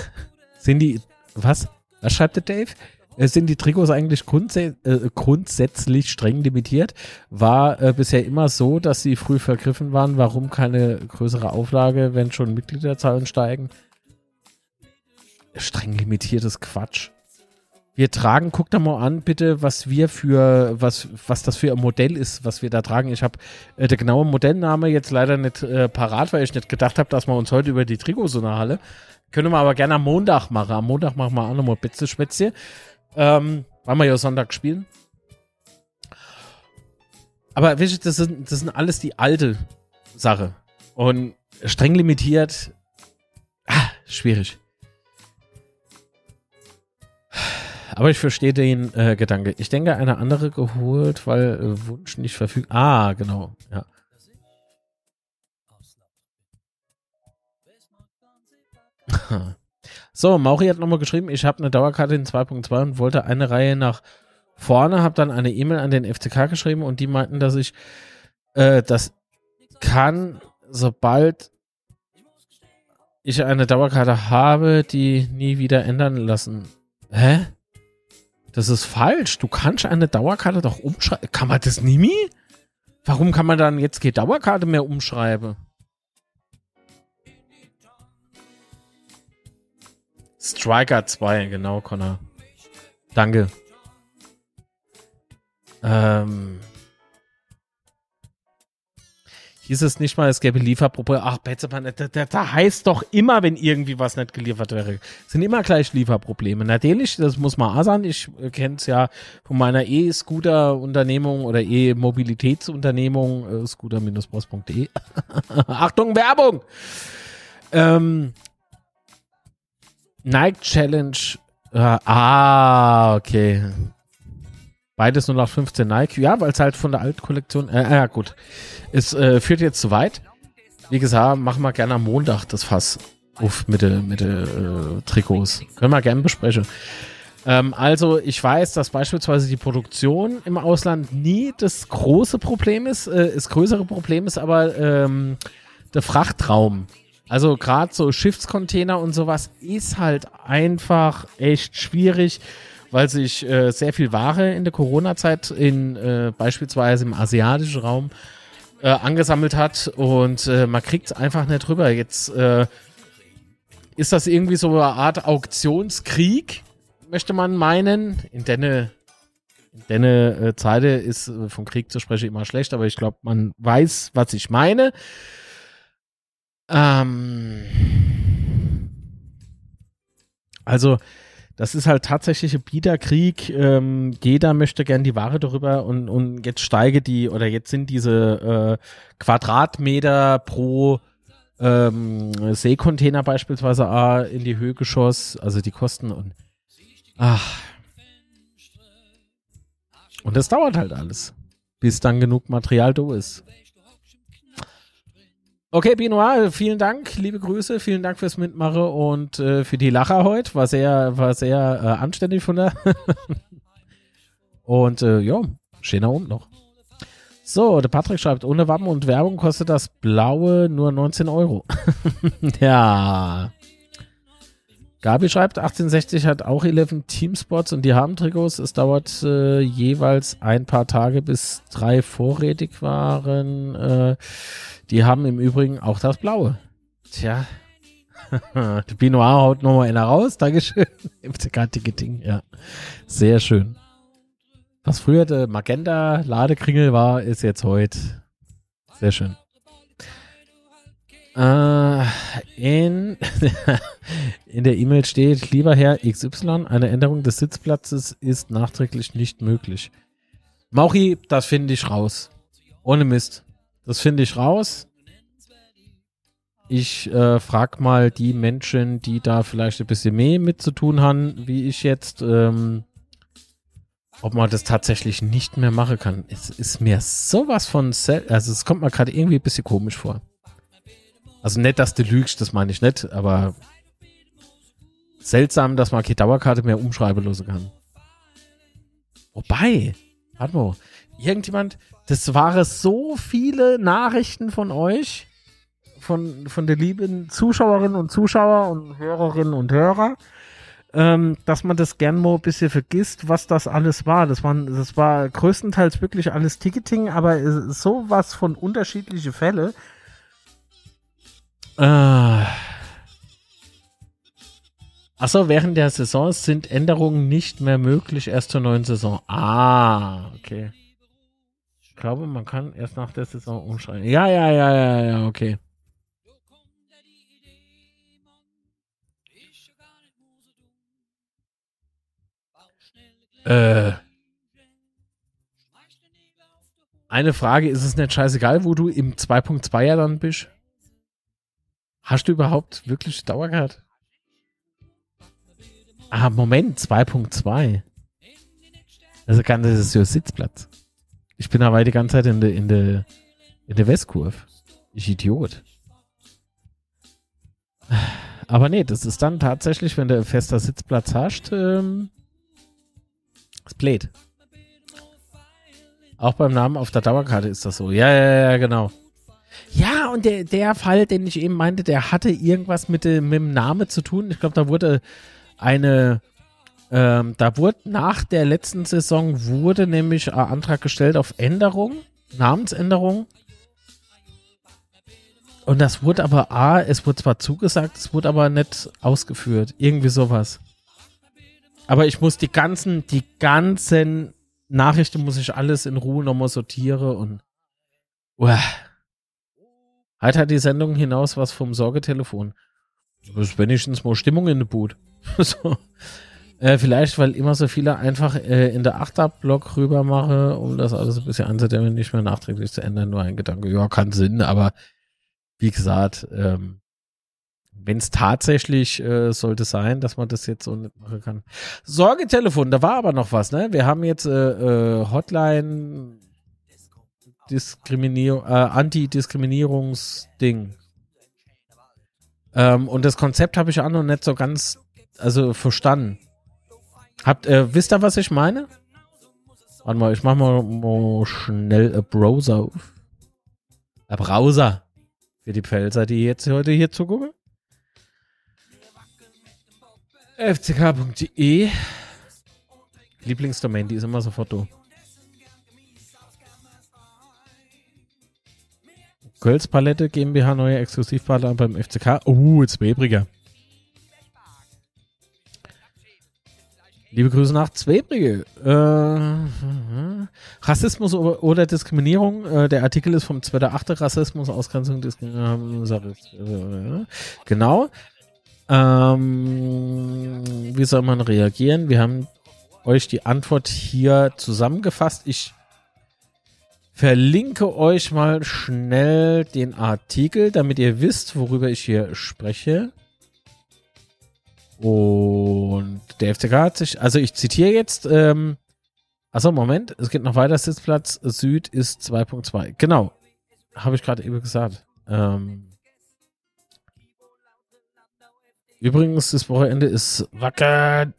sind die, was? Was schreibt der Dave? Äh, sind die Trikots eigentlich grundsä äh, grundsätzlich streng limitiert? War äh, bisher immer so, dass sie früh vergriffen waren. Warum keine größere Auflage, wenn schon Mitgliederzahlen steigen? Streng limitiertes Quatsch. Wir tragen, guck da mal an, bitte, was wir für, was, was das für ein Modell ist, was wir da tragen. Ich habe äh, der genaue Modellname jetzt leider nicht äh, parat, weil ich nicht gedacht habe, dass wir uns heute über die Trikots unterhalten. Können wir aber gerne am Montag machen. Am Montag machen wir auch nochmal Bitze Spätzle. Ähm, weil wir ja Sonntag spielen. Aber wisst ihr, das sind, das sind alles die alte Sache. Und streng limitiert, ah, schwierig. Aber ich verstehe den äh, Gedanke. Ich denke, eine andere geholt, weil äh, Wunsch nicht verfügbar. Ah, genau. Ja. So, Mauri hat nochmal geschrieben, ich habe eine Dauerkarte in 2.2 und wollte eine Reihe nach vorne, habe dann eine E-Mail an den FCK geschrieben und die meinten, dass ich äh, das kann, sobald ich eine Dauerkarte habe, die nie wieder ändern lassen. Hä? Das ist falsch. Du kannst eine Dauerkarte doch umschreiben. Kann man das nie? Warum kann man dann jetzt keine Dauerkarte mehr umschreiben? Striker 2, genau, Connor. Danke. Ähm, hieß es nicht mal, es gäbe Lieferprobleme. Ach, Betzemann, da, heißt doch immer, wenn irgendwie was nicht geliefert wäre, sind immer gleich Lieferprobleme. Natürlich, das muss man auch sagen. Ich kenne es ja von meiner E-Scooter-Unternehmung oder E-Mobilitätsunternehmung, äh, scooter-boss.de. Achtung, Werbung! Ähm, Nike Challenge. Äh, ah, okay. Beides nur noch 15 Nike. Ja, weil es halt von der Altkollektion. Äh, ja, gut. Es äh, führt jetzt zu weit. Wie gesagt, machen wir gerne am Montag das Fass auf mit den äh, Trikots. Können wir gerne besprechen. Ähm, also, ich weiß, dass beispielsweise die Produktion im Ausland nie das große Problem ist. Äh, das größere Problem ist aber ähm, der Frachtraum. Also gerade so Schiffscontainer und sowas ist halt einfach echt schwierig, weil sich äh, sehr viel Ware in der Corona-Zeit in äh, beispielsweise im asiatischen Raum äh, angesammelt hat und äh, man kriegt es einfach nicht rüber. Jetzt äh, ist das irgendwie so eine Art Auktionskrieg, möchte man meinen. In denne in denne äh, Zeite ist vom Krieg zu sprechen immer schlecht, aber ich glaube, man weiß, was ich meine. Ähm, also, das ist halt tatsächlich ein Bieterkrieg. Ähm, jeder möchte gern die Ware darüber und, und jetzt steige die, oder jetzt sind diese äh, Quadratmeter pro ähm, Seekontainer beispielsweise A in die Höhe geschossen, also die Kosten und ach. Und das dauert halt alles, bis dann genug Material da ist. Okay, Benoit, vielen Dank, liebe Grüße, vielen Dank fürs Mitmachen und äh, für die Lacher heute. War sehr, war sehr äh, anständig von der. und äh, ja, schöner Abend noch. So, der Patrick schreibt, ohne Wappen und Werbung kostet das blaue nur 19 Euro. ja. Gabi schreibt, 1860 hat auch 11 Teamspots und die haben Trikots. Es dauert äh, jeweils ein paar Tage, bis drei vorrätig waren. Äh, die haben im Übrigen auch das Blaue. Tja. der Binoir haut nochmal einer raus. Dankeschön. FCK-Ticketing, ja. Sehr schön. Was früher der Magenta-Ladekringel war, ist jetzt heute Sehr schön. Äh, in, in der E-Mail steht, lieber Herr XY, eine Änderung des Sitzplatzes ist nachträglich nicht möglich. Mauchi, das finde ich raus. Ohne Mist. Das finde ich raus. Ich äh, frage mal die Menschen, die da vielleicht ein bisschen mehr mit zu tun haben, wie ich jetzt, ähm, ob man das tatsächlich nicht mehr machen kann. Es ist mir sowas von, sel also es kommt mir gerade irgendwie ein bisschen komisch vor. Also nicht, dass du lügst, das meine ich nicht, aber seltsam, dass man keine Dauerkarte mehr umschreiben lassen kann. Wobei, warte mal, irgendjemand, das waren so viele Nachrichten von euch, von, von den lieben Zuschauerinnen und Zuschauer und Hörerinnen und Hörer, ähm, dass man das gern mal ein bisschen vergisst, was das alles war. Das, waren, das war größtenteils wirklich alles Ticketing, aber sowas von unterschiedliche Fälle. Äh. Achso, während der Saison sind Änderungen nicht mehr möglich, erst zur neuen Saison. Ah, okay. Ich glaube, man kann erst nach der Saison umschreiben. Ja, ja, ja, ja, ja, okay. Äh. Eine Frage, ist es nicht scheißegal, wo du im 2.2 ja dann bist? Hast du überhaupt wirklich Dauerkarte? Ah, Moment, 2.2. Also kann das ist ja Sitzplatz. Ich bin aber die ganze Zeit in der in der in der Westkurve. Ich Idiot. Aber nee, das ist dann tatsächlich, wenn du fester Sitzplatz hast, ähm, ist blöd. Auch beim Namen auf der Dauerkarte ist das so. Ja, ja, ja, genau. Ja, und der, der Fall, den ich eben meinte, der hatte irgendwas mit dem, mit dem Namen zu tun. Ich glaube, da wurde eine, ähm, da wurde nach der letzten Saison wurde nämlich ein Antrag gestellt auf Änderung, Namensänderung. Und das wurde aber A, es wurde zwar zugesagt, es wurde aber nicht ausgeführt. Irgendwie sowas. Aber ich muss die ganzen, die ganzen Nachrichten muss ich alles in Ruhe nochmal sortieren und. Uah. Heute hat die Sendung hinaus was vom Sorgetelefon. Das ist wenigstens mal Stimmung in der Boot. so. Äh, vielleicht, weil immer so viele einfach äh, in der Achterblock rüber mache, um das alles ein bisschen anzudämmen, nicht mehr nachträglich zu ändern. Nur ein Gedanke. Ja, kann Sinn, aber wie gesagt, ähm, wenn es tatsächlich äh, sollte sein, dass man das jetzt so nicht machen kann. Sorgetelefon, da war aber noch was, ne? Wir haben jetzt äh, äh, Hotline Diskriminierung, äh, Antidiskriminierungsding. Ähm, und das Konzept habe ich auch noch nicht so ganz, also verstanden. Habt, äh, wisst ihr, was ich meine? Warte mal, ich mach mal, mal schnell ein Browser auf. Ein Browser. Für die Pfälzer, die jetzt heute hier zugucken. fck.de Lieblingsdomain, die ist immer sofort da. Kölz Palette GmbH, neue Exklusivpartner beim FCK. Oh, jetzt Webriger. Liebe Grüße nach Zwebrige. Äh, Rassismus oder Diskriminierung. Äh, der Artikel ist vom 2.8. Rassismus, Ausgrenzung, Diskriminierung. Äh, genau. Ähm, wie soll man reagieren? Wir haben euch die Antwort hier zusammengefasst. Ich verlinke euch mal schnell den Artikel, damit ihr wisst, worüber ich hier spreche. Und der FCK hat sich, also ich zitiere jetzt, ähm, achso, Moment, es geht noch weiter, Sitzplatz Süd ist 2.2. Genau, habe ich gerade eben gesagt. Ähm, übrigens, das Wochenende ist wacker.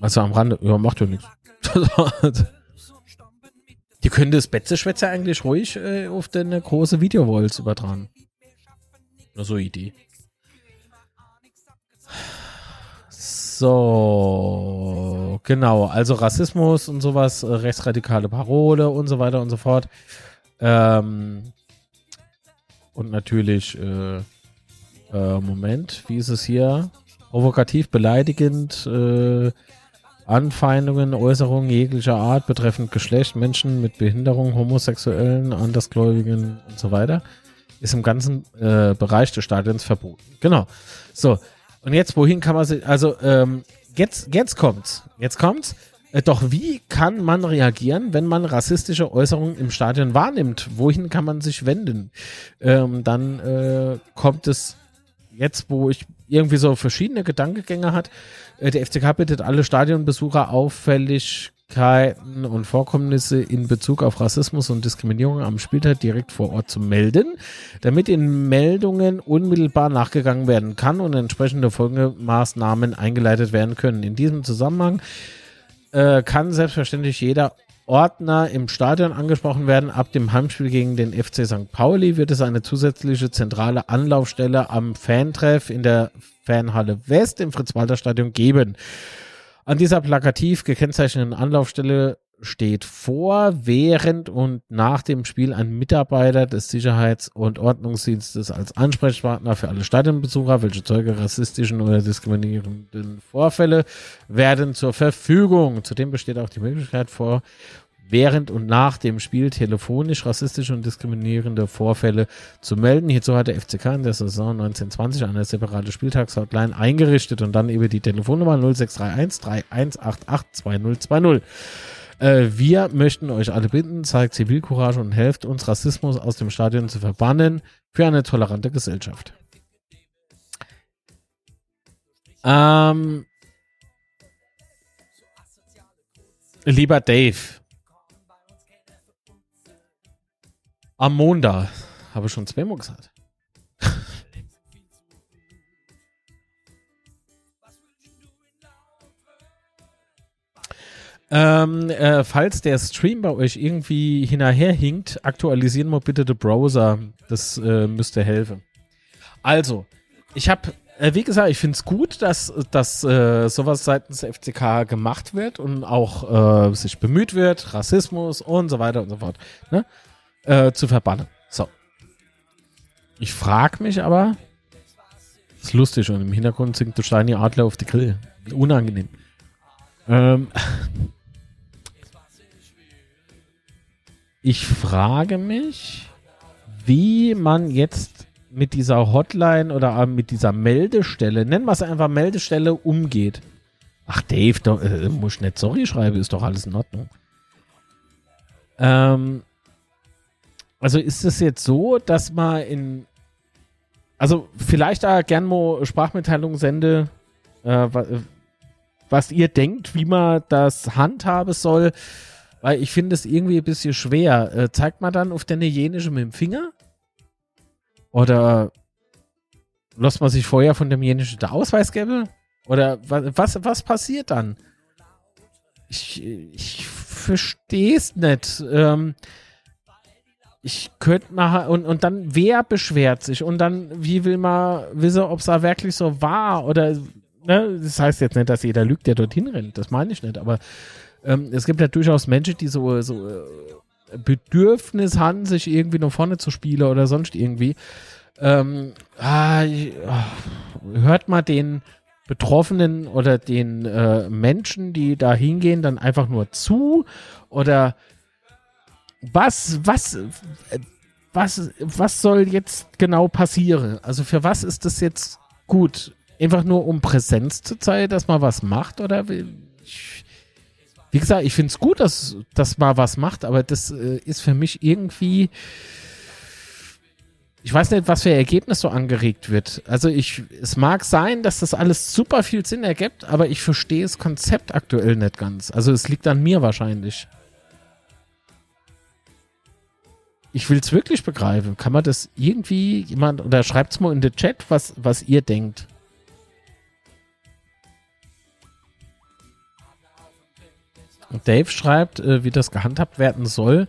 Also am Rande, ja, macht ja nichts. Die können das Betzeschwätze eigentlich ruhig äh, auf den große Videowalls übertragen. Nur so Idee. So, genau. Also Rassismus und sowas, äh, rechtsradikale Parole und so weiter und so fort. Ähm, und natürlich, äh, äh, Moment, wie ist es hier? Provokativ, beleidigend, äh, Anfeindungen, Äußerungen jeglicher Art betreffend Geschlecht, Menschen mit Behinderung, Homosexuellen, Andersgläubigen und so weiter, ist im ganzen äh, Bereich des Stadions verboten. Genau. So. Und jetzt, wohin kann man sich, also, ähm, jetzt, jetzt kommt's. Jetzt kommt's. Äh, doch wie kann man reagieren, wenn man rassistische Äußerungen im Stadion wahrnimmt? Wohin kann man sich wenden? Ähm, dann äh, kommt es jetzt, wo ich irgendwie so verschiedene Gedankengänge hat. Äh, der FCK bittet alle Stadionbesucher Auffälligkeiten und Vorkommnisse in Bezug auf Rassismus und Diskriminierung am Spieltag direkt vor Ort zu melden, damit in Meldungen unmittelbar nachgegangen werden kann und entsprechende Folgemaßnahmen eingeleitet werden können. In diesem Zusammenhang äh, kann selbstverständlich jeder Ordner im Stadion angesprochen werden. Ab dem Heimspiel gegen den FC St. Pauli wird es eine zusätzliche zentrale Anlaufstelle am Fantreff in der Fanhalle West im Fritz-Walter-Stadion geben. An dieser plakativ gekennzeichneten Anlaufstelle steht vor, während und nach dem Spiel ein Mitarbeiter des Sicherheits- und Ordnungsdienstes als Ansprechpartner für alle Stadionbesucher, welche Zeuge rassistischen oder diskriminierenden Vorfälle werden zur Verfügung. Zudem besteht auch die Möglichkeit vor, während und nach dem Spiel telefonisch rassistische und diskriminierende Vorfälle zu melden. Hierzu hat der FCK in der Saison 1920 eine separate Spieltagshotline eingerichtet und dann eben die Telefonnummer 0631 3188 2020. Äh, wir möchten euch alle bitten, zeigt Zivilcourage und helft uns, Rassismus aus dem Stadion zu verbannen für eine tolerante Gesellschaft. Ähm, lieber Dave, Amonda, habe ich schon zweimal gesagt. Ähm, äh, falls der Stream bei euch irgendwie hinterherhinkt, aktualisieren wir bitte den Browser. Das äh, müsste helfen. Also, ich habe, äh, wie gesagt, ich finde es gut, dass, dass äh, sowas seitens FCK gemacht wird und auch äh, sich bemüht wird, Rassismus und so weiter und so fort ne? Äh, zu verbannen. So. Ich frage mich aber, ist lustig und im Hintergrund singt der Steini Adler auf die Grill. Unangenehm. Ähm, ich frage mich, wie man jetzt mit dieser Hotline oder mit dieser Meldestelle, nennen wir es einfach Meldestelle, umgeht. Ach, Dave, doch, äh, muss nicht sorry schreiben, ist doch alles in Ordnung. Ähm, also ist es jetzt so, dass man in, also vielleicht da gern mal Sprachmitteilung sende, äh, was ihr denkt, wie man das handhaben soll. Weil ich finde es irgendwie ein bisschen schwer. Äh, zeigt man dann auf der jenische mit dem Finger? Oder lässt man sich vorher von dem jenischen der Ausweis geben? Oder was, was passiert dann? Ich, ich verstehe es nicht. Ähm, ich könnte mal, und, und dann, wer beschwert sich? Und dann, wie will man wissen, ob es da wirklich so war? Oder, ne? Das heißt jetzt nicht, dass jeder lügt, der dorthin rennt. Das meine ich nicht. Aber ähm, es gibt ja durchaus Menschen, die so, so äh, Bedürfnis haben, sich irgendwie nach vorne zu spielen oder sonst irgendwie. Ähm, ah, ich, oh, hört mal den Betroffenen oder den äh, Menschen, die da hingehen, dann einfach nur zu? Oder was, was, was, was soll jetzt genau passieren? Also für was ist das jetzt gut? Einfach nur um Präsenz zu zeigen, dass man was macht? Oder wie gesagt, ich finde es gut, dass, dass man was macht, aber das äh, ist für mich irgendwie. Ich weiß nicht, was für Ergebnis so angeregt wird. Also ich, es mag sein, dass das alles super viel Sinn ergibt, aber ich verstehe das Konzept aktuell nicht ganz. Also es liegt an mir wahrscheinlich. Ich will es wirklich begreifen. Kann man das irgendwie jemand oder schreibt es mal in den Chat, was, was ihr denkt. Dave schreibt, äh, wie das gehandhabt werden soll,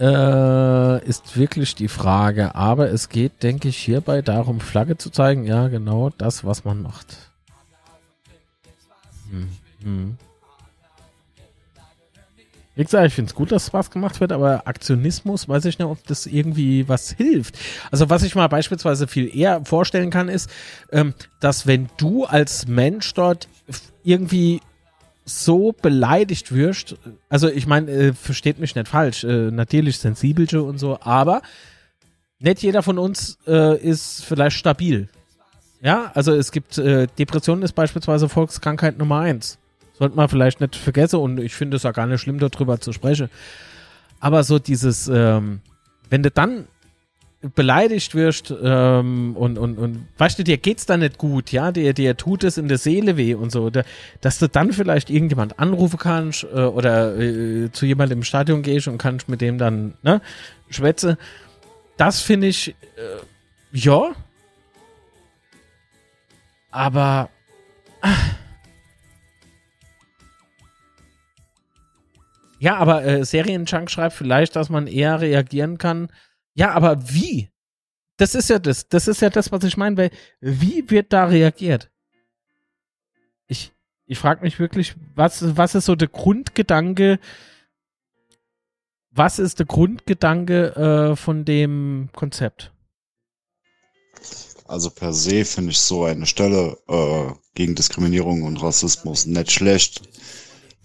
äh, ist wirklich die Frage. Aber es geht, denke ich, hierbei darum, Flagge zu zeigen. Ja, genau das, was man macht. Hm. Hm. Wie gesagt, ich finde es gut, dass was gemacht wird, aber Aktionismus, weiß ich nicht, ob das irgendwie was hilft. Also was ich mal beispielsweise viel eher vorstellen kann, ist, ähm, dass wenn du als Mensch dort irgendwie so beleidigt wirst, also ich meine, äh, versteht mich nicht falsch, äh, natürlich sensibel und so, aber nicht jeder von uns äh, ist vielleicht stabil. Ja, also es gibt, äh, Depression ist beispielsweise Volkskrankheit Nummer eins. Sollte man vielleicht nicht vergessen und ich finde es ja gar nicht schlimm, darüber zu sprechen. Aber so dieses, ähm, wenn du dann beleidigt wirst ähm, und, und, und weißt du, dir geht's da nicht gut, ja, dir, dir tut es in der Seele weh und so, da, dass du dann vielleicht irgendjemand anrufen kannst äh, oder äh, zu jemandem im Stadion gehst und kannst mit dem dann, ne, schwätze. Das finde ich, äh, ja, aber ach, Ja, aber äh, Serienjunk schreibt vielleicht, dass man eher reagieren kann. Ja, aber wie? Das ist ja das. Das ist ja das, was ich meine, weil wie wird da reagiert? Ich, ich frage mich wirklich, was, was ist so der Grundgedanke? Was ist der Grundgedanke äh, von dem Konzept? Also per se finde ich so eine Stelle äh, gegen Diskriminierung und Rassismus nicht schlecht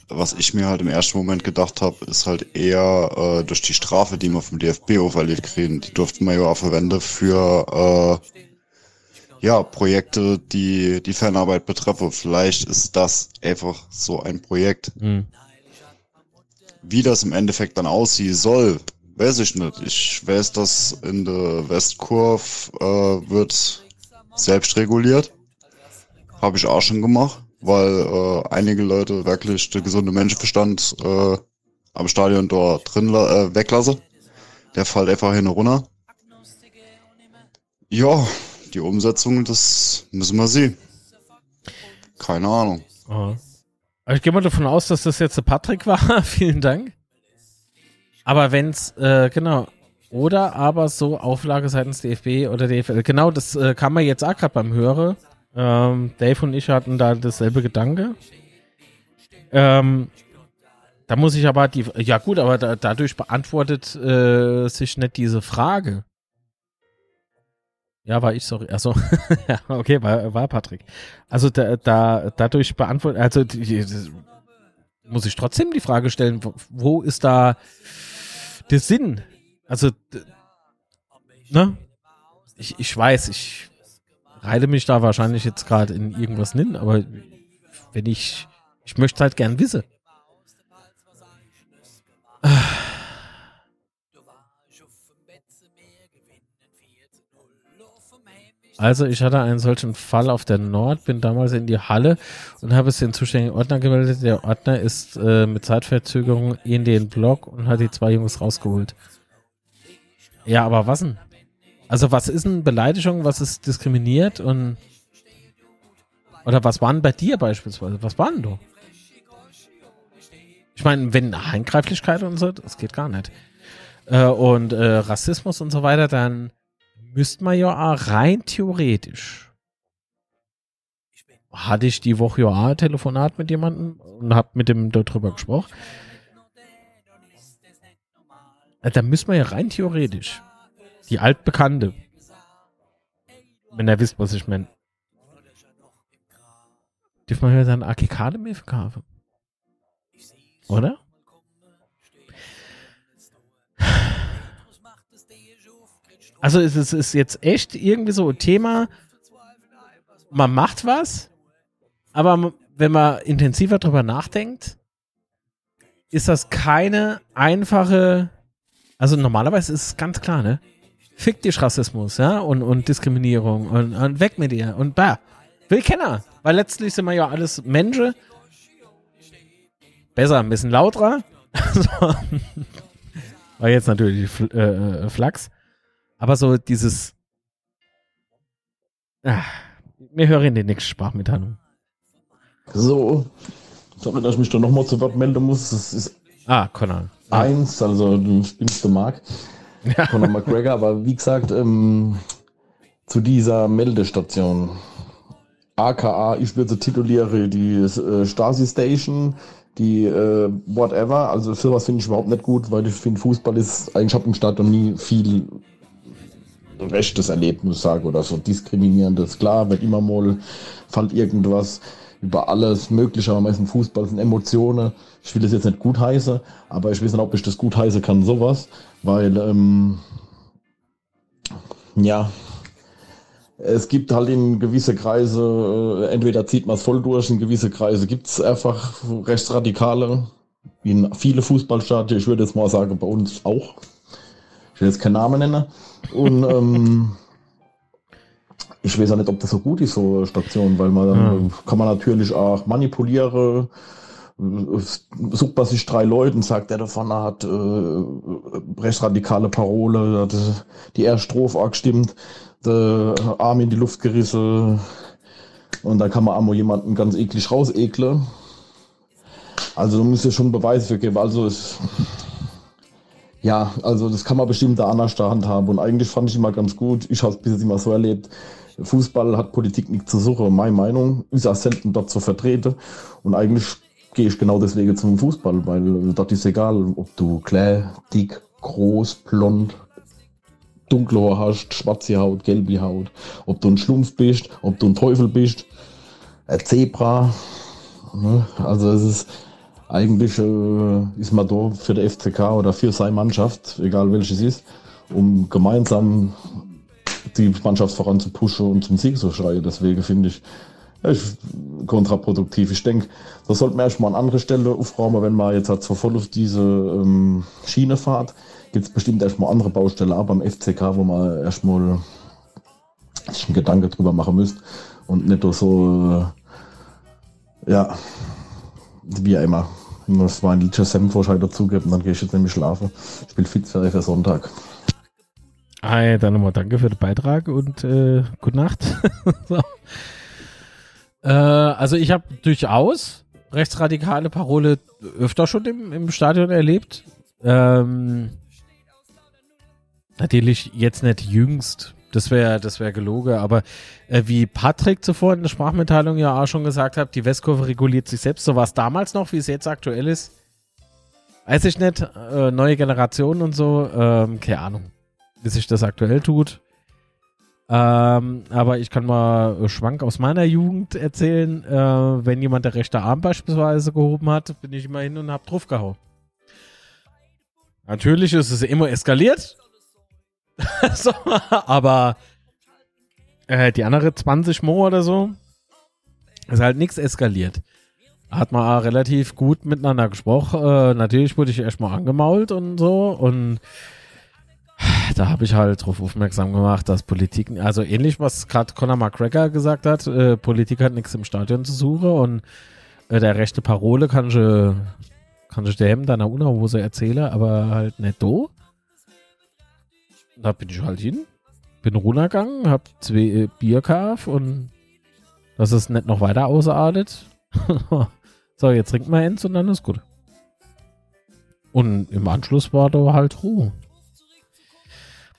was ich mir halt im ersten Moment gedacht habe, ist halt eher äh, durch die Strafe, die wir vom DFB auferlegt kriegen. Die durften wir ja auch verwenden für äh, ja, Projekte, die die Fanarbeit betreffen. Vielleicht ist das einfach so ein Projekt. Mhm. Wie das im Endeffekt dann aussehen soll, weiß ich nicht. Ich weiß, dass in der Westkurve äh, wird selbst reguliert. Habe ich auch schon gemacht weil äh, einige Leute wirklich der gesunde Menschenverstand äh, am Stadion dort drin äh, weglasse. Der fällt einfach hin runter. Ja, die Umsetzung, das müssen wir sehen. Keine Ahnung. Oh. Ich gehe mal davon aus, dass das jetzt der Patrick war. Vielen Dank. Aber wenn's, äh, genau. Oder aber so Auflage seitens DFB oder DFL. Genau, das äh, kann man jetzt auch gerade beim Hören. Ähm, Dave und ich hatten da dasselbe Gedanke. Ähm, da muss ich aber die, ja gut, aber da, dadurch beantwortet äh, sich nicht diese Frage. Ja, war ich, sorry. Also, ja, okay, war, war Patrick. Also da, da dadurch beantwortet, also die, die, muss ich trotzdem die Frage stellen, wo, wo ist da der Sinn? Also, ne? Ich, ich weiß, ich reite mich da wahrscheinlich jetzt gerade in irgendwas hin, aber wenn ich, ich möchte halt gern wissen. Also ich hatte einen solchen Fall auf der Nord, bin damals in die Halle und habe es den zuständigen Ordner gemeldet. Der Ordner ist äh, mit Zeitverzögerung in den Block und hat die zwei Jungs rausgeholt. Ja, aber was denn? Also was ist eine Beleidigung, was ist diskriminiert und oder was waren bei dir beispielsweise? Was waren du? Ich meine, wenn Handgreiflichkeit und so, das geht gar nicht. Äh, und äh, Rassismus und so weiter, dann müsste man ja auch rein theoretisch. Hatte ich die Woche ja auch ein Telefonat mit jemandem und hab mit dem darüber gesprochen. Äh, da müssen wir ja rein theoretisch die altbekannte. Wenn ihr wisst, was ich meine. Dürfen wir ja dann Akikade mehr verkaufen? Oder? Also es ist, ist jetzt echt irgendwie so ein Thema, man macht was, aber wenn man intensiver drüber nachdenkt, ist das keine einfache, also normalerweise ist es ganz klar, ne? Fick dich Rassismus, ja, und, und Diskriminierung und, und weg mit dir und bah. Will keiner. Weil letztlich sind wir ja alles Menschen. Besser, ein bisschen lauter. War jetzt natürlich äh, äh, Flachs. Aber so dieses. Ah, wir hören in die nächste Sprachmitteilung. So. Dass ich mich da nochmal zu Wort melden muss. Das ist ah, Conan. Eins, also du spielst du Mark. Ja. Conor McGregor, aber wie gesagt, ähm, zu dieser Meldestation. AKA, ich würde tituliere die äh, Stasi Station, die äh, whatever. Also sowas finde ich überhaupt nicht gut, weil ich finde, Fußball ist, eigentlich habe im Stadion nie viel Rechtes ich sagen, oder so diskriminierendes. Klar, wird immer mal fällt irgendwas. Über alles Mögliche, aber meistens Fußball sind Emotionen. Ich will das jetzt nicht gut heißen, aber ich weiß nicht, ob ich das gut heißen kann, sowas, weil, ähm, ja, es gibt halt in gewisse Kreise, äh, entweder zieht man es voll durch, in gewisse Kreise gibt es einfach Rechtsradikale, in viele Fußballstadien, ich würde jetzt mal sagen, bei uns auch. Ich will jetzt keinen Namen nennen. Und ähm, ich weiß auch nicht, ob das so gut ist, so eine Station, weil man ja. kann man natürlich auch manipulieren. Sucht man sich drei Leute und sagt, der davon hat äh, rechtsradikale Parole, hat die erste Strophe auch gestimmt, der Arm in die Luft gerissen und da kann man einmal jemanden ganz eklig rausekle. Also du musst ja schon Beweise für geben. Also es, ja, also das kann man bestimmt da anders Hand haben. Und eigentlich fand ich immer ganz gut. Ich habe es bis jetzt immer so erlebt. Fußball hat Politik nichts zu suchen. Meine Meinung ist auch selten dort zu vertreten. Und eigentlich gehe ich genau deswegen zum Fußball, weil dort ist egal, ob du klein, dick, groß, blond, dunkle hast, schwarze Haut, gelbe Haut, ob du ein Schlumpf bist, ob du ein Teufel bist, ein Zebra. Ne? Also es ist eigentlich äh, ist man da für der FCK oder für seine Mannschaft, egal welches ist, um gemeinsam die Mannschaft voranzupushen und zum Sieg zu schreien. Deswegen finde ich, ja, ich kontraproduktiv. Ich denke, das sollte man erstmal an andere Stelle aufräumen, wenn man jetzt halt so voll auf diese ähm, Schiene fährt. Gibt es bestimmt erstmal andere Baustellen auch beim FCK, wo man erstmal sich einen Gedanke drüber machen müsste und nicht so, äh, ja, wie immer. Muss mal ein Liter Senf dazugeben, dann gehe ich jetzt nämlich schlafen. Ich bin fit für Sonntag. Ah, dann nochmal danke für den Beitrag und äh, gute Nacht. so. äh, also ich habe durchaus rechtsradikale Parole öfter schon im, im Stadion erlebt. Ähm, natürlich jetzt nicht jüngst, das wäre das wäre gelogen, aber äh, wie Patrick zuvor in der Sprachmitteilung ja auch schon gesagt hat, die Westkurve reguliert sich selbst. So war es damals noch, wie es jetzt aktuell ist. Weiß ich nicht, äh, neue Generationen und so, ähm, keine Ahnung wie sich das aktuell tut. Ähm, aber ich kann mal Schwank aus meiner Jugend erzählen. Äh, wenn jemand der rechte Arm beispielsweise gehoben hat, bin ich immer hin und hab draufgehauen. Natürlich ist es immer eskaliert. so, aber äh, die andere 20 Mo oder so ist halt nichts eskaliert. Hat man relativ gut miteinander gesprochen. Äh, natürlich wurde ich erstmal angemault und so und da habe ich halt darauf aufmerksam gemacht, dass Politik, also ähnlich, was gerade Conor McGregor gesagt hat, äh, Politik hat nichts im Stadion zu suchen und äh, der rechte Parole kann ich, kann ich dem deiner Unterhose erzählen, aber halt nicht do. Da bin ich halt hin, bin runtergegangen, hab zwei äh, Bier gekauft und dass es nicht noch weiter ausartet. so, jetzt trinken wir eins und dann ist gut. Und im Anschluss war da halt Ruhe.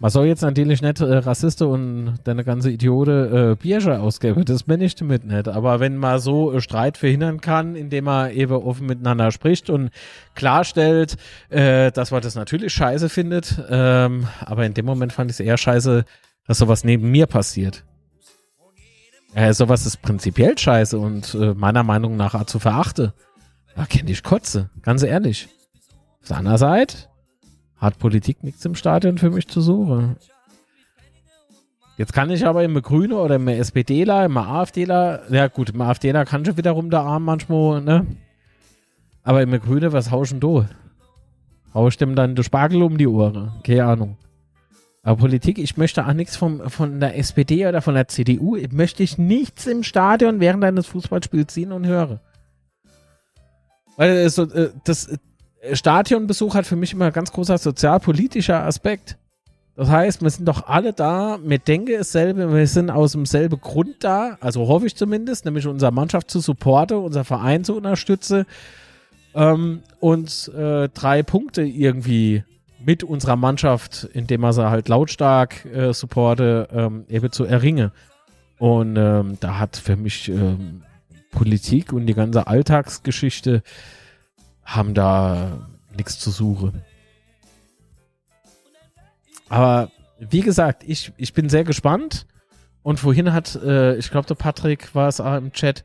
Man soll jetzt natürlich nicht äh, Rassiste und deine ganze Idiote äh, Biersche ausgeben, das bin ich damit nicht. Aber wenn man so äh, Streit verhindern kann, indem man eben offen miteinander spricht und klarstellt, äh, dass man das natürlich scheiße findet, ähm, aber in dem Moment fand ich es eher scheiße, dass sowas neben mir passiert. Äh, sowas ist prinzipiell scheiße und äh, meiner Meinung nach zu verachten. Da kenne ich Kotze, ganz ehrlich. Auf der Seite hat Politik nichts im Stadion für mich zu suchen. Jetzt kann ich aber immer Grüne oder immer SPDler, immer AfDler, ja gut, immer AfDler kann schon wiederum der Arm manchmal, ne? Aber immer Grüne, was hauschen du? Hau ich dem dann der Spargel um die Ohren? Keine Ahnung. Aber Politik, ich möchte auch nichts vom, von der SPD oder von der CDU. Ich möchte ich nichts im Stadion während eines Fußballspiels sehen und höre. Weil so, äh, das, Stadionbesuch hat für mich immer ein ganz großer sozialpolitischer Aspekt. Das heißt, wir sind doch alle da, wir denken dasselbe, wir sind aus demselben Grund da, also hoffe ich zumindest, nämlich unsere Mannschaft zu supporten, unser Verein zu unterstützen ähm, und äh, drei Punkte irgendwie mit unserer Mannschaft, indem man sie halt lautstark äh, supporte, ähm, eben zu erringen. Und ähm, da hat für mich ähm, Politik und die ganze Alltagsgeschichte haben da nichts zu suchen. Aber wie gesagt, ich, ich bin sehr gespannt. Und vorhin hat, äh, ich glaube, der Patrick war es auch im Chat,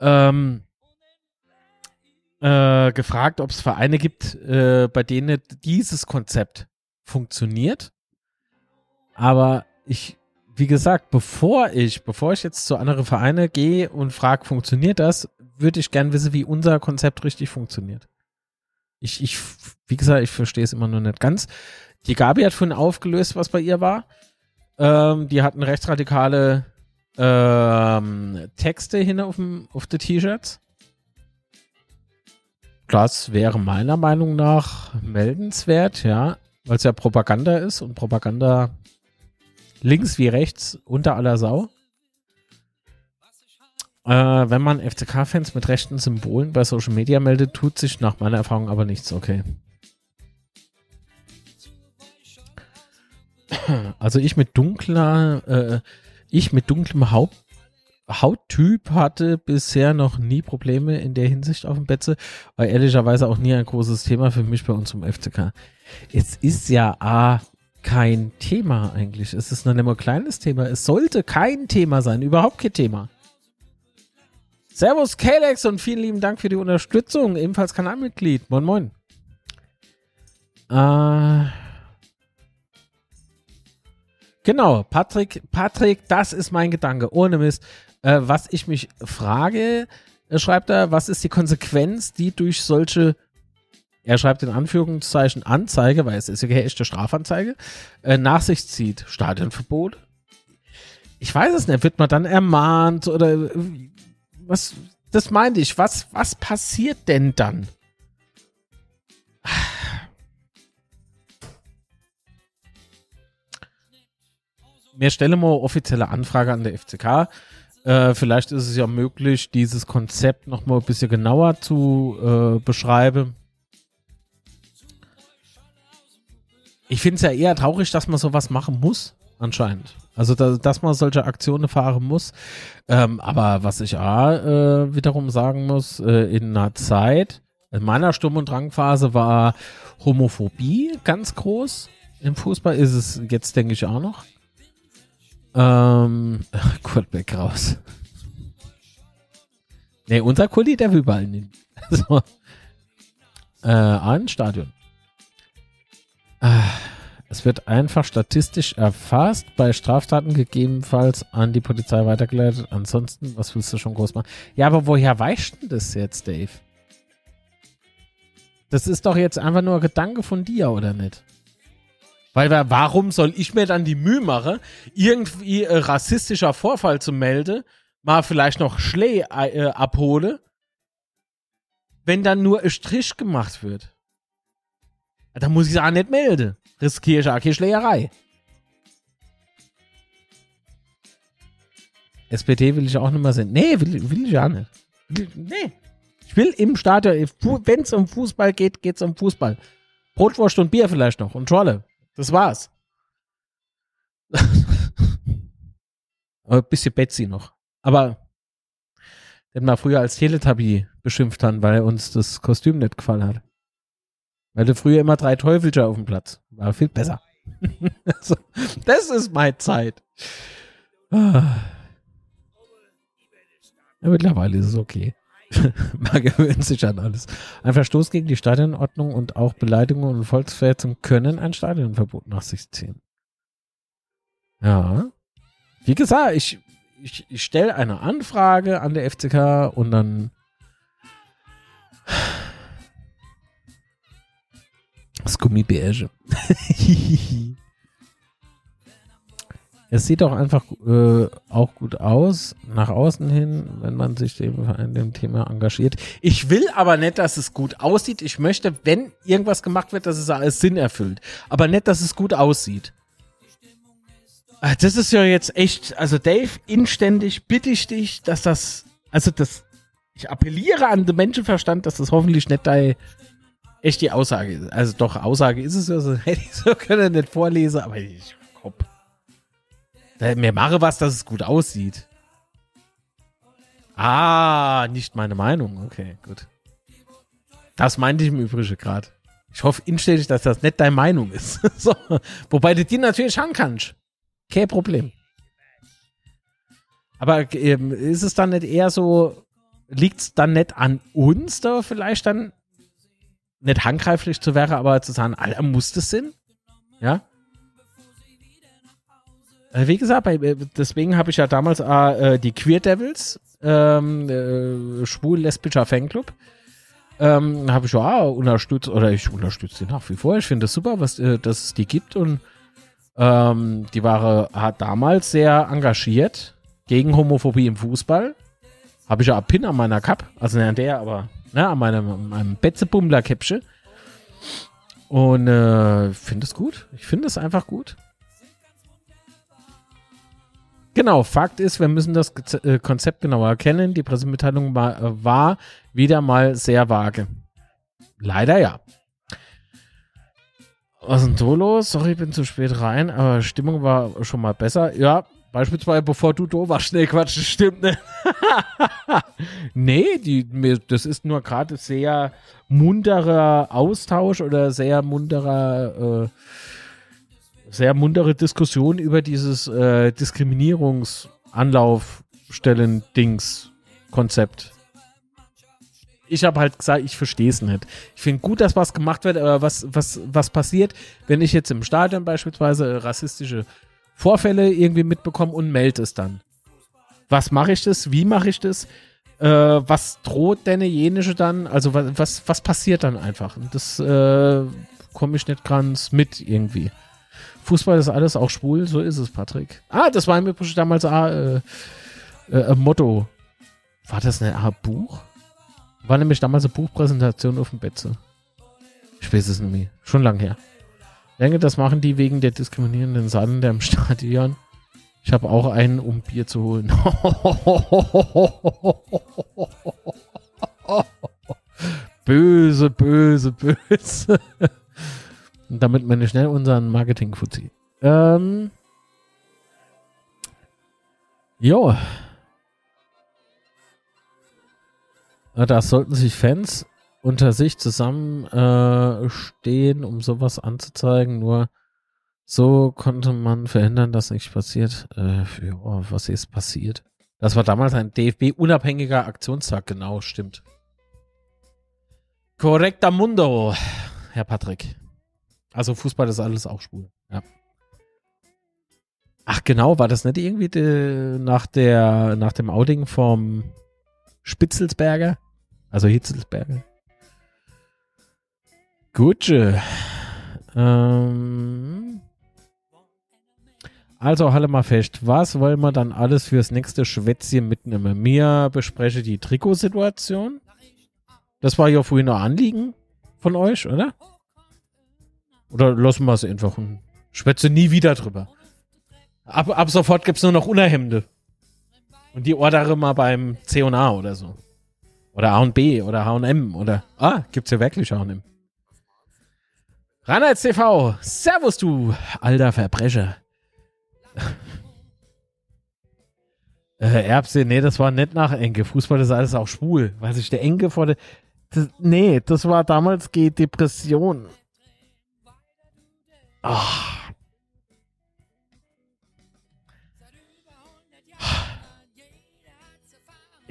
ähm, äh, gefragt, ob es Vereine gibt, äh, bei denen dieses Konzept funktioniert. Aber ich, wie gesagt, bevor ich, bevor ich jetzt zu anderen Vereinen gehe und frage, funktioniert das, würde ich gern wissen, wie unser Konzept richtig funktioniert. Ich, ich, wie gesagt, ich verstehe es immer noch nicht ganz. Die Gabi hat vorhin aufgelöst, was bei ihr war. Ähm, die hatten rechtsradikale ähm, Texte hin auf, dem, auf die T-Shirts. Das wäre meiner Meinung nach meldenswert, ja, weil es ja Propaganda ist und Propaganda links wie rechts unter aller Sau. Äh, wenn man FCK-Fans mit rechten Symbolen bei Social Media meldet, tut sich nach meiner Erfahrung aber nichts, okay. Also ich mit dunkler, äh, ich mit dunklem Haupt Hauttyp hatte bisher noch nie Probleme in der Hinsicht auf dem Betze, war ehrlicherweise auch nie ein großes Thema für mich bei uns im FCK. Es ist ja A, kein Thema eigentlich. Es ist mal ein kleines Thema. Es sollte kein Thema sein, überhaupt kein Thema. Servus Kalex und vielen lieben Dank für die Unterstützung. Ebenfalls Kanalmitglied. Moin moin. Äh, genau, Patrick, Patrick, das ist mein Gedanke. Ohne Mist. Äh, was ich mich frage, äh, schreibt er, was ist die Konsequenz, die durch solche, er schreibt in Anführungszeichen Anzeige, weil es ist ja echte Strafanzeige, äh, nach sich zieht? Stadionverbot? Ich weiß es nicht. Wird man dann ermahnt oder äh, was? Das meinte ich. Was, was passiert denn dann? Mir stelle mal offizielle Anfrage an der FCK äh, vielleicht ist es ja möglich, dieses Konzept nochmal ein bisschen genauer zu äh, beschreiben. Ich finde es ja eher traurig, dass man sowas machen muss, anscheinend. Also, da, dass man solche Aktionen fahren muss. Ähm, aber was ich auch äh, wiederum sagen muss, äh, in einer Zeit, in meiner Sturm- und Drangphase war Homophobie ganz groß. Im Fußball ist es jetzt, denke ich, auch noch. Ähm, Kurt Beck raus. Ne, unser Kuli, der will Ball nehmen. So. Äh, ein Stadion. Es wird einfach statistisch erfasst, bei Straftaten gegebenenfalls an die Polizei weitergeleitet. Ansonsten, was willst du schon groß machen? Ja, aber woher weißt du das jetzt, Dave? Das ist doch jetzt einfach nur ein Gedanke von dir, oder nicht? Weil warum soll ich mir dann die Mühe machen, irgendwie äh, rassistischer Vorfall zu melden, mal vielleicht noch Schlee äh, abhole, wenn dann nur ein Strich gemacht wird? Da muss ich es auch nicht melden. Riskiere ich auch keine Schlägerei. SPD will ich auch nicht mehr sehen. Nee, will, will ich auch nicht. nee. Ich will im Stadion, wenn es um Fußball geht, geht es um Fußball. Brotwurst und Bier vielleicht noch und Trolle. Das war's. Aber ein bisschen Betsy noch. Aber den wir früher als Teletubby beschimpft haben, weil uns das Kostüm nicht gefallen hat. Weil du früher immer drei Teufelscher auf dem Platz. War viel besser. also, das ist meine Zeit. Ja, mittlerweile ist es okay. Man gewöhnt sich an alles. Ein Verstoß gegen die Stadionordnung und auch Beleidigungen und Volksverhetzung können ein Stadionverbot nach sich ziehen. Ja. Wie gesagt, ich, ich, ich stelle eine Anfrage an der FCK und dann das Gummibeige. Es sieht auch einfach äh, auch gut aus, nach außen hin, wenn man sich dem, in dem Thema engagiert. Ich will aber nicht, dass es gut aussieht. Ich möchte, wenn irgendwas gemacht wird, dass es alles Sinn erfüllt. Aber nicht, dass es gut aussieht. Ah, das ist ja jetzt echt, also Dave, inständig bitte ich dich, dass das, also das, ich appelliere an den Menschenverstand, dass das hoffentlich nicht deine echt die Aussage. Also doch, Aussage ist es, also hätte ich so können nicht vorlesen, aber ich, Kopf. Mir mache was, dass es gut aussieht. Ah, nicht meine Meinung. Okay, gut. Das meinte ich im Übrigen gerade. Ich hoffe inständig, dass das nicht deine Meinung ist. so. Wobei du die natürlich haben kannst. Kein Problem. Aber ähm, ist es dann nicht eher so, liegt es dann nicht an uns, da vielleicht dann nicht handgreiflich zu wäre, aber zu sagen, Alter, muss das sein? Ja. Äh, Wie gesagt, bei, äh, deswegen habe ich ja damals äh, die Queer Devils, ähm, äh, schwul-lesbischer Fanclub, ähm, habe ich ja auch unterstützt, oder ich unterstütze die nach wie vor. Ich finde das super, was, äh, dass es die gibt und ähm, die war hat damals sehr engagiert gegen Homophobie im Fußball. Habe ich ja einen Pin an meiner Cup, also nicht an der, aber ne, an meinem, an meinem Betzebummler-Käppchen. Und äh, finde es gut. Ich finde es einfach gut. Genau, Fakt ist, wir müssen das äh, Konzept genauer erkennen. Die Pressemitteilung war, äh, war wieder mal sehr vage. Leider ja. Was ist denn so los? Sorry, ich bin zu spät rein, aber Stimmung war schon mal besser. Ja, beispielsweise bevor du da warst. Nee, Quatsch, das stimmt nicht. nee, die, mir, das ist nur gerade sehr munterer Austausch oder sehr munterer, äh, sehr muntere Diskussion über dieses äh, Diskriminierungsanlaufstellen-Dings-Konzept. Ich habe halt gesagt, ich verstehe es nicht. Ich finde gut, dass was gemacht wird, aber was, was, was passiert, wenn ich jetzt im Stadion beispielsweise rassistische Vorfälle irgendwie mitbekomme und melde es dann? Was mache ich das? Wie mache ich das? Äh, was droht denn jenische dann? Also was, was, was passiert dann einfach? Und das äh, komme ich nicht ganz mit irgendwie. Fußball ist alles auch schwul, so ist es, Patrick. Ah, das war im Übrigen damals ah, äh, äh, ein Motto. War das ein Buch? War nämlich damals eine Buchpräsentation auf dem Betze. Ich weiß es nicht mehr. Schon lang her. Denke, das machen die wegen der diskriminierenden Sande im Stadion. Ich habe auch einen, um Bier zu holen. böse, böse, böse. Damit meine schnell unseren Marketing-Fuzzi. Ähm. Jo. Na, Da sollten sich Fans unter sich zusammenstehen, äh, um sowas anzuzeigen. Nur so konnte man verhindern, dass nichts passiert. Äh, ja, was ist passiert? Das war damals ein DFB-unabhängiger Aktionstag, genau, stimmt. Korrekter Mundo, Herr Patrick. Also Fußball ist alles auch schwul, ja. Ach genau, war das nicht irgendwie de, nach der nach dem Outing vom Spitzelsberger? Also Hitzelsberger? Gutsche. Ähm, also halle mal fest, was wollen wir dann alles fürs nächste Schwätzchen mitnehmen? Mir bespreche die Trikotsituation. Das war ja vorhin noch Anliegen von euch, oder? Oder lassen wir es einfach und schwätze nie wieder drüber. Ab, ab sofort gibt's nur noch Unterhemde. Und die ordere mal beim C&A oder so. Oder A&B oder H&M oder... Ah, gibt's ja wirklich H&M. Reinhard TV, servus du, alter Verbrecher. äh, Erbse, nee, das war nicht nach Enke. Fußball ist alles auch schwul. Weiß ich, der Enke vor der... Das, nee, das war damals geht Depression. Ah.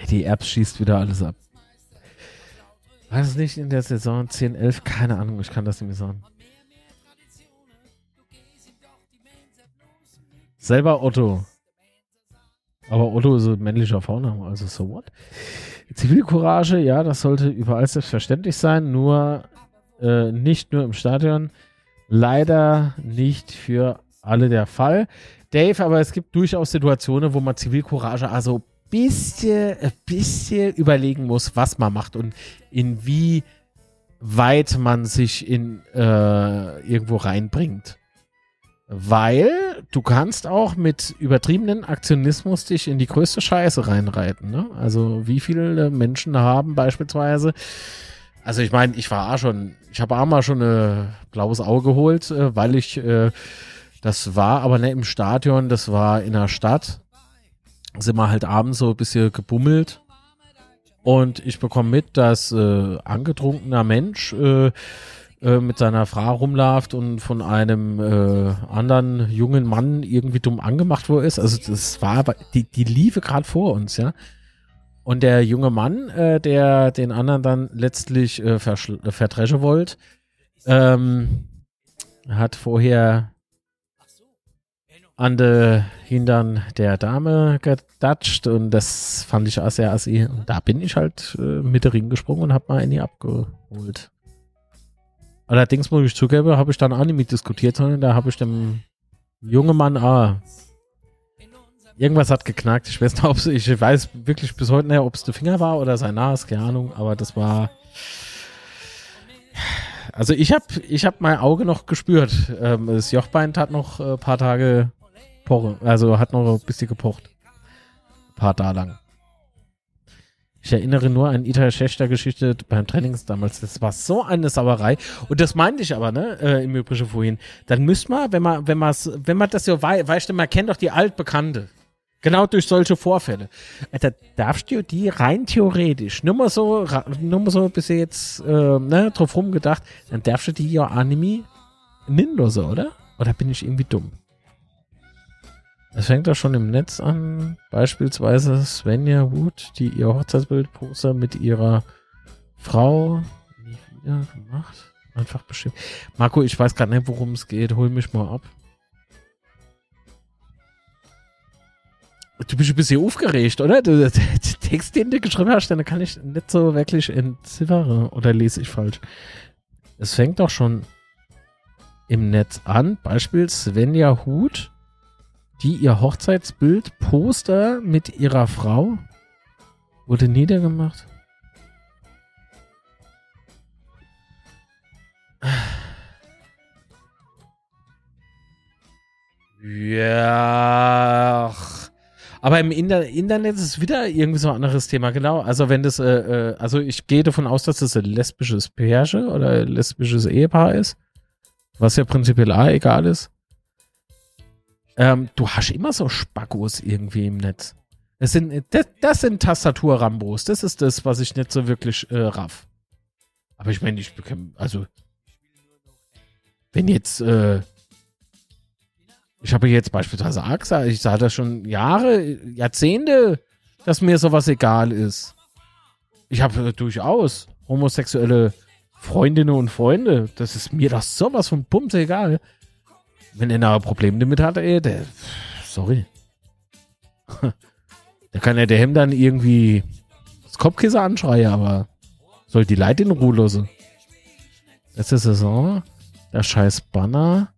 Die Erbs schießt wieder alles ab. Weiß nicht in der Saison 10, 11? Keine Ahnung, ich kann das nicht mehr sagen. Selber Otto. Aber Otto ist ein männlicher Vorname, also so what? Zivilcourage, ja, das sollte überall selbstverständlich sein, nur äh, nicht nur im Stadion. Leider nicht für alle der Fall. Dave, aber es gibt durchaus Situationen, wo man Zivilcourage also bisschen, ein bisschen überlegen muss, was man macht und inwieweit man sich in äh, irgendwo reinbringt. Weil du kannst auch mit übertriebenen Aktionismus dich in die größte Scheiße reinreiten. Ne? Also wie viele Menschen haben beispielsweise, also ich meine, ich war auch schon, ich habe auch mal schon ein blaues Auge geholt, äh, weil ich, äh, das war aber nicht im Stadion, das war in der Stadt. Sind wir halt abends so ein bisschen gebummelt. Und ich bekomme mit, dass äh, angetrunkener Mensch äh, äh, mit seiner Frau rumläuft und von einem äh, anderen jungen Mann irgendwie dumm angemacht wo ist. Also das war aber, die, die liefe gerade vor uns, ja. Und der junge Mann, äh, der den anderen dann letztlich äh, äh, verdreschen wollte, ähm, hat vorher an de Hintern der Dame gedatscht und das fand ich auch sehr assi. Und da bin ich halt äh, mit der Ring gesprungen und hab mal eine abgeholt. Allerdings muss ich zugeben, habe ich dann auch nicht mit diskutiert, sondern da habe ich dem jungen Mann auch irgendwas hat geknackt. Ich weiß nicht, ich weiß wirklich bis heute nicht, ob es der Finger war oder sein Nas, keine Ahnung, aber das war also ich habe ich hab mein Auge noch gespürt. Ähm, das Jochbein hat noch ein äh, paar Tage pochen, also hat noch ein bisschen gepocht. Ein paar Tage lang. Ich erinnere nur an Ita Schechter Geschichte beim Trainings damals. Das war so eine Sauerei. Und das meinte ich aber, ne, äh, im Übrigen vorhin. Dann müsste man, wenn man, wenn man, wenn man das so wei weißt man kennt doch die Altbekannte. Genau durch solche Vorfälle. Da darfst du die rein theoretisch, nur mal so, nur mal so bisschen jetzt, äh, ne, drauf rumgedacht, dann darfst du die ja Anime ninlose, oder? Oder bin ich irgendwie dumm? Es fängt doch schon im Netz an. Beispielsweise Svenja Wood, die ihr Hochzeitsbildposter mit ihrer Frau nie wieder gemacht. Einfach bestimmt. Marco, ich weiß gerade nicht, worum es geht. Hol mich mal ab. Du bist ein bisschen aufgeregt, oder? Der Text, den du geschrieben hast, den kann ich nicht so wirklich entziffern. Oder lese ich falsch? Es fängt doch schon im Netz an. Beispiel Svenja Huth, die ihr Hochzeitsbild Poster mit ihrer Frau wurde niedergemacht. Ja. Aber im Inter Internet ist es wieder irgendwie so ein anderes Thema, genau. Also wenn das, äh, äh, also ich gehe davon aus, dass das ein lesbisches Pärchen oder ein lesbisches Ehepaar ist, was ja prinzipiell auch egal ist. Ähm, du hast immer so Spackos irgendwie im Netz. Das sind, das, das sind Tastatur-Rambos. Das ist das, was ich nicht so wirklich äh, raff. Aber ich meine, ich bekomme, also wenn jetzt, äh, ich habe jetzt beispielsweise gesagt, ich sage das schon Jahre, Jahrzehnte, dass mir sowas egal ist. Ich habe äh, durchaus homosexuelle Freundinnen und Freunde. Das ist mir doch sowas von Bums egal. Wenn einer ein Problem damit hat, ey, der, sorry. Da kann ja der Hemd dann irgendwie das Kopfkissen anschreien, aber soll die Leute in Ruhe lassen. Letzte Saison, der scheiß Banner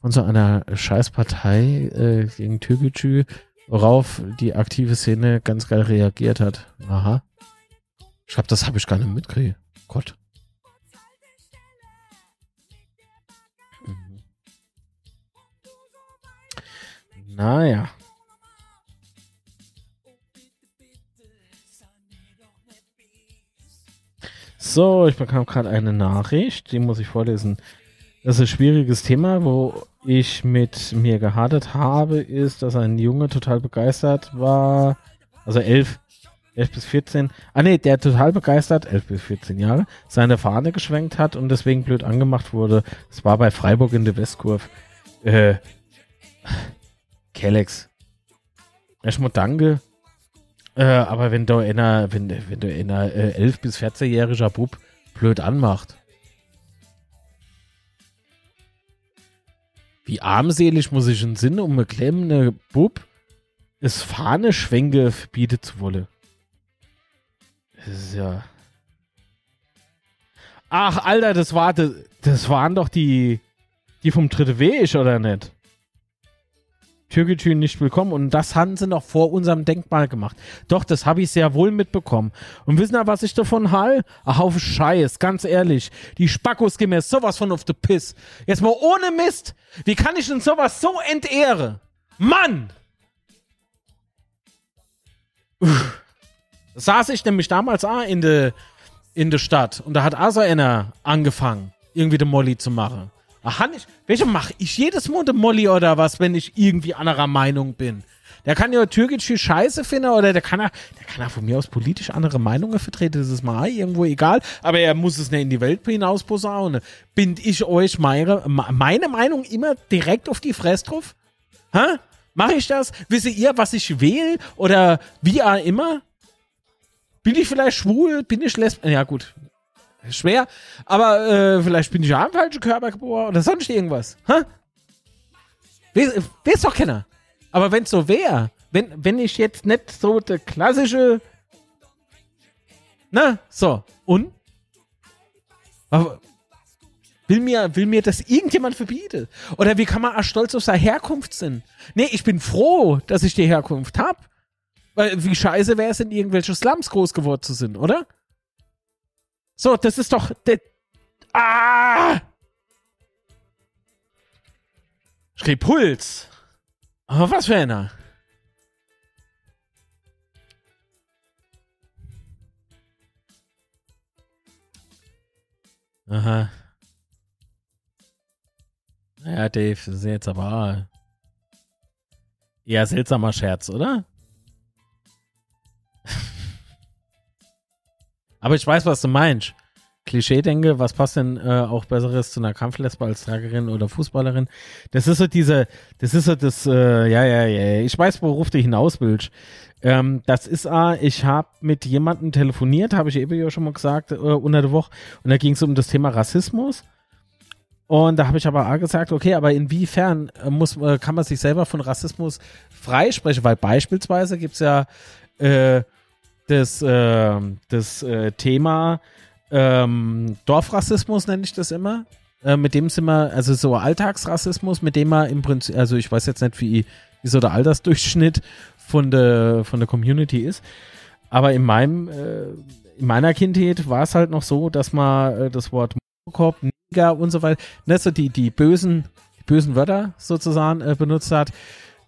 von so einer Scheißpartei äh, gegen Türkgücü, worauf die aktive Szene ganz geil reagiert hat. Aha. Ich glaube, das habe ich gar nicht mitgekriegt. Gott. Naja. So, ich bekam gerade eine Nachricht, die muss ich vorlesen. Das ist ein schwieriges Thema, wo ich mit mir gehadert habe, ist, dass ein Junge total begeistert war, also elf, elf bis 14, ah nee, der total begeistert, elf bis 14 Jahre, seine Fahne geschwenkt hat und deswegen blöd angemacht wurde. Es war bei Freiburg in der Westkurve. Äh, Kellex. Erstmal danke. Äh, aber wenn du einer, wenn, wenn du einer äh, 11 bis 14-jähriger Bub blöd anmacht, wie armselig muss ich ein Sinn, um eine klemmende Bub es Fahne schwenke zu wollen. Das ist ja. Ach, Alter, das war das waren doch die die vom Dritte Weg, oder nicht? Türkgücü nicht willkommen und das haben sie noch vor unserem Denkmal gemacht. Doch, das habe ich sehr wohl mitbekommen. Und wissen ihr, was ich davon hall? Ein Haufen Scheiß, ganz ehrlich. Die Spackos gehen mir sowas von auf the Piss. Jetzt mal ohne Mist. Wie kann ich denn sowas so entehre? Mann! Uff. Saß ich nämlich damals auch in der in der Stadt und da hat also einer angefangen, irgendwie den Molly zu machen. Ach, nicht. Welche mache ich jedes den Molly oder was, wenn ich irgendwie anderer Meinung bin? Der kann ja türkische Scheiße finden oder der kann ja, der kann ja von mir aus politisch andere Meinungen vertreten. Das ist mal irgendwo egal. Aber er muss es nicht in die Welt hinaus posaunen. Bind ich euch meine, meine Meinung immer direkt auf die Fresse drauf? Hä? Mache ich das? Wisst ihr, was ich wähle? Oder wie auch immer? Bin ich vielleicht schwul? Bin ich lesbisch? Ja, gut. Schwer. Aber äh, vielleicht bin ich ja im falschen Körper geboren oder sonst irgendwas. Hä? Weiß, weiß doch keiner. Aber wenn es so wäre, wenn, wenn ich jetzt nicht so der klassische. Na, so. Und? Aber will mir, will mir das irgendjemand verbieten? Oder wie kann man auch stolz auf seine Herkunft sein? Nee, ich bin froh, dass ich die Herkunft habe. Weil wie scheiße wäre es, in irgendwelche Slums groß geworden zu sein, oder? So, das ist doch. Der, ah! Schrieb Puls. Aber was für einer? Aha. Ja, Dave, das ist jetzt aber eher seltsamer Scherz, oder? Aber ich weiß, was du meinst. Klischee denke, was passt denn äh, auch Besseres zu einer Kampflesbe als Tragerin oder Fußballerin? Das ist so diese, das ist so das, äh, ja, ja, ja, ich weiß, worauf du hinaus willst. Ähm, das ist, äh, ich habe mit jemandem telefoniert, habe ich eben ja schon mal gesagt, äh, unter der Woche, und da ging es um das Thema Rassismus. Und da habe ich aber auch gesagt, okay, aber inwiefern äh, muss, äh, kann man sich selber von Rassismus freisprechen? Weil beispielsweise gibt es ja äh, das, äh, das äh, Thema ähm, Dorfrassismus, nenne ich das immer. Äh, mit dem sind wir, also so Alltagsrassismus, mit dem man im Prinzip, also ich weiß jetzt nicht, wie, wie so der Altersdurchschnitt von der, von der Community ist. Aber in meinem, äh, in meiner Kindheit war es halt noch so, dass man äh, das Wort Korb, Neger und so weiter, ne, so die, die bösen, die bösen Wörter sozusagen äh, benutzt hat.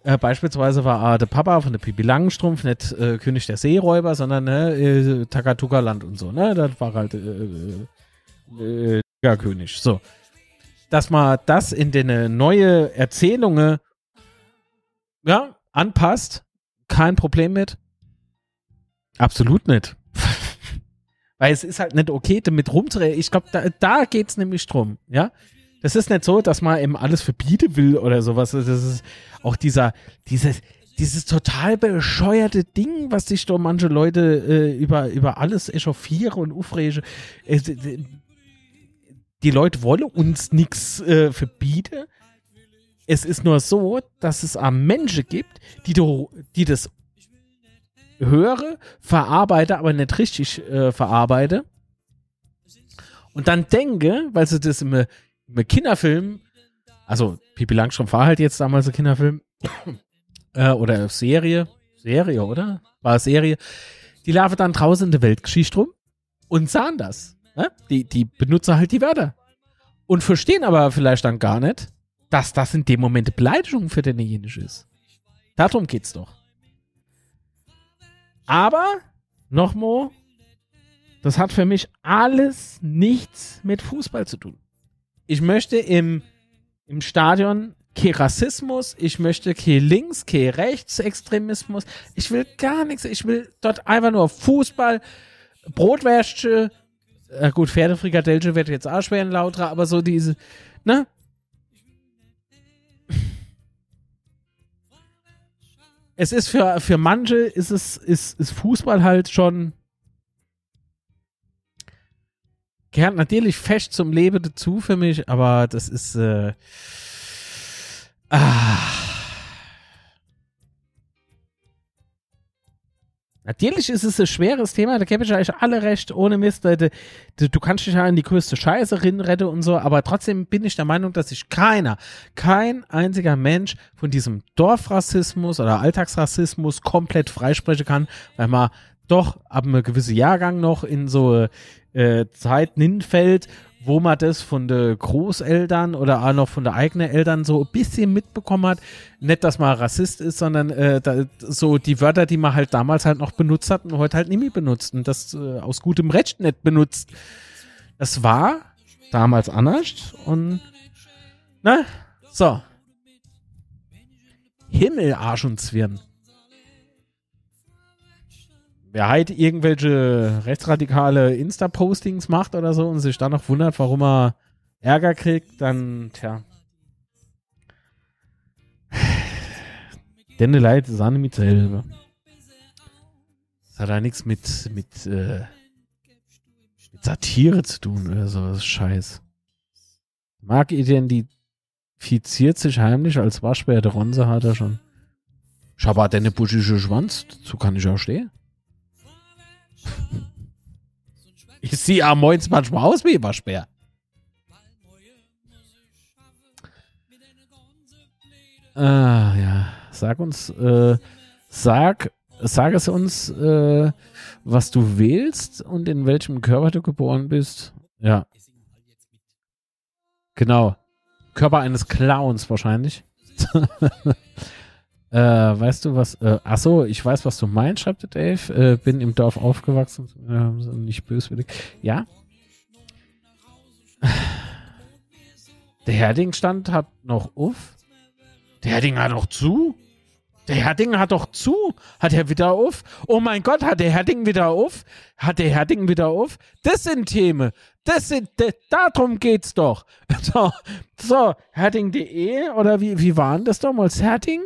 Äh, beispielsweise war äh, der Papa von der Pipi Langenstrumpf nicht äh, König der Seeräuber, sondern ne, äh, Takatuka-Land und so. Ne? Das war halt äh, äh, König. So. Dass man das in den neue Erzählungen ja, anpasst, kein Problem mit. Absolut nicht. Weil es ist halt nicht okay, damit rumzureden. Ich glaube, da, da geht es nämlich drum, ja. Das ist nicht so, dass man eben alles verbieten will oder sowas. Das ist auch dieser, dieses, dieses total bescheuerte Ding, was sich da manche Leute äh, über, über alles echauffieren und aufregen. Äh, die Leute wollen uns nichts äh, verbieten. Es ist nur so, dass es am Menschen gibt, die, do, die das höre, verarbeite, aber nicht richtig äh, verarbeite. Und dann denke, weil sie das im, im Kinderfilm, also Pipi Langstrumpf war halt jetzt damals ein Kinderfilm, äh, oder Serie, Serie, oder? War Serie. Die laufen dann draußen in der Weltgeschichte rum und sahen das. Ne? Die, die benutzen halt die Wörter. Und verstehen aber vielleicht dann gar nicht, dass das in dem Moment Beleidigung für denjenigen ist. Darum geht's doch. Aber, nochmal, das hat für mich alles nichts mit Fußball zu tun. Ich möchte im, im Stadion kein Rassismus, ich möchte kein Links, kein Rechtsextremismus, ich will gar nichts, ich will dort einfach nur Fußball, Brotwäsche, äh gut, Pferdefrikadellche wird jetzt auch schwer in lauter, aber so diese, ne? es ist für, für manche ist es, ist, ist Fußball halt schon gehört natürlich fest zum Leben dazu für mich, aber das ist äh, ah, Natürlich ist es ein schweres Thema, da gebe ich euch alle recht, ohne Mist. Du, du kannst dich ja in die größte Scheiße retten und so, aber trotzdem bin ich der Meinung, dass sich keiner, kein einziger Mensch von diesem Dorfrassismus oder Alltagsrassismus komplett freisprechen kann, weil man doch ab einem gewissen Jahrgang noch in so äh, Zeiten hinfällt, wo man das von den Großeltern oder auch noch von den eigenen Eltern so ein bisschen mitbekommen hat. Nicht, dass man Rassist ist, sondern äh, da, so die Wörter, die man halt damals halt noch benutzt hat und heute halt nicht mehr benutzt und das äh, aus gutem Recht nicht benutzt. Das war damals anders und ne, so. Himmel, Arsch und Zwirn wer halt irgendwelche rechtsradikale Insta-Postings macht oder so und sich dann noch wundert, warum er Ärger kriegt, dann, tja. Denn leid, Sahne mit selber. Das hat da nichts mit, mit, äh, mit Satire zu tun oder so. Das ist Scheiß. Mark identifiziert sich heimlich als Waschbär. Der Ronse hat er schon. Schabat deine buschische Schwanz. Dazu kann ich auch stehen. Ich sehe am Moins manchmal aus wie ein Waschbär. Ah, ja. Sag uns, äh, sag, sag es uns, äh, was du wählst und in welchem Körper du geboren bist. Ja. Genau. Körper eines Clowns wahrscheinlich. äh, weißt du was? Äh, ach so, ich weiß, was du meinst, schreibt Dave. Äh, bin im Dorf aufgewachsen, äh, nicht böswillig. Ja. Der Herdingstand hat noch auf. Der Herding hat doch zu. Der Herding hat doch zu. Hat er wieder auf? Oh mein Gott, hat der Herding wieder auf? Hat der Herding wieder auf? Das sind Themen. Das sind, das, darum geht's doch. So, so Herding.de oder wie, wie waren das damals? Herding?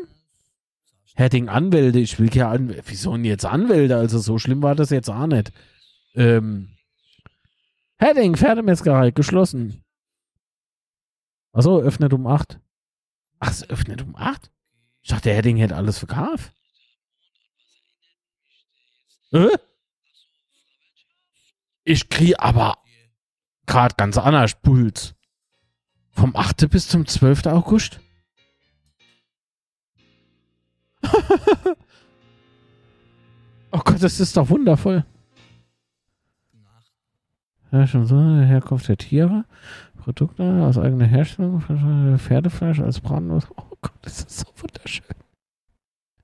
Herding Anwälte. Ich will ja Anwälte. Wieso denn jetzt Anwälte? Also so schlimm war das jetzt auch nicht. Ähm, Herding, Pferdemetzgerei, geschlossen. Achso, öffnet um 8. Ach, es öffnet um 8? Ich dachte, der Heading hätte alles verkauft. Äh? Ich kriege aber gerade ganz anders Puls. Vom 8. bis zum 12. August? Oh Gott, das ist doch wundervoll. Ja, schon so, Herkunft der Tiere. Produkte aus eigener Herstellung, Pferdefleisch als Bratenlos. Oh Gott, das ist so wunderschön.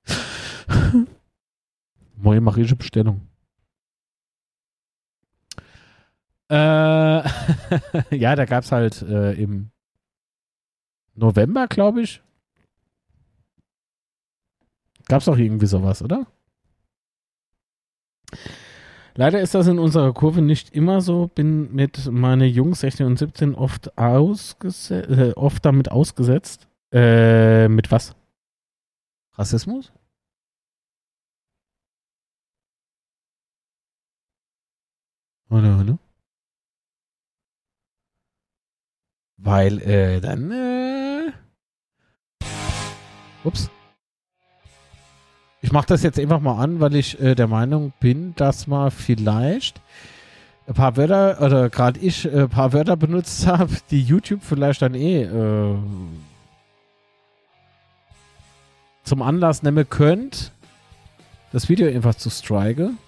Neue marische Bestellung. Äh, ja, da gab es halt äh, im November, glaube ich. Gab es auch irgendwie sowas, oder? Leider ist das in unserer Kurve nicht immer so. Bin mit meinen Jungs 16 und 17 oft, ausgese äh, oft damit ausgesetzt. Äh, mit was? Rassismus? Hallo, hallo? Weil, äh, dann, äh. Ups. Ich mache das jetzt einfach mal an, weil ich äh, der Meinung bin, dass man vielleicht ein paar Wörter, oder gerade ich, ein paar Wörter benutzt habe, die YouTube vielleicht dann eh äh, zum Anlass nehmen könnt, das Video einfach zu striken.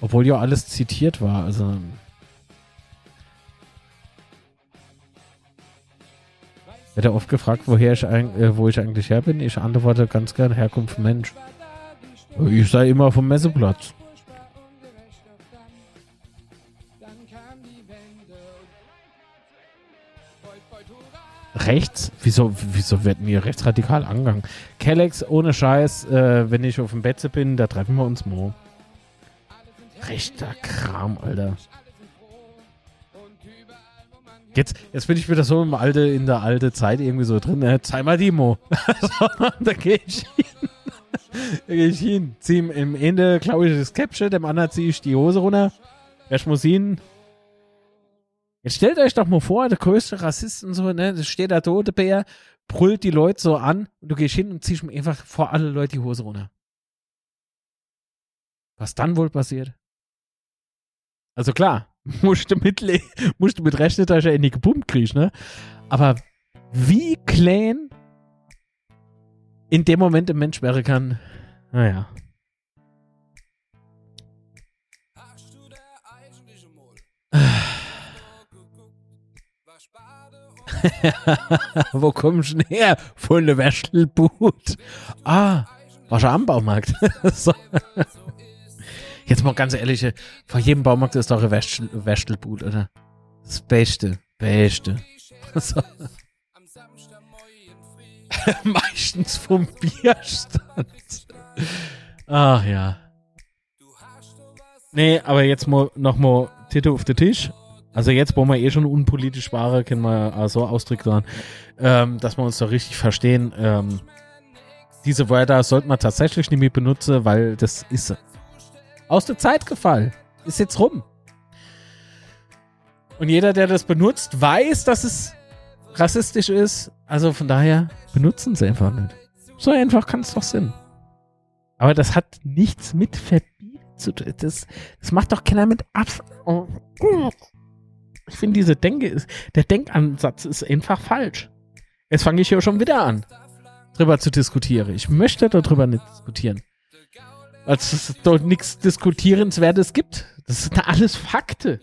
Obwohl ja alles zitiert war, also. Wird oft gefragt, woher ich, äh, wo ich eigentlich her bin. Ich antworte ganz gern Herkunft Mensch. Ich sei immer vom Messeplatz. Rechts? Wieso, wieso wird mir rechtsradikal angegangen? Kellex, ohne Scheiß, äh, wenn ich auf dem Betze bin, da treffen wir uns mo. Rechter Kram, Alter. Jetzt, jetzt bin ich wieder so im alte, in der alte Zeit irgendwie so drin. Ne? Zeig mal Demo. da gehe ich hin. da gehe ich hin. Zieh im Ende, glaube ich, das Capture, dem anderen ziehe ich die Hose runter. Erst muss hin. Jetzt stellt euch doch mal vor, der größte Rassist und so, ne, da steht der tote Bär, brüllt die Leute so an und du gehst hin und ziehst mir einfach vor alle Leute die Hose runter. Was dann wohl passiert? Also klar, musst du mit, musst du mit rechnen, dass er in die gepumpt kriegst, ne? Aber wie klein in dem Moment ein Mensch wäre kann, naja. Wo kommst du her? Von der Wäschelbut. Ah, war schon am Baumarkt. so. Jetzt mal ganz ehrlich, vor jedem Baumarkt ist doch ein Wäschel, Wäschelbut, oder? Das Beste. Beste. So. Meistens vom Bierstand. Ach ja. Nee, aber jetzt mal nochmal Titel auf den Tisch. Also jetzt, wo wir eh schon unpolitisch waren, können wir so ausdrücken, ähm, dass wir uns da richtig verstehen. Ähm, diese Wörter sollte man tatsächlich nicht mehr benutzen, weil das ist aus der Zeit gefallen. Ist jetzt rum. Und jeder, der das benutzt, weiß, dass es rassistisch ist. Also von daher benutzen sie einfach nicht. So einfach kann es doch sein. Aber das hat nichts mit Verbieten zu tun. Das, das macht doch keiner mit Abs. Oh. Ich finde, diese Denke der Denkansatz ist einfach falsch. Jetzt fange ich hier schon wieder an, drüber zu diskutieren. Ich möchte darüber nicht diskutieren. Weil es dort nichts Diskutierenswertes gibt. Das sind alles Fakte.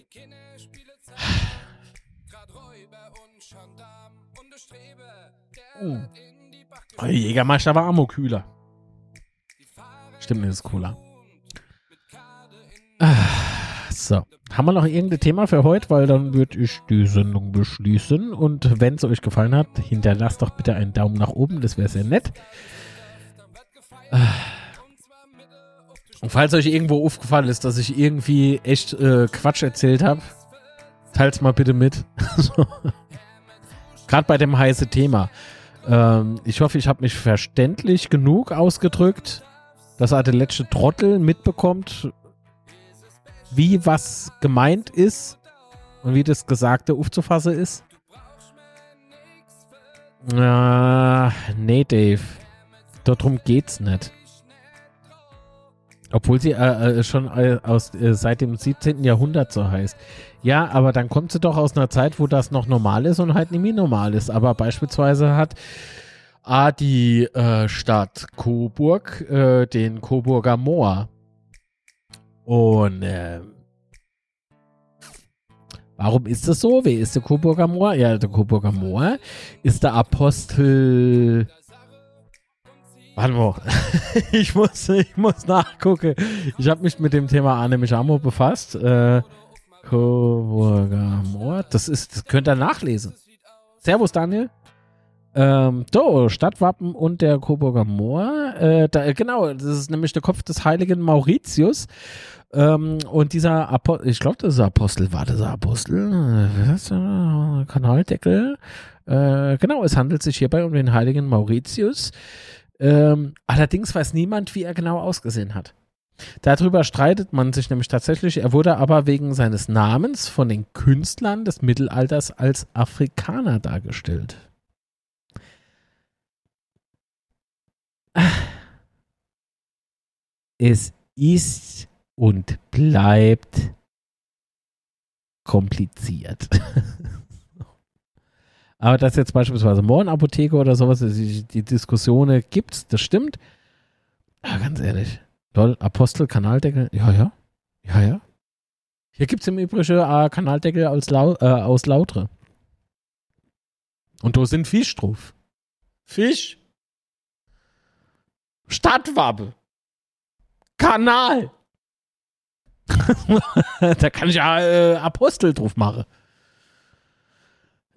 Oh. Jägermeister war Ammo kühler. Stimmt, das ist cooler. So. Haben wir noch irgendein Thema für heute? Weil dann würde ich die Sendung beschließen. Und wenn es euch gefallen hat, hinterlasst doch bitte einen Daumen nach oben. Das wäre sehr nett. Und falls euch irgendwo aufgefallen ist, dass ich irgendwie echt äh, Quatsch erzählt habe, teilt's mal bitte mit. Gerade bei dem heißen Thema. Ähm, ich hoffe, ich habe mich verständlich genug ausgedrückt, dass er der letzte Trottel mitbekommt, wie was gemeint ist und wie das Gesagte aufzufassen ist. Äh, nee, Dave. Darum geht's nicht. Obwohl sie äh, äh, schon äh, aus, äh, seit dem 17. Jahrhundert so heißt. Ja, aber dann kommt sie doch aus einer Zeit, wo das noch normal ist und halt nicht mehr normal ist. Aber beispielsweise hat A, die äh, Stadt Coburg äh, den Coburger Moor. Und warum ist das so? Wer ist der Coburger Moor? Ja, der Coburger Moor ist der Apostel Warte mal. ich, muss, ich muss nachgucken. Ich habe mich mit dem Thema nämlich Amo befasst. Äh, Coburger Moor. Das, ist, das könnt ihr nachlesen. Servus, Daniel. Ähm, so, Stadtwappen und der Coburger Moor. Äh, da, genau, das ist nämlich der Kopf des heiligen Mauritius. Ähm, und dieser Apostel, ich glaube, das ist Apostel, war das Apostel? Kanaldeckel. Äh, genau, es handelt sich hierbei um den heiligen Mauritius. Ähm, allerdings weiß niemand, wie er genau ausgesehen hat. Darüber streitet man sich nämlich tatsächlich. Er wurde aber wegen seines Namens von den Künstlern des Mittelalters als Afrikaner dargestellt. Es ist und bleibt kompliziert. Aber dass jetzt beispielsweise Mohrenapotheke oder sowas, die, die Diskussionen gibt, das stimmt. Ja, ganz ehrlich. Lol, Apostel, Kanaldeckel, ja, ja. Ja, ja. Hier gibt es im Übrigen äh, Kanaldeckel aus, Lau äh, aus Lautre. Und da sind Fisch drauf. Fisch. Stadtwappe. Kanal. da kann ich ja äh, Apostel drauf machen.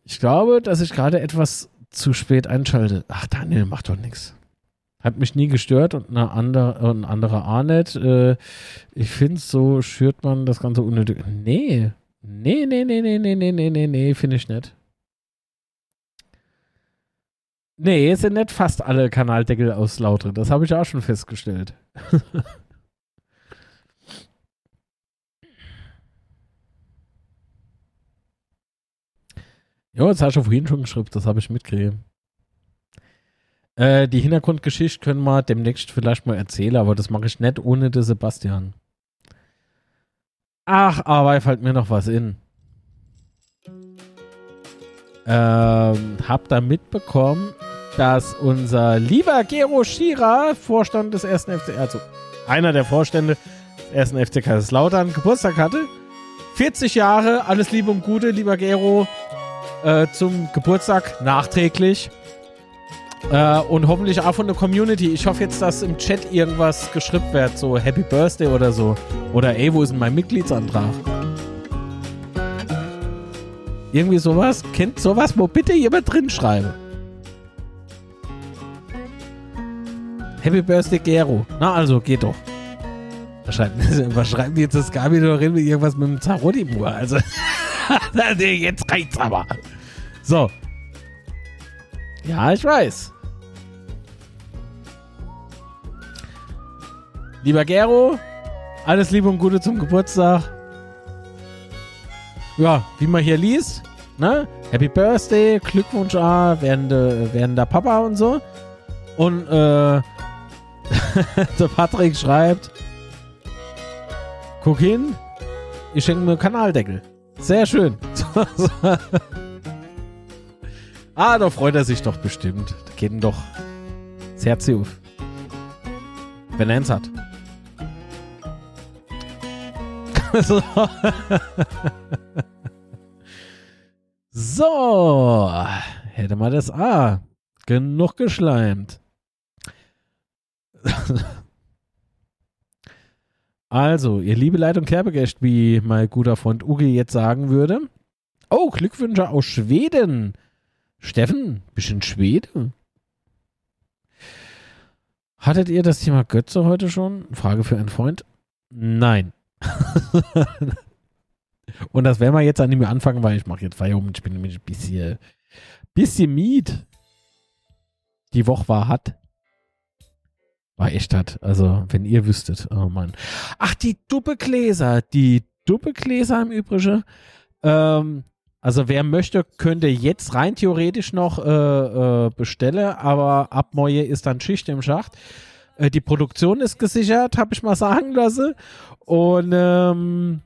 Ich glaube, dass ich gerade etwas zu spät einschalte. Ach, Daniel macht doch nichts. Hat mich nie gestört und eine andere, ein anderer nicht. Äh, ich finde, so schürt man das Ganze unnötig. Nee. Nee, nee, nee, nee, nee, nee, nee, nee, nee, finde ich nicht. Nee, es sind nicht fast alle Kanaldeckel aus Lautre. Das habe ich auch schon festgestellt. Ja, das hast du vorhin schon geschrieben, das habe ich mitgekriegt. Äh, die Hintergrundgeschichte können wir demnächst vielleicht mal erzählen, aber das mache ich nicht ohne den Sebastian. Ach, aber fällt mir noch was in. Ähm, hab da mitbekommen, dass unser lieber Gero Schira, Vorstand des ersten FC, also einer der Vorstände des ersten FC Kaiserslautern, Geburtstag hatte. 40 Jahre, alles Liebe und Gute, lieber Gero äh, zum Geburtstag nachträglich. Äh, und hoffentlich auch von der Community. Ich hoffe jetzt, dass im Chat irgendwas geschrieben wird, so Happy Birthday oder so. Oder ey, wo ist denn mein Mitgliedsantrag? Irgendwie sowas. Kennt sowas, wo bitte jemand drin schreibe. Happy Birthday Gero. Na also, geht doch. Was schreibt, was schreibt jetzt das Gabi doch hin mit irgendwas mit dem Zarotti-Mur? Also, jetzt reicht's aber. So. Ja, ich weiß. Lieber Gero, alles Liebe und Gute zum Geburtstag. Ja, wie man hier liest, ne? Happy Birthday, Glückwunsch A, werdende, werdender Papa und so. Und äh, der Patrick schreibt, guck hin, ich schenke mir Kanaldeckel. Sehr schön. ah, da freut er sich doch bestimmt. Da geht ihm doch das Herz auf. Wenn er eins hat. so. so. Hätte mal das A. Genug geschleimt. also, ihr liebe Leitung Kerbegäst, wie mein guter Freund Uge jetzt sagen würde. Oh, Glückwünsche aus Schweden. Steffen, bisschen Schwede? Hattet ihr das Thema Götze heute schon? Frage für einen Freund. Nein. Und das werden wir jetzt an ihm anfangen, weil ich mache jetzt Feierabend. Ich bin nämlich ein bisschen, bisschen miet. Die Woche war hart. War echt hart. Also, wenn ihr wüsstet. Oh Mann. Ach, die Duppegläser. Die Duppegläser im Übrigen. Ähm, also, wer möchte, könnte jetzt rein theoretisch noch äh, äh, bestellen. Aber ab Moje ist dann Schicht im Schacht. Äh, die Produktion ist gesichert, habe ich mal sagen lassen. Und ähm,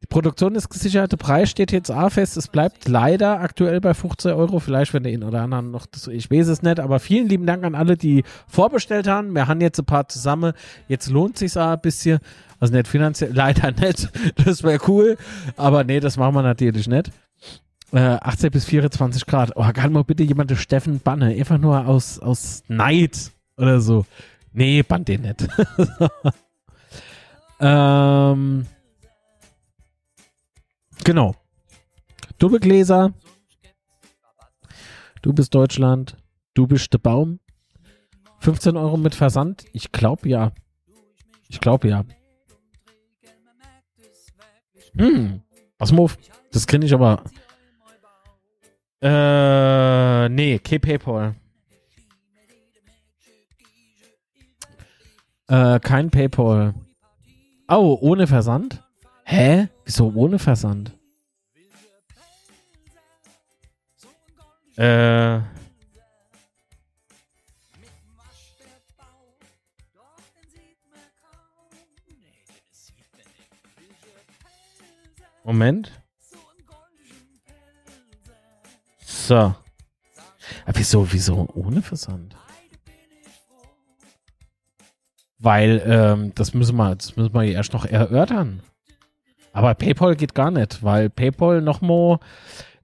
die Produktion ist gesichert, der Preis steht jetzt auch fest. Es bleibt leider aktuell bei 15 Euro. Vielleicht, wenn der einen oder anderen noch, das, ich weiß es nicht. Aber vielen lieben Dank an alle, die vorbestellt haben. Wir haben jetzt ein paar zusammen. Jetzt lohnt sich ein bisschen. Also nicht finanziell, leider nicht. Das wäre cool. Aber nee, das machen wir natürlich nicht. Äh, 18 bis 24 Grad. Oh, kann mal bitte jemand den Steffen banne. Einfach nur aus, aus Neid oder so. Nee, band den nicht. ähm, genau. Doppelgläser. Du bist Deutschland. Du bist der Baum. 15 Euro mit Versand. Ich glaube ja. Ich glaube ja. Hm. Was Muff? Das kenne ich aber. Äh, nee, kein PayPal. Äh, kein PayPal. Oh, ohne Versand? Hä? Wieso ohne Versand? Äh. Moment. So. Aber wieso, wieso ohne Versand? Weil ähm, das müssen wir, das müssen wir erst noch erörtern. Aber PayPal geht gar nicht, weil PayPal nochmal,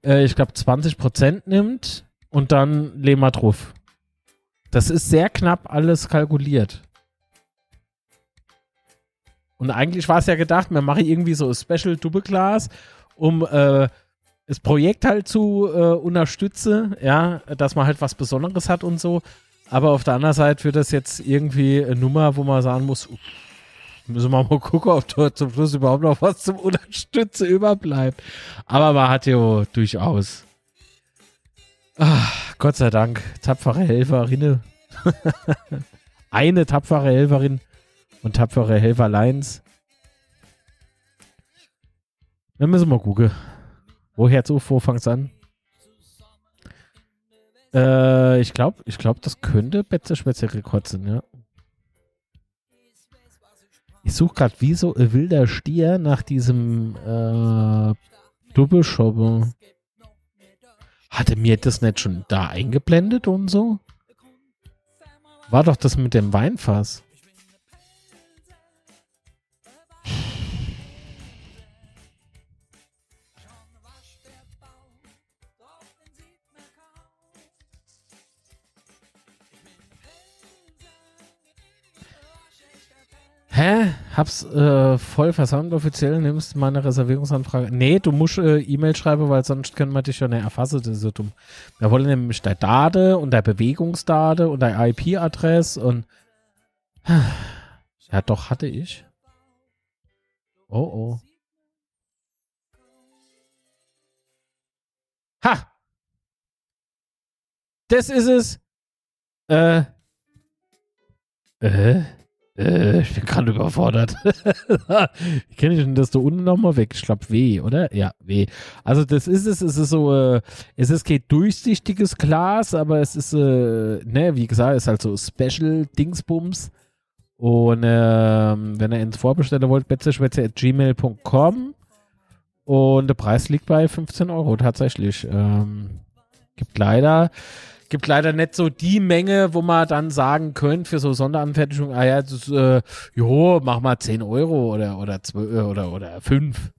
äh, ich glaube, 20% nimmt und dann lehnen wir drauf. Das ist sehr knapp alles kalkuliert. Und eigentlich war es ja gedacht, wir machen irgendwie so ein Special Double Class, um äh, das Projekt halt zu äh, unterstützen, ja, dass man halt was Besonderes hat und so. Aber auf der anderen Seite wird das jetzt irgendwie eine Nummer, wo man sagen muss, müssen wir mal gucken, ob dort zum Schluss überhaupt noch was zum Unterstützen überbleibt. Aber man hat ja durchaus. Ach, Gott sei Dank, tapfere Helferinnen. Eine tapfere Helferin und tapfere Helferleins. Dann müssen wir mal gucken. Woher zu, wo fangt's an? Äh, ich glaube, ich glaube, das könnte Betze Rekord sein, ja. Ich suche gerade wie so ein wilder Stier nach diesem äh, Doppelshopper. Hatte mir das nicht schon da eingeblendet und so? War doch das mit dem Weinfass. Hä? Hab's äh, voll versandt offiziell, nimmst meine Reservierungsanfrage. Nee, du musst äh, E-Mail schreiben, weil sonst können wir dich ja nicht erfassen. Das ist so dumm. Wir wollen nämlich der Date und der Bewegungsdate und der IP-Adresse und ja doch, hatte ich. Oh oh. Ha! Das ist es. Äh. Äh? Äh, ich bin gerade überfordert. Wie kenne ich denn das da unten nochmal weg? Ich oder? Ja, W. Also das ist es, es ist so, äh, es ist kein durchsichtiges Glas, aber es ist, äh, ne, wie gesagt, ist halt so Special Dingsbums. Und ähm, wenn ihr ins Vorbestellen wollt, betzeschwätze.gmail.com und der Preis liegt bei 15 Euro tatsächlich. Ähm, gibt leider gibt leider nicht so die Menge, wo man dann sagen könnte für so Sonderanfertigung, ah ja, das, äh, jo, mach mal 10 Euro oder, oder, 12, äh, oder, oder 5.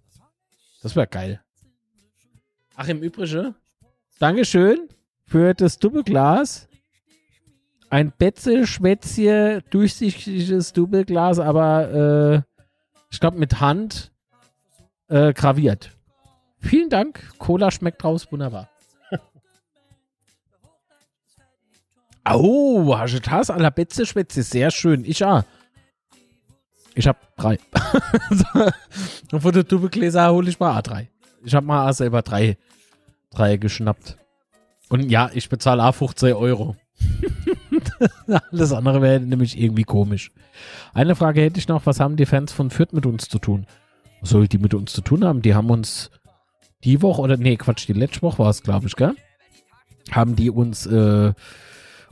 Das wäre geil. Ach, im Übrigen, Dankeschön für das Doppelglas. Ein Betze, Schwätzchen, durchsichtiges Doppelglas, aber äh, ich glaube mit Hand äh, graviert. Vielen Dank. Cola schmeckt raus, wunderbar. Oh, Hagetas à la Betze Schwätze, sehr schön. Ich ja. Ich hab drei. Und von der Doppelgläser hole ich mal A3. Ich hab mal selber drei, drei geschnappt. Und ja, ich bezahle A 15 Euro. Alles andere wäre nämlich irgendwie komisch. Eine Frage hätte ich noch, was haben die Fans von Fürth mit uns zu tun? Was soll die mit uns zu tun haben? Die haben uns die Woche, oder nee, Quatsch, die letzte Woche war es, glaube ich, gell? Haben die uns äh,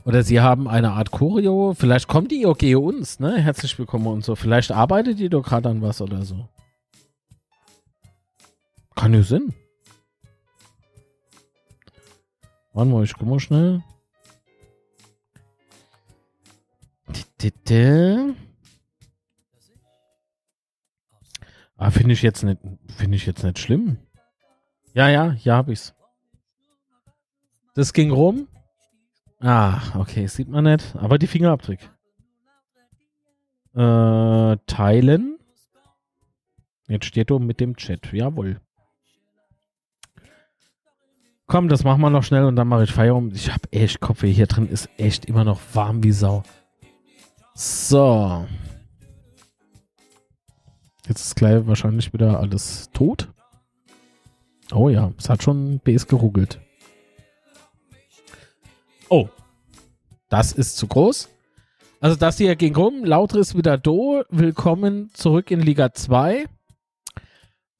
oder sie haben eine Art Choreo. Vielleicht kommt die okay uns, ne? Herzlich willkommen und so. Vielleicht arbeitet die doch gerade an was oder so. Kann ja Sinn. Warte mal, ich guck mal schnell. Ah, finde ich jetzt nicht, finde ich jetzt nicht schlimm. Ja, ja, hier hab ich's. Das ging rum. Ah, okay, sieht man nicht. Aber die Fingerabdruck. Äh, teilen. Jetzt steht du mit dem Chat. Jawohl. Komm, das machen wir noch schnell und dann mache ich Feierabend. Ich habe echt Kopfweh. Hier drin ist echt immer noch warm wie Sau. So. Jetzt ist gleich wahrscheinlich wieder alles tot. Oh ja, es hat schon BS geruckelt. Oh. Das ist zu groß. Also das hier ging rum. Lauter ist wieder do. Willkommen zurück in Liga 2.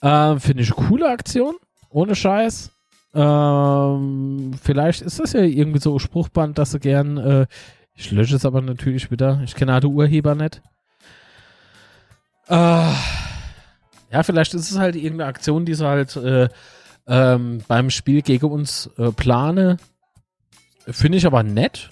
Äh, Finde ich eine coole Aktion. Ohne Scheiß. Ähm, vielleicht ist das ja irgendwie so Spruchband, dass sie gern. Äh, ich lösche es aber natürlich wieder. Ich kenne alle Urheber nicht. Äh, ja, vielleicht ist es halt irgendeine Aktion, die sie halt äh, ähm, beim Spiel gegen uns äh, plane. Finde ich aber nett.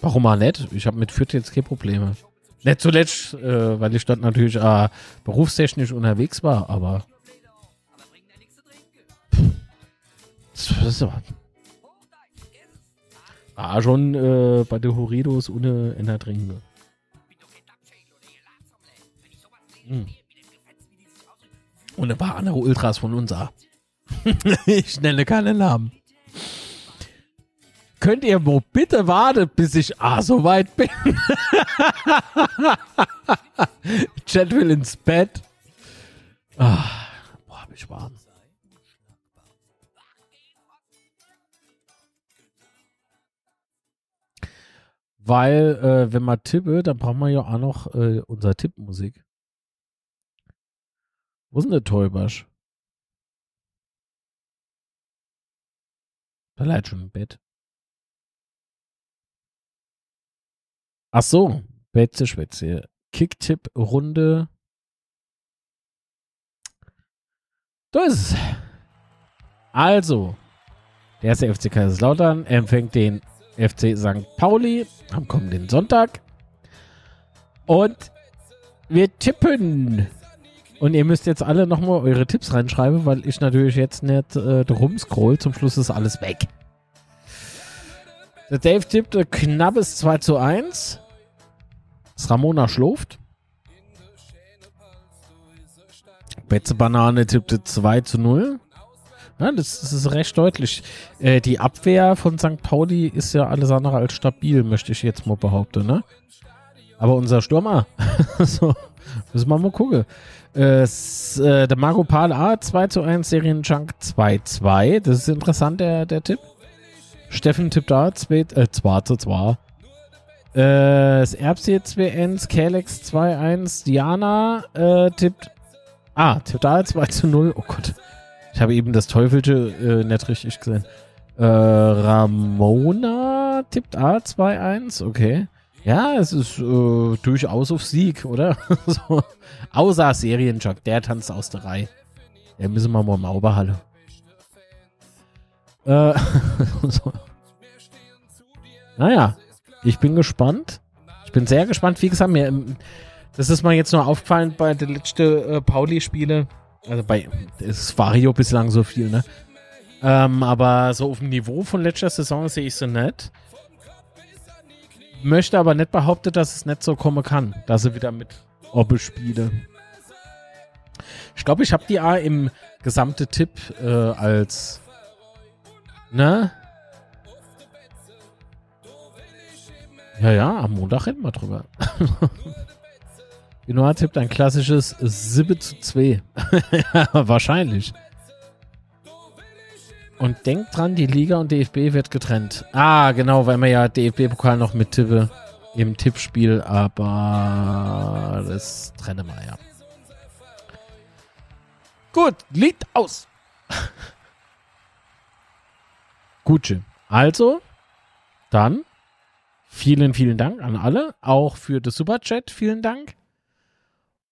Warum mal nicht? Ich habe mit Fürth jetzt keine Probleme. Nicht zuletzt, äh, weil ich dort natürlich äh, berufstechnisch unterwegs war, aber. Pff, war schon äh, bei den Horridos ohne Ender trinken. Und ein paar andere Ultras von uns auch. ich nenne keine Namen. Könnt ihr wo bitte warten, bis ich so weit bin? Chat will ins Bett. Ah, boah, hab ich warm. Weil, äh, wenn man tippe, dann brauchen wir ja auch noch äh, unser Tippmusik. Wo ist denn der Täubersch? Leidet schon im Bett. Ach so, Betze Schwätze. Kicktipp-Runde. Da. Also, der erste FC Kaiserslautern empfängt den FC St. Pauli am kommenden Sonntag. Und wir tippen. Und ihr müsst jetzt alle nochmal eure Tipps reinschreiben, weil ich natürlich jetzt nicht äh, rumscroll. Zum Schluss ist alles weg. Der Dave tippt ein knappes 2 zu 1. Das Ramona schluft. Betze Banane tippte 2 zu 0. Ja, das, das, ist recht deutlich. Äh, die Abwehr von St. Pauli ist ja alles andere als stabil, möchte ich jetzt mal behaupten, ne? Aber unser Stürmer, so, müssen wir mal gucken. Äh, der Marco Pal A 2 zu 1, Serienjunk 2 2. Das ist interessant, der, der Tipp. Steffen tippt da 2 äh, zu 2. Äh, das Erbse 2-1, Kalex 2-1, Diana äh, tippt. Ah, tippt da 2 zu 0. Oh Gott. Ich habe eben das Teufelsche äh, nicht richtig gesehen. Äh, Ramona tippt A 2-1, okay. Ja, es ist äh, durchaus auf Sieg, oder? so. Außer Serienjock, der tanzt aus der Reihe. Der müssen wir mal im Auberhalle. Äh, so. Naja, ich bin gespannt. Ich bin sehr gespannt. Wie gesagt, mir, ähm, das ist mir jetzt nur aufgefallen bei den letzten äh, Pauli-Spiele. Also bei, es war Rio bislang so viel, ne? Ähm, aber so auf dem Niveau von letzter Saison sehe ich sie nicht. Möchte aber nicht behaupten, dass es nicht so kommen kann, dass sie wieder mit Obbe spiele. Ich glaube, ich habe die A im gesamte Tipp äh, als ne? Ja, ja, am Montag reden wir drüber. Genoa tippt ein klassisches 7 zu 2. ja, wahrscheinlich. Und denkt dran, die Liga und DFB wird getrennt. Ah, genau, weil wir ja DFB-Pokal noch mit tippe im Tippspiel, aber das trennen wir ja. Gut, Lied aus. Gut, Jim. Also, dann vielen, vielen Dank an alle. Auch für das Superchat, vielen Dank.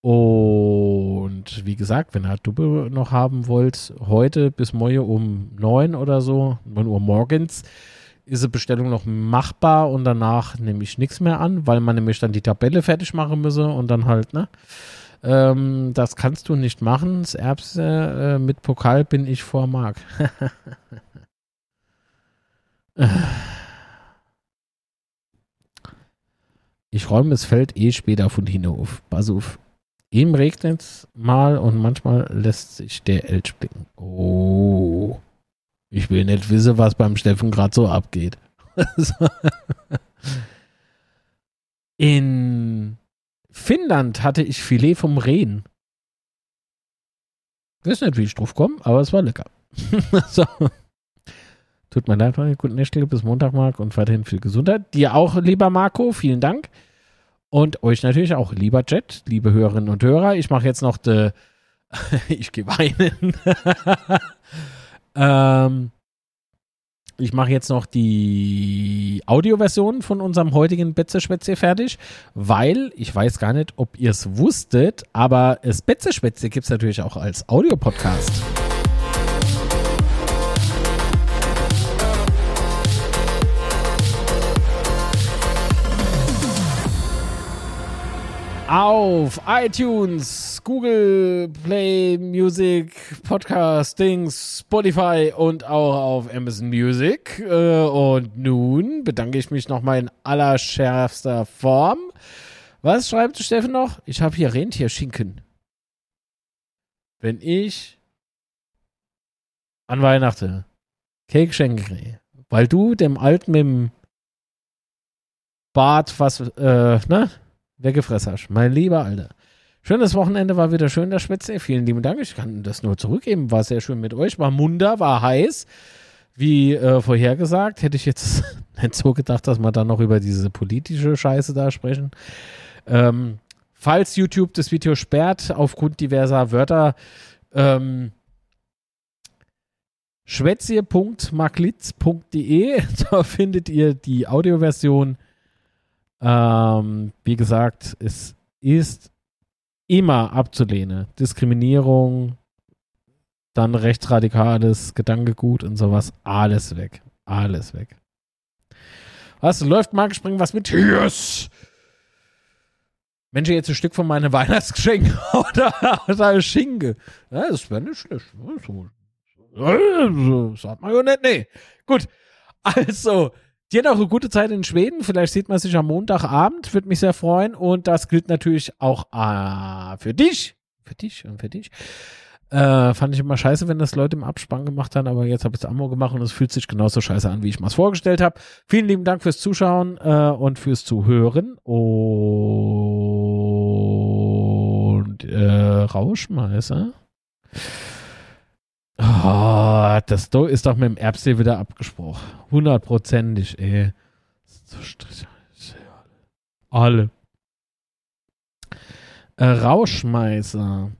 Und wie gesagt, wenn ihr Dubbe noch haben wollt, heute bis morgen um 9 oder so, 9 Uhr morgens, ist die Bestellung noch machbar und danach nehme ich nichts mehr an, weil man nämlich dann die Tabelle fertig machen müsse und dann halt, ne? Ähm, das kannst du nicht machen. Das Erbse äh, mit Pokal bin ich vor Mark. Ich räume das Feld eh später von hinauf. Pass auf. Ihm regnet es mal und manchmal lässt sich der Elch blicken. Oh. Ich will nicht wissen, was beim Steffen gerade so abgeht. In Finnland hatte ich Filet vom Rehen. Ich weiß nicht, wie ich drauf komme, aber es war lecker. so. Tut mir leid, meine guten Nächte, bis Montag, Marc, und weiterhin viel Gesundheit. Dir auch, lieber Marco, vielen Dank. Und euch natürlich auch, lieber Jet, liebe Hörerinnen und Hörer. Ich mache jetzt noch de, ich gehe weinen. ähm, ich mache jetzt noch die Audioversion von unserem heutigen Betze-Schwätze fertig, weil ich weiß gar nicht, ob ihr es wusstet, aber das Betze-Schwätze gibt es natürlich auch als Audiopodcast. Auf iTunes, Google Play Music, Podcastings, Spotify und auch auf Amazon Music. Äh, und nun bedanke ich mich nochmal in allerschärfster Form. Was schreibt Steffen noch? Ich habe hier Rentierschinken. Wenn ich an Weihnachten Cake schenke, weil du dem Alten mit dem Bart was, äh, ne? Weggefressen hast. Mein lieber Alter. Schönes Wochenende, war wieder schön, der Schwitze. Vielen lieben Dank. Ich kann das nur zurückgeben. War sehr schön mit euch. War munter, war heiß. Wie äh, vorhergesagt, hätte ich jetzt nicht so gedacht, dass wir dann noch über diese politische Scheiße da sprechen. Ähm, falls YouTube das Video sperrt, aufgrund diverser Wörter, ähm, schwätzie.maglitz.de, da findet ihr die Audioversion ähm, wie gesagt, es ist immer abzulehnen. Diskriminierung, dann rechtsradikales Gedankegut und sowas, alles weg. Alles weg. Was läuft Marc Springen was mit? Yes! Mensch, jetzt ein Stück von meinem Weihnachtsgeschenk oder, oder Schinke. Ja, das wäre nicht schlecht. So, sagt man ja nicht. Nee. Gut. Also, Dir noch eine gute Zeit in Schweden. Vielleicht sieht man sich am Montagabend. Würde mich sehr freuen. Und das gilt natürlich auch äh, für dich. Für dich und für dich. Äh, fand ich immer scheiße, wenn das Leute im Abspann gemacht haben, aber jetzt habe ich es Ammo gemacht und es fühlt sich genauso scheiße an, wie ich mir es vorgestellt habe. Vielen lieben Dank fürs Zuschauen äh, und fürs Zuhören und äh, Rauschmeißer. Oh, das ist doch mit dem Erbsee wieder abgesprochen. Hundertprozentig, ey. So Alle. Äh, Rauschmeißer.